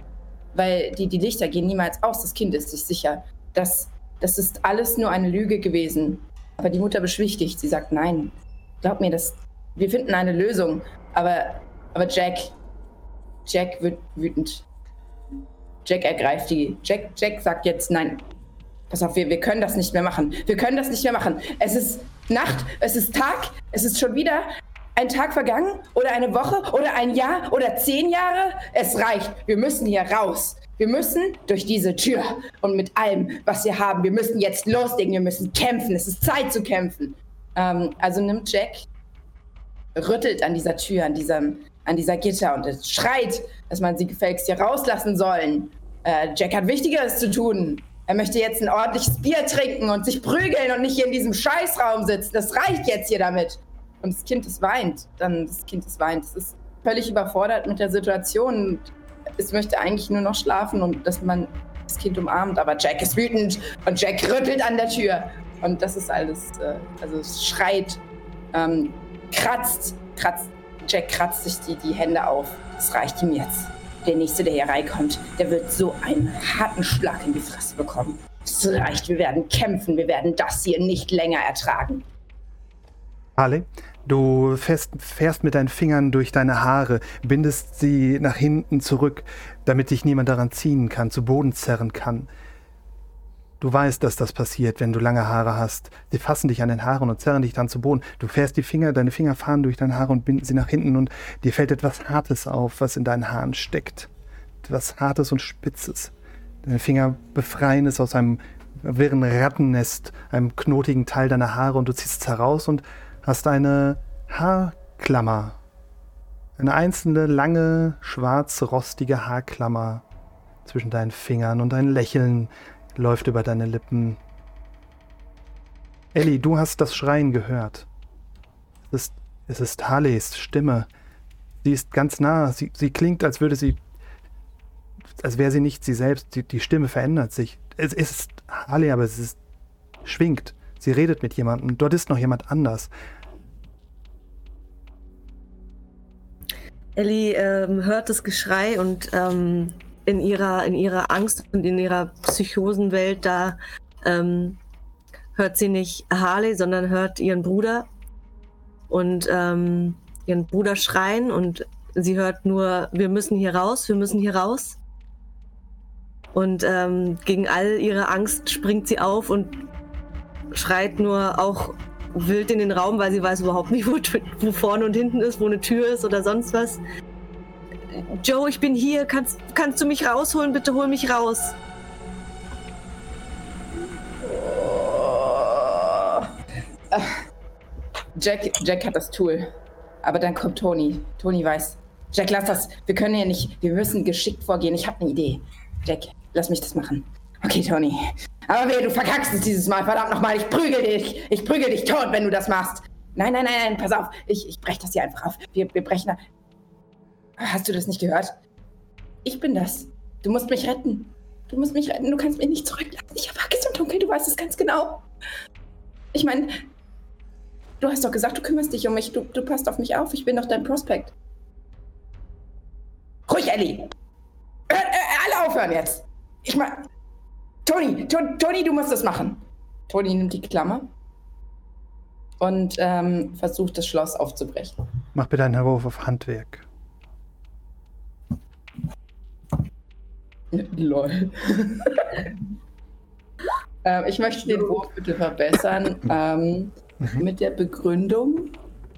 weil die, die Lichter gehen niemals aus. Das Kind ist sich sicher. Das, das ist alles nur eine Lüge gewesen. Aber die Mutter beschwichtigt. Sie sagt, nein, glaub mir, das, wir finden eine Lösung. Aber, aber Jack, Jack wird wütend. Jack ergreift die. Jack, Jack sagt jetzt, nein, pass auf, wir, wir können das nicht mehr machen. Wir können das nicht mehr machen. Es ist Nacht, es ist Tag, es ist schon wieder ein Tag vergangen oder eine Woche oder ein Jahr oder zehn Jahre. Es reicht. Wir müssen hier raus. Wir müssen durch diese Tür und mit allem, was wir haben. Wir müssen jetzt loslegen. Wir müssen kämpfen. Es ist Zeit zu kämpfen. Ähm, also nimmt Jack, rüttelt an dieser Tür, an diesem, an dieser Gitter und es schreit, dass man sie gefälligst hier rauslassen sollen. Äh, Jack hat Wichtigeres zu tun. Er möchte jetzt ein ordentliches Bier trinken und sich prügeln und nicht hier in diesem Scheißraum sitzen. Das reicht jetzt hier damit. Und das Kind, es weint. Dann das Kind, es weint. Es ist völlig überfordert mit der Situation. Es möchte eigentlich nur noch schlafen und dass man das Kind umarmt. Aber Jack ist wütend und Jack rüttelt an der Tür. Und das ist alles, äh, also es schreit, ähm, kratzt, kratzt. Jack kratzt sich die, die Hände auf. Es reicht ihm jetzt. Der Nächste, der hier reinkommt, der wird so einen harten Schlag in die Fresse bekommen. Es reicht, wir werden kämpfen, wir werden das hier nicht länger ertragen. Harley, du fährst, fährst mit deinen Fingern durch deine Haare, bindest sie nach hinten zurück, damit dich niemand daran ziehen kann, zu Boden zerren kann. Du weißt, dass das passiert, wenn du lange Haare hast. Sie fassen dich an den Haaren und zerren dich dann zu Boden. Du fährst die Finger, deine Finger fahren durch deine Haare und binden sie nach hinten und dir fällt etwas Hartes auf, was in deinen Haaren steckt. Etwas Hartes und Spitzes. Deine Finger befreien es aus einem wirren Rattennest, einem knotigen Teil deiner Haare und du ziehst es heraus und hast eine Haarklammer. Eine einzelne, lange, schwarz-rostige Haarklammer zwischen deinen Fingern und ein Lächeln läuft über deine Lippen. Ellie, du hast das Schreien gehört. Es ist, es ist Harleys Stimme. Sie ist ganz nah. Sie, sie klingt, als würde sie. als wäre sie nicht sie selbst. Die, die Stimme verändert sich. Es ist Harley, aber es ist. schwingt. Sie redet mit jemandem. Dort ist noch jemand anders. Ellie ähm, hört das Geschrei und ähm, in, ihrer, in ihrer Angst und in ihrer Psychosenwelt, da ähm, hört sie nicht Harley, sondern hört ihren Bruder und ähm, ihren Bruder schreien und sie hört nur, wir müssen hier raus, wir müssen hier raus. Und ähm, gegen all ihre Angst springt sie auf und schreit nur auch wild in den Raum, weil sie weiß überhaupt nicht, wo, wo vorne und hinten ist, wo eine Tür ist oder sonst was. Joe, ich bin hier. Kannst, kannst du mich rausholen? Bitte hol mich raus. Jack, Jack hat das Tool. Aber dann kommt Tony. Tony weiß. Jack, lass das. Wir können ja nicht. Wir müssen geschickt vorgehen. Ich habe eine Idee. Jack, lass mich das machen. Okay, Tony. Aber wehe, du verkackst es dieses Mal. Verdammt nochmal. Ich prügel dich. Ich prügel dich tot, wenn du das machst. Nein, nein, nein, nein. Pass auf. Ich, ich breche das hier einfach auf. Wir, wir brechen. Hast du das nicht gehört? Ich bin das. Du musst mich retten. Du musst mich retten. Du kannst mich nicht zurücklassen. Ich erwacke es im Dunkeln. Du weißt es ganz genau. Ich meine, du hast doch gesagt, du kümmerst dich um mich. Du, du passt auf mich auf. Ich bin doch dein Prospekt. Ruhig, Ellie. Hör, äh, alle aufhören jetzt. Ich meine, Toni, Toni, du musst das machen. Toni nimmt die Klammer und ähm, versucht, das Schloss aufzubrechen. Mach bitte einen Wurf auf Handwerk. [LAUGHS] Lol. ähm, ich möchte den Wurf bitte verbessern ähm, mhm. mit der Begründung,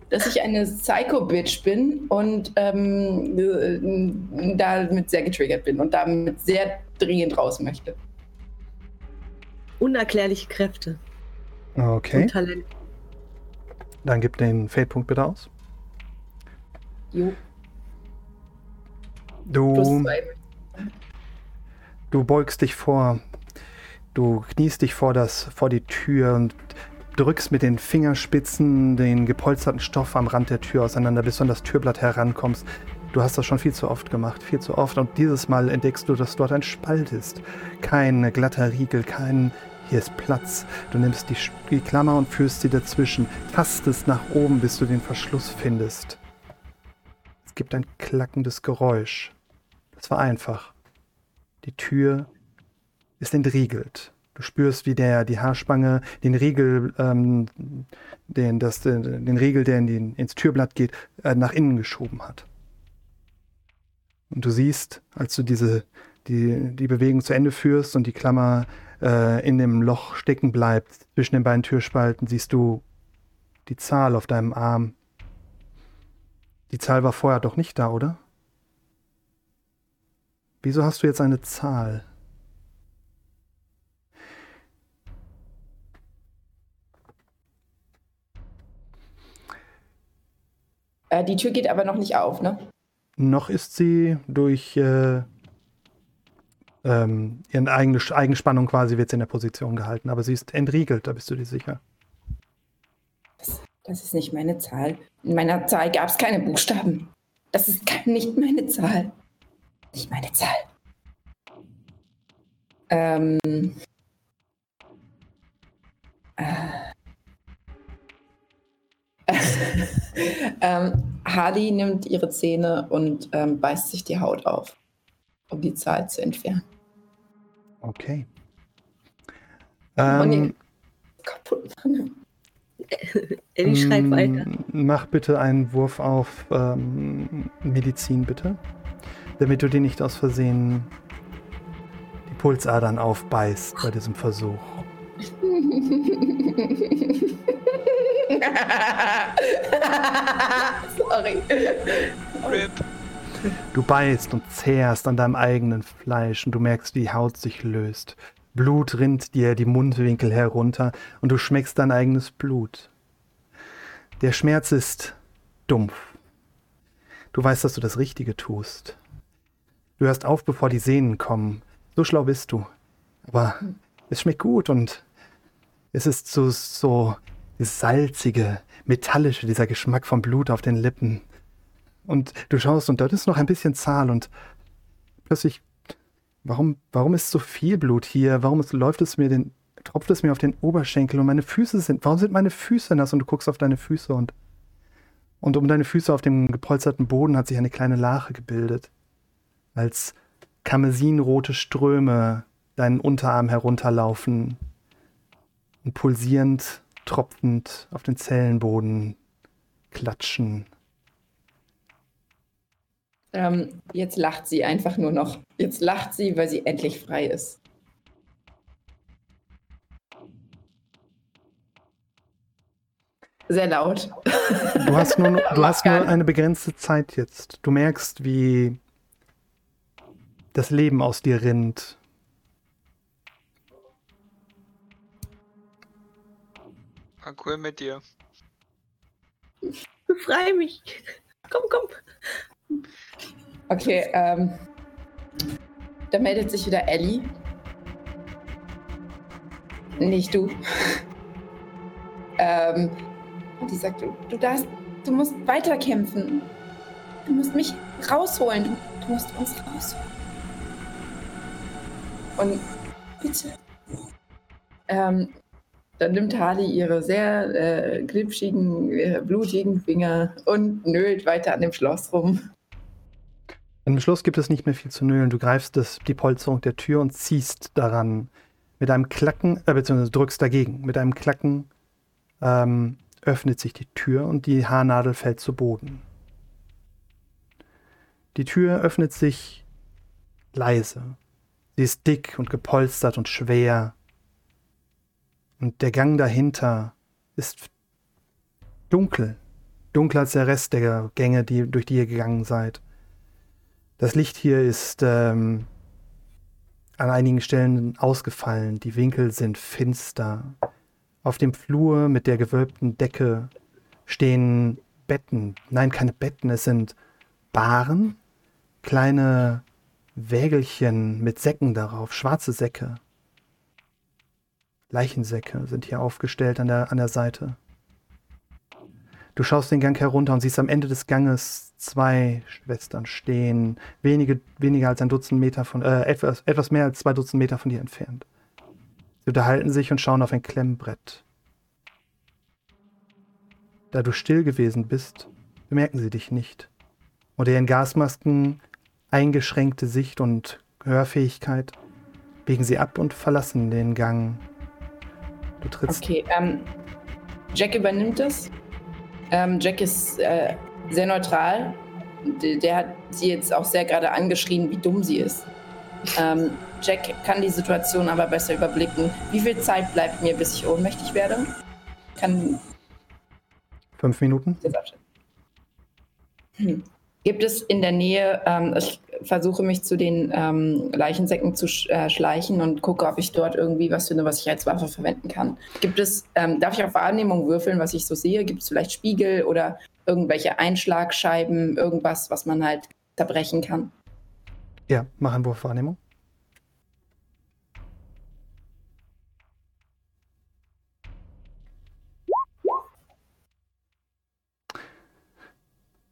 dass ich eine Psycho-Bitch bin und ähm, äh, damit sehr getriggert bin und damit sehr dringend raus möchte. Unerklärliche Kräfte. Okay. Und Talent. Dann gib den Fade-Punkt bitte aus. Jo. Du. Plus zwei Du beugst dich vor, du kniest dich vor, das, vor die Tür und drückst mit den Fingerspitzen den gepolsterten Stoff am Rand der Tür auseinander, bis du an das Türblatt herankommst. Du hast das schon viel zu oft gemacht, viel zu oft. Und dieses Mal entdeckst du, dass dort ein Spalt ist. Kein glatter Riegel, kein hier ist Platz. Du nimmst die, die Klammer und führst sie dazwischen, tastest nach oben, bis du den Verschluss findest. Es gibt ein klackendes Geräusch. Das war einfach. Die Tür ist entriegelt. Du spürst, wie der die Haarspange den Riegel, ähm, den, das, den, Riegel, der in den, ins Türblatt geht, äh, nach innen geschoben hat. Und du siehst, als du diese, die, die Bewegung zu Ende führst und die Klammer äh, in dem Loch stecken bleibt, zwischen den beiden Türspalten, siehst du die Zahl auf deinem Arm. Die Zahl war vorher doch nicht da, oder? Wieso hast du jetzt eine Zahl? Äh, die Tür geht aber noch nicht auf, ne? Noch ist sie durch äh, ähm, ihre eigene Eigenspannung quasi wird sie in der Position gehalten, aber sie ist entriegelt, da bist du dir sicher. Das, das ist nicht meine Zahl. In meiner Zahl gab es keine Buchstaben. Das ist [LAUGHS] nicht meine Zahl nicht meine Zahl. Ähm, äh, [LAUGHS] ähm, Hardy nimmt ihre Zähne und ähm, beißt sich die Haut auf, um die Zahl zu entfernen. Okay. Ähm, kaputt [LAUGHS] machen. Ellie schreit mm, weiter. Mach bitte einen Wurf auf ähm, Medizin, bitte damit du dir nicht aus Versehen die Pulsadern aufbeißt bei diesem Versuch. Sorry. Rip. Du beißt und zehrst an deinem eigenen Fleisch und du merkst, wie die Haut sich löst. Blut rinnt dir die Mundwinkel herunter und du schmeckst dein eigenes Blut. Der Schmerz ist dumpf. Du weißt, dass du das Richtige tust. Du hörst auf, bevor die Sehnen kommen. So schlau bist du. Aber es schmeckt gut und es ist so, so salzige, metallische, dieser Geschmack vom Blut auf den Lippen. Und du schaust und dort ist noch ein bisschen Zahl und plötzlich, warum, warum ist so viel Blut hier? Warum ist, läuft es mir den, tropft es mir auf den Oberschenkel und meine Füße sind, warum sind meine Füße nass? Und du guckst auf deine Füße und, und um deine Füße auf dem gepolsterten Boden hat sich eine kleine Lache gebildet. Als karmesinrote Ströme deinen Unterarm herunterlaufen und pulsierend, tropfend auf den Zellenboden klatschen. Ähm, jetzt lacht sie einfach nur noch. Jetzt lacht sie, weil sie endlich frei ist. Sehr laut. Du hast nur, [LAUGHS] du hast nur eine begrenzte Zeit jetzt. Du merkst, wie das Leben aus dir rinnt. War cool mit dir. Befrei mich. Komm, komm. Okay, ähm. Da meldet sich wieder Ellie. Nicht du. ähm, und die sagt, du, du darfst, du musst weiterkämpfen. Du musst mich rausholen. Du, du musst uns rausholen. Und bitte. Ähm, dann nimmt Harley ihre sehr äh, glitschigen, äh, blutigen Finger und nölt weiter an dem Schloss rum. Im Schluss gibt es nicht mehr viel zu nölen. Du greifst das, die Polsterung der Tür und ziehst daran. Mit einem Klacken, äh, beziehungsweise drückst dagegen. Mit einem Klacken ähm, öffnet sich die Tür und die Haarnadel fällt zu Boden. Die Tür öffnet sich leise. Sie ist dick und gepolstert und schwer. Und der Gang dahinter ist dunkel. Dunkler als der Rest der Gänge, die, durch die ihr gegangen seid. Das Licht hier ist ähm, an einigen Stellen ausgefallen. Die Winkel sind finster. Auf dem Flur mit der gewölbten Decke stehen Betten. Nein, keine Betten, es sind Baren, kleine Wägelchen mit Säcken darauf, schwarze Säcke. Leichensäcke sind hier aufgestellt an der, an der Seite. Du schaust den Gang herunter und siehst am Ende des Ganges zwei Schwestern stehen, wenige, weniger als ein Dutzend Meter von, äh, etwas, etwas mehr als zwei Dutzend Meter von dir entfernt. Sie unterhalten sich und schauen auf ein Klemmbrett. Da du still gewesen bist, bemerken sie dich nicht. Unter ihren Gasmasken eingeschränkte Sicht und Hörfähigkeit biegen sie ab und verlassen den Gang. Du trittst. Okay, ähm, Jack übernimmt es. Ähm, Jack ist äh, sehr neutral. Der, der, hat sie jetzt auch sehr gerade angeschrien, wie dumm sie ist. Ähm, Jack kann die Situation aber besser überblicken. Wie viel Zeit bleibt mir, bis ich ohnmächtig werde? Kann. Fünf Minuten. Hm. Gibt es in der Nähe, ähm, ich versuche mich zu den ähm, Leichensäcken zu sch äh, schleichen und gucke, ob ich dort irgendwie was finde, was ich als Waffe verwenden kann. Gibt es, ähm, darf ich auf Wahrnehmung würfeln, was ich so sehe? Gibt es vielleicht Spiegel oder irgendwelche Einschlagscheiben, irgendwas, was man halt zerbrechen kann? Ja, mach einen Wurf Wahrnehmung.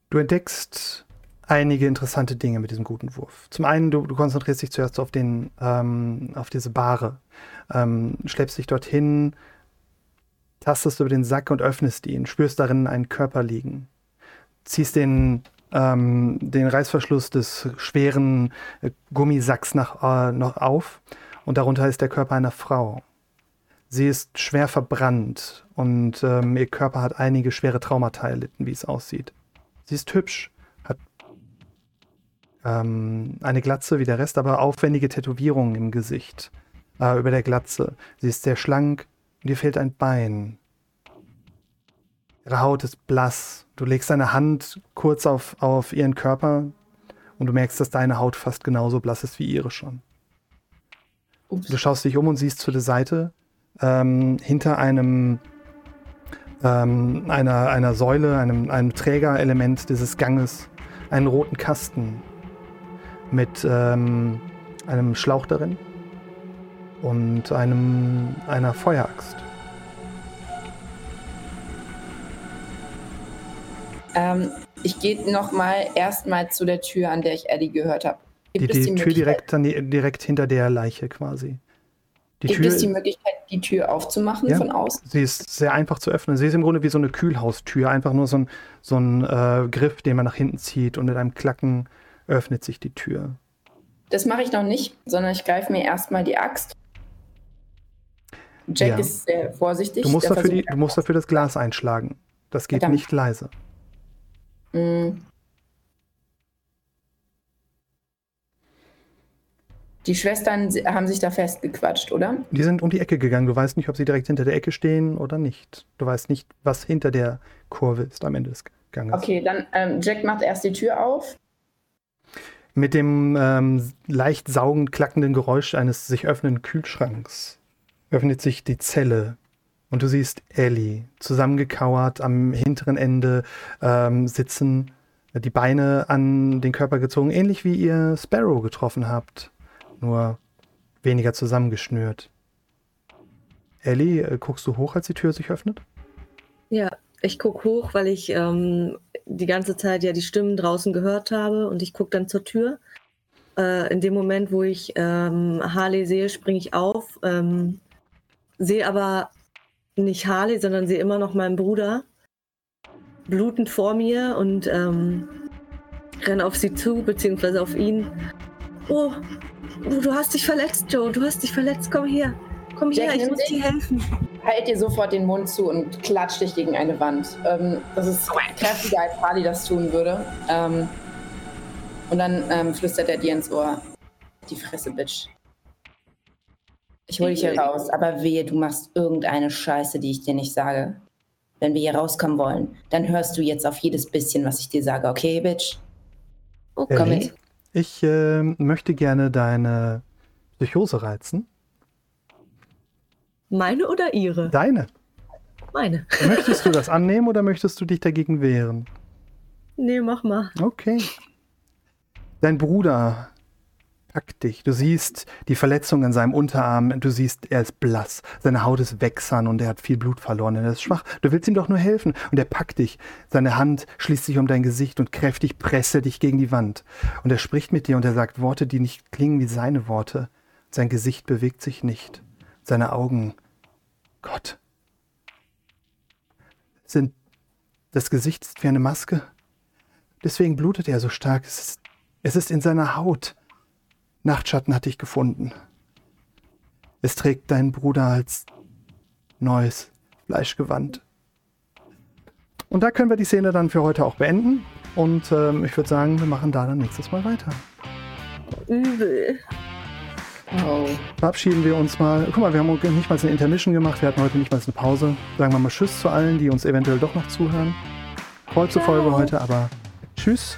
Du entdeckst einige interessante Dinge mit diesem guten Wurf. Zum einen, du, du konzentrierst dich zuerst auf, den, ähm, auf diese Bahre, ähm, schleppst dich dorthin, tastest über den Sack und öffnest ihn, spürst darin einen Körper liegen, ziehst den, ähm, den Reißverschluss des schweren äh, Gummisacks nach, äh, noch auf und darunter ist der Körper einer Frau. Sie ist schwer verbrannt und ähm, ihr Körper hat einige schwere Traumata erlitten, wie es aussieht. Sie ist hübsch, hat ähm, eine Glatze wie der Rest, aber aufwendige Tätowierungen im Gesicht äh, über der Glatze. Sie ist sehr schlank und ihr fehlt ein Bein. Ihre Haut ist blass. Du legst deine Hand kurz auf, auf ihren Körper und du merkst, dass deine Haut fast genauso blass ist wie ihre schon. Ups. Du schaust dich um und siehst zu der Seite ähm, hinter einem ähm, einer, einer Säule, einem, einem Trägerelement dieses Ganges, einen roten Kasten. mit ähm, einem Schlauch darin und einem, einer Feueraxt. Ähm, ich gehe nochmal erstmal zu der Tür, an der ich Eddie gehört habe. Die, die Tür direkt, direkt hinter der Leiche quasi. Die Gibt Tür, es die Möglichkeit, die Tür aufzumachen Ja. von außen? sie ist sehr einfach zu öffnen. Sie ist im Grunde wie so eine Kühlhaustür, einfach nur so ein, so ein äh, Griff, den man nach hinten zieht und mit einem Klacken öffnet sich die Tür. Das mache ich noch nicht, sondern ich greife mir erstmal die Axt. Jack Ja. ist sehr vorsichtig. Du musst, dafür die, du musst dafür das Glas einschlagen. Das geht Verdammt. nicht leise. Mm. Die Schwestern haben sich da festgequatscht, oder? Die sind um die Ecke gegangen. Du weißt nicht, ob sie direkt hinter der Ecke stehen oder nicht. Du weißt nicht, was hinter der Kurve ist am Ende des Ganges. Okay, dann ähm, Jack macht erst die Tür auf. Mit dem ähm, leicht saugend klackenden Geräusch eines sich öffnenden Kühlschranks öffnet sich die Zelle und du siehst Ellie zusammengekauert am hinteren Ende ähm, sitzen, die Beine an den Körper gezogen, ähnlich wie ihr Sparrow getroffen habt, nur weniger zusammengeschnürt. Ellie, äh, guckst du hoch, als die Tür sich öffnet? Ja, ich gucke hoch, weil ich ähm, die ganze Zeit ja die Stimmen draußen gehört habe und ich gucke dann zur Tür. Äh, in dem Moment, wo ich ähm, Harley sehe, springe ich auf, ähm, sehe aber nicht Harley, sondern sehe immer noch meinen Bruder blutend vor mir und ähm, renne auf sie zu, beziehungsweise auf ihn. Oh, oh, du hast dich verletzt, Joe, du hast dich verletzt, komm her. Komm her, Jack, ich muss dich. dir helfen. Halt dir sofort den Mund zu und klatscht dich gegen eine Wand. Ähm, das ist kräftiger, als Harley das tun würde. Ähm, und dann ähm, flüstert er dir ins Ohr. Die Fresse, Bitch. Ich hol dich hier raus, aber wehe, du machst irgendeine Scheiße, die ich dir nicht sage. Wenn wir hier rauskommen wollen, dann hörst du jetzt auf jedes bisschen, was ich dir sage, okay, Bitch? Oh, Komm mit. Ich äh, möchte gerne deine Psychose reizen. Meine oder ihre? Deine. Meine. Möchtest du das [LAUGHS] annehmen oder möchtest du dich dagegen wehren? Nee, mach mal. Okay. Dein Bruder packt dich. Du siehst die Verletzung an seinem Unterarm. Du siehst, er ist blass. Seine Haut ist wächsern und er hat viel Blut verloren. Er ist schwach. Du willst ihm doch nur helfen. Und er packt dich. Seine Hand schließt sich um dein Gesicht und kräftig presst er dich gegen die Wand. Und er spricht mit dir und er sagt Worte, die nicht klingen wie seine Worte. Sein Gesicht bewegt sich nicht. Seine Augen, Gott, sind, das Gesicht ist wie eine Maske. Deswegen blutet er so stark. Es ist, es ist in seiner Haut. Nachtschatten hat dich gefunden. Es trägt deinen Bruder als neues Fleischgewand. Und da können wir die Szene dann für heute auch beenden. Und ähm, ich würde sagen, wir machen da dann nächstes Mal weiter. Übel. Oh. Verabschieden wir uns mal. Guck mal, wir haben nicht mal eine Intermission gemacht. Wir hatten heute nicht mal eine Pause. Sagen wir mal Tschüss zu allen, die uns eventuell doch noch zuhören. Kurze Folge heute, aber Tschüss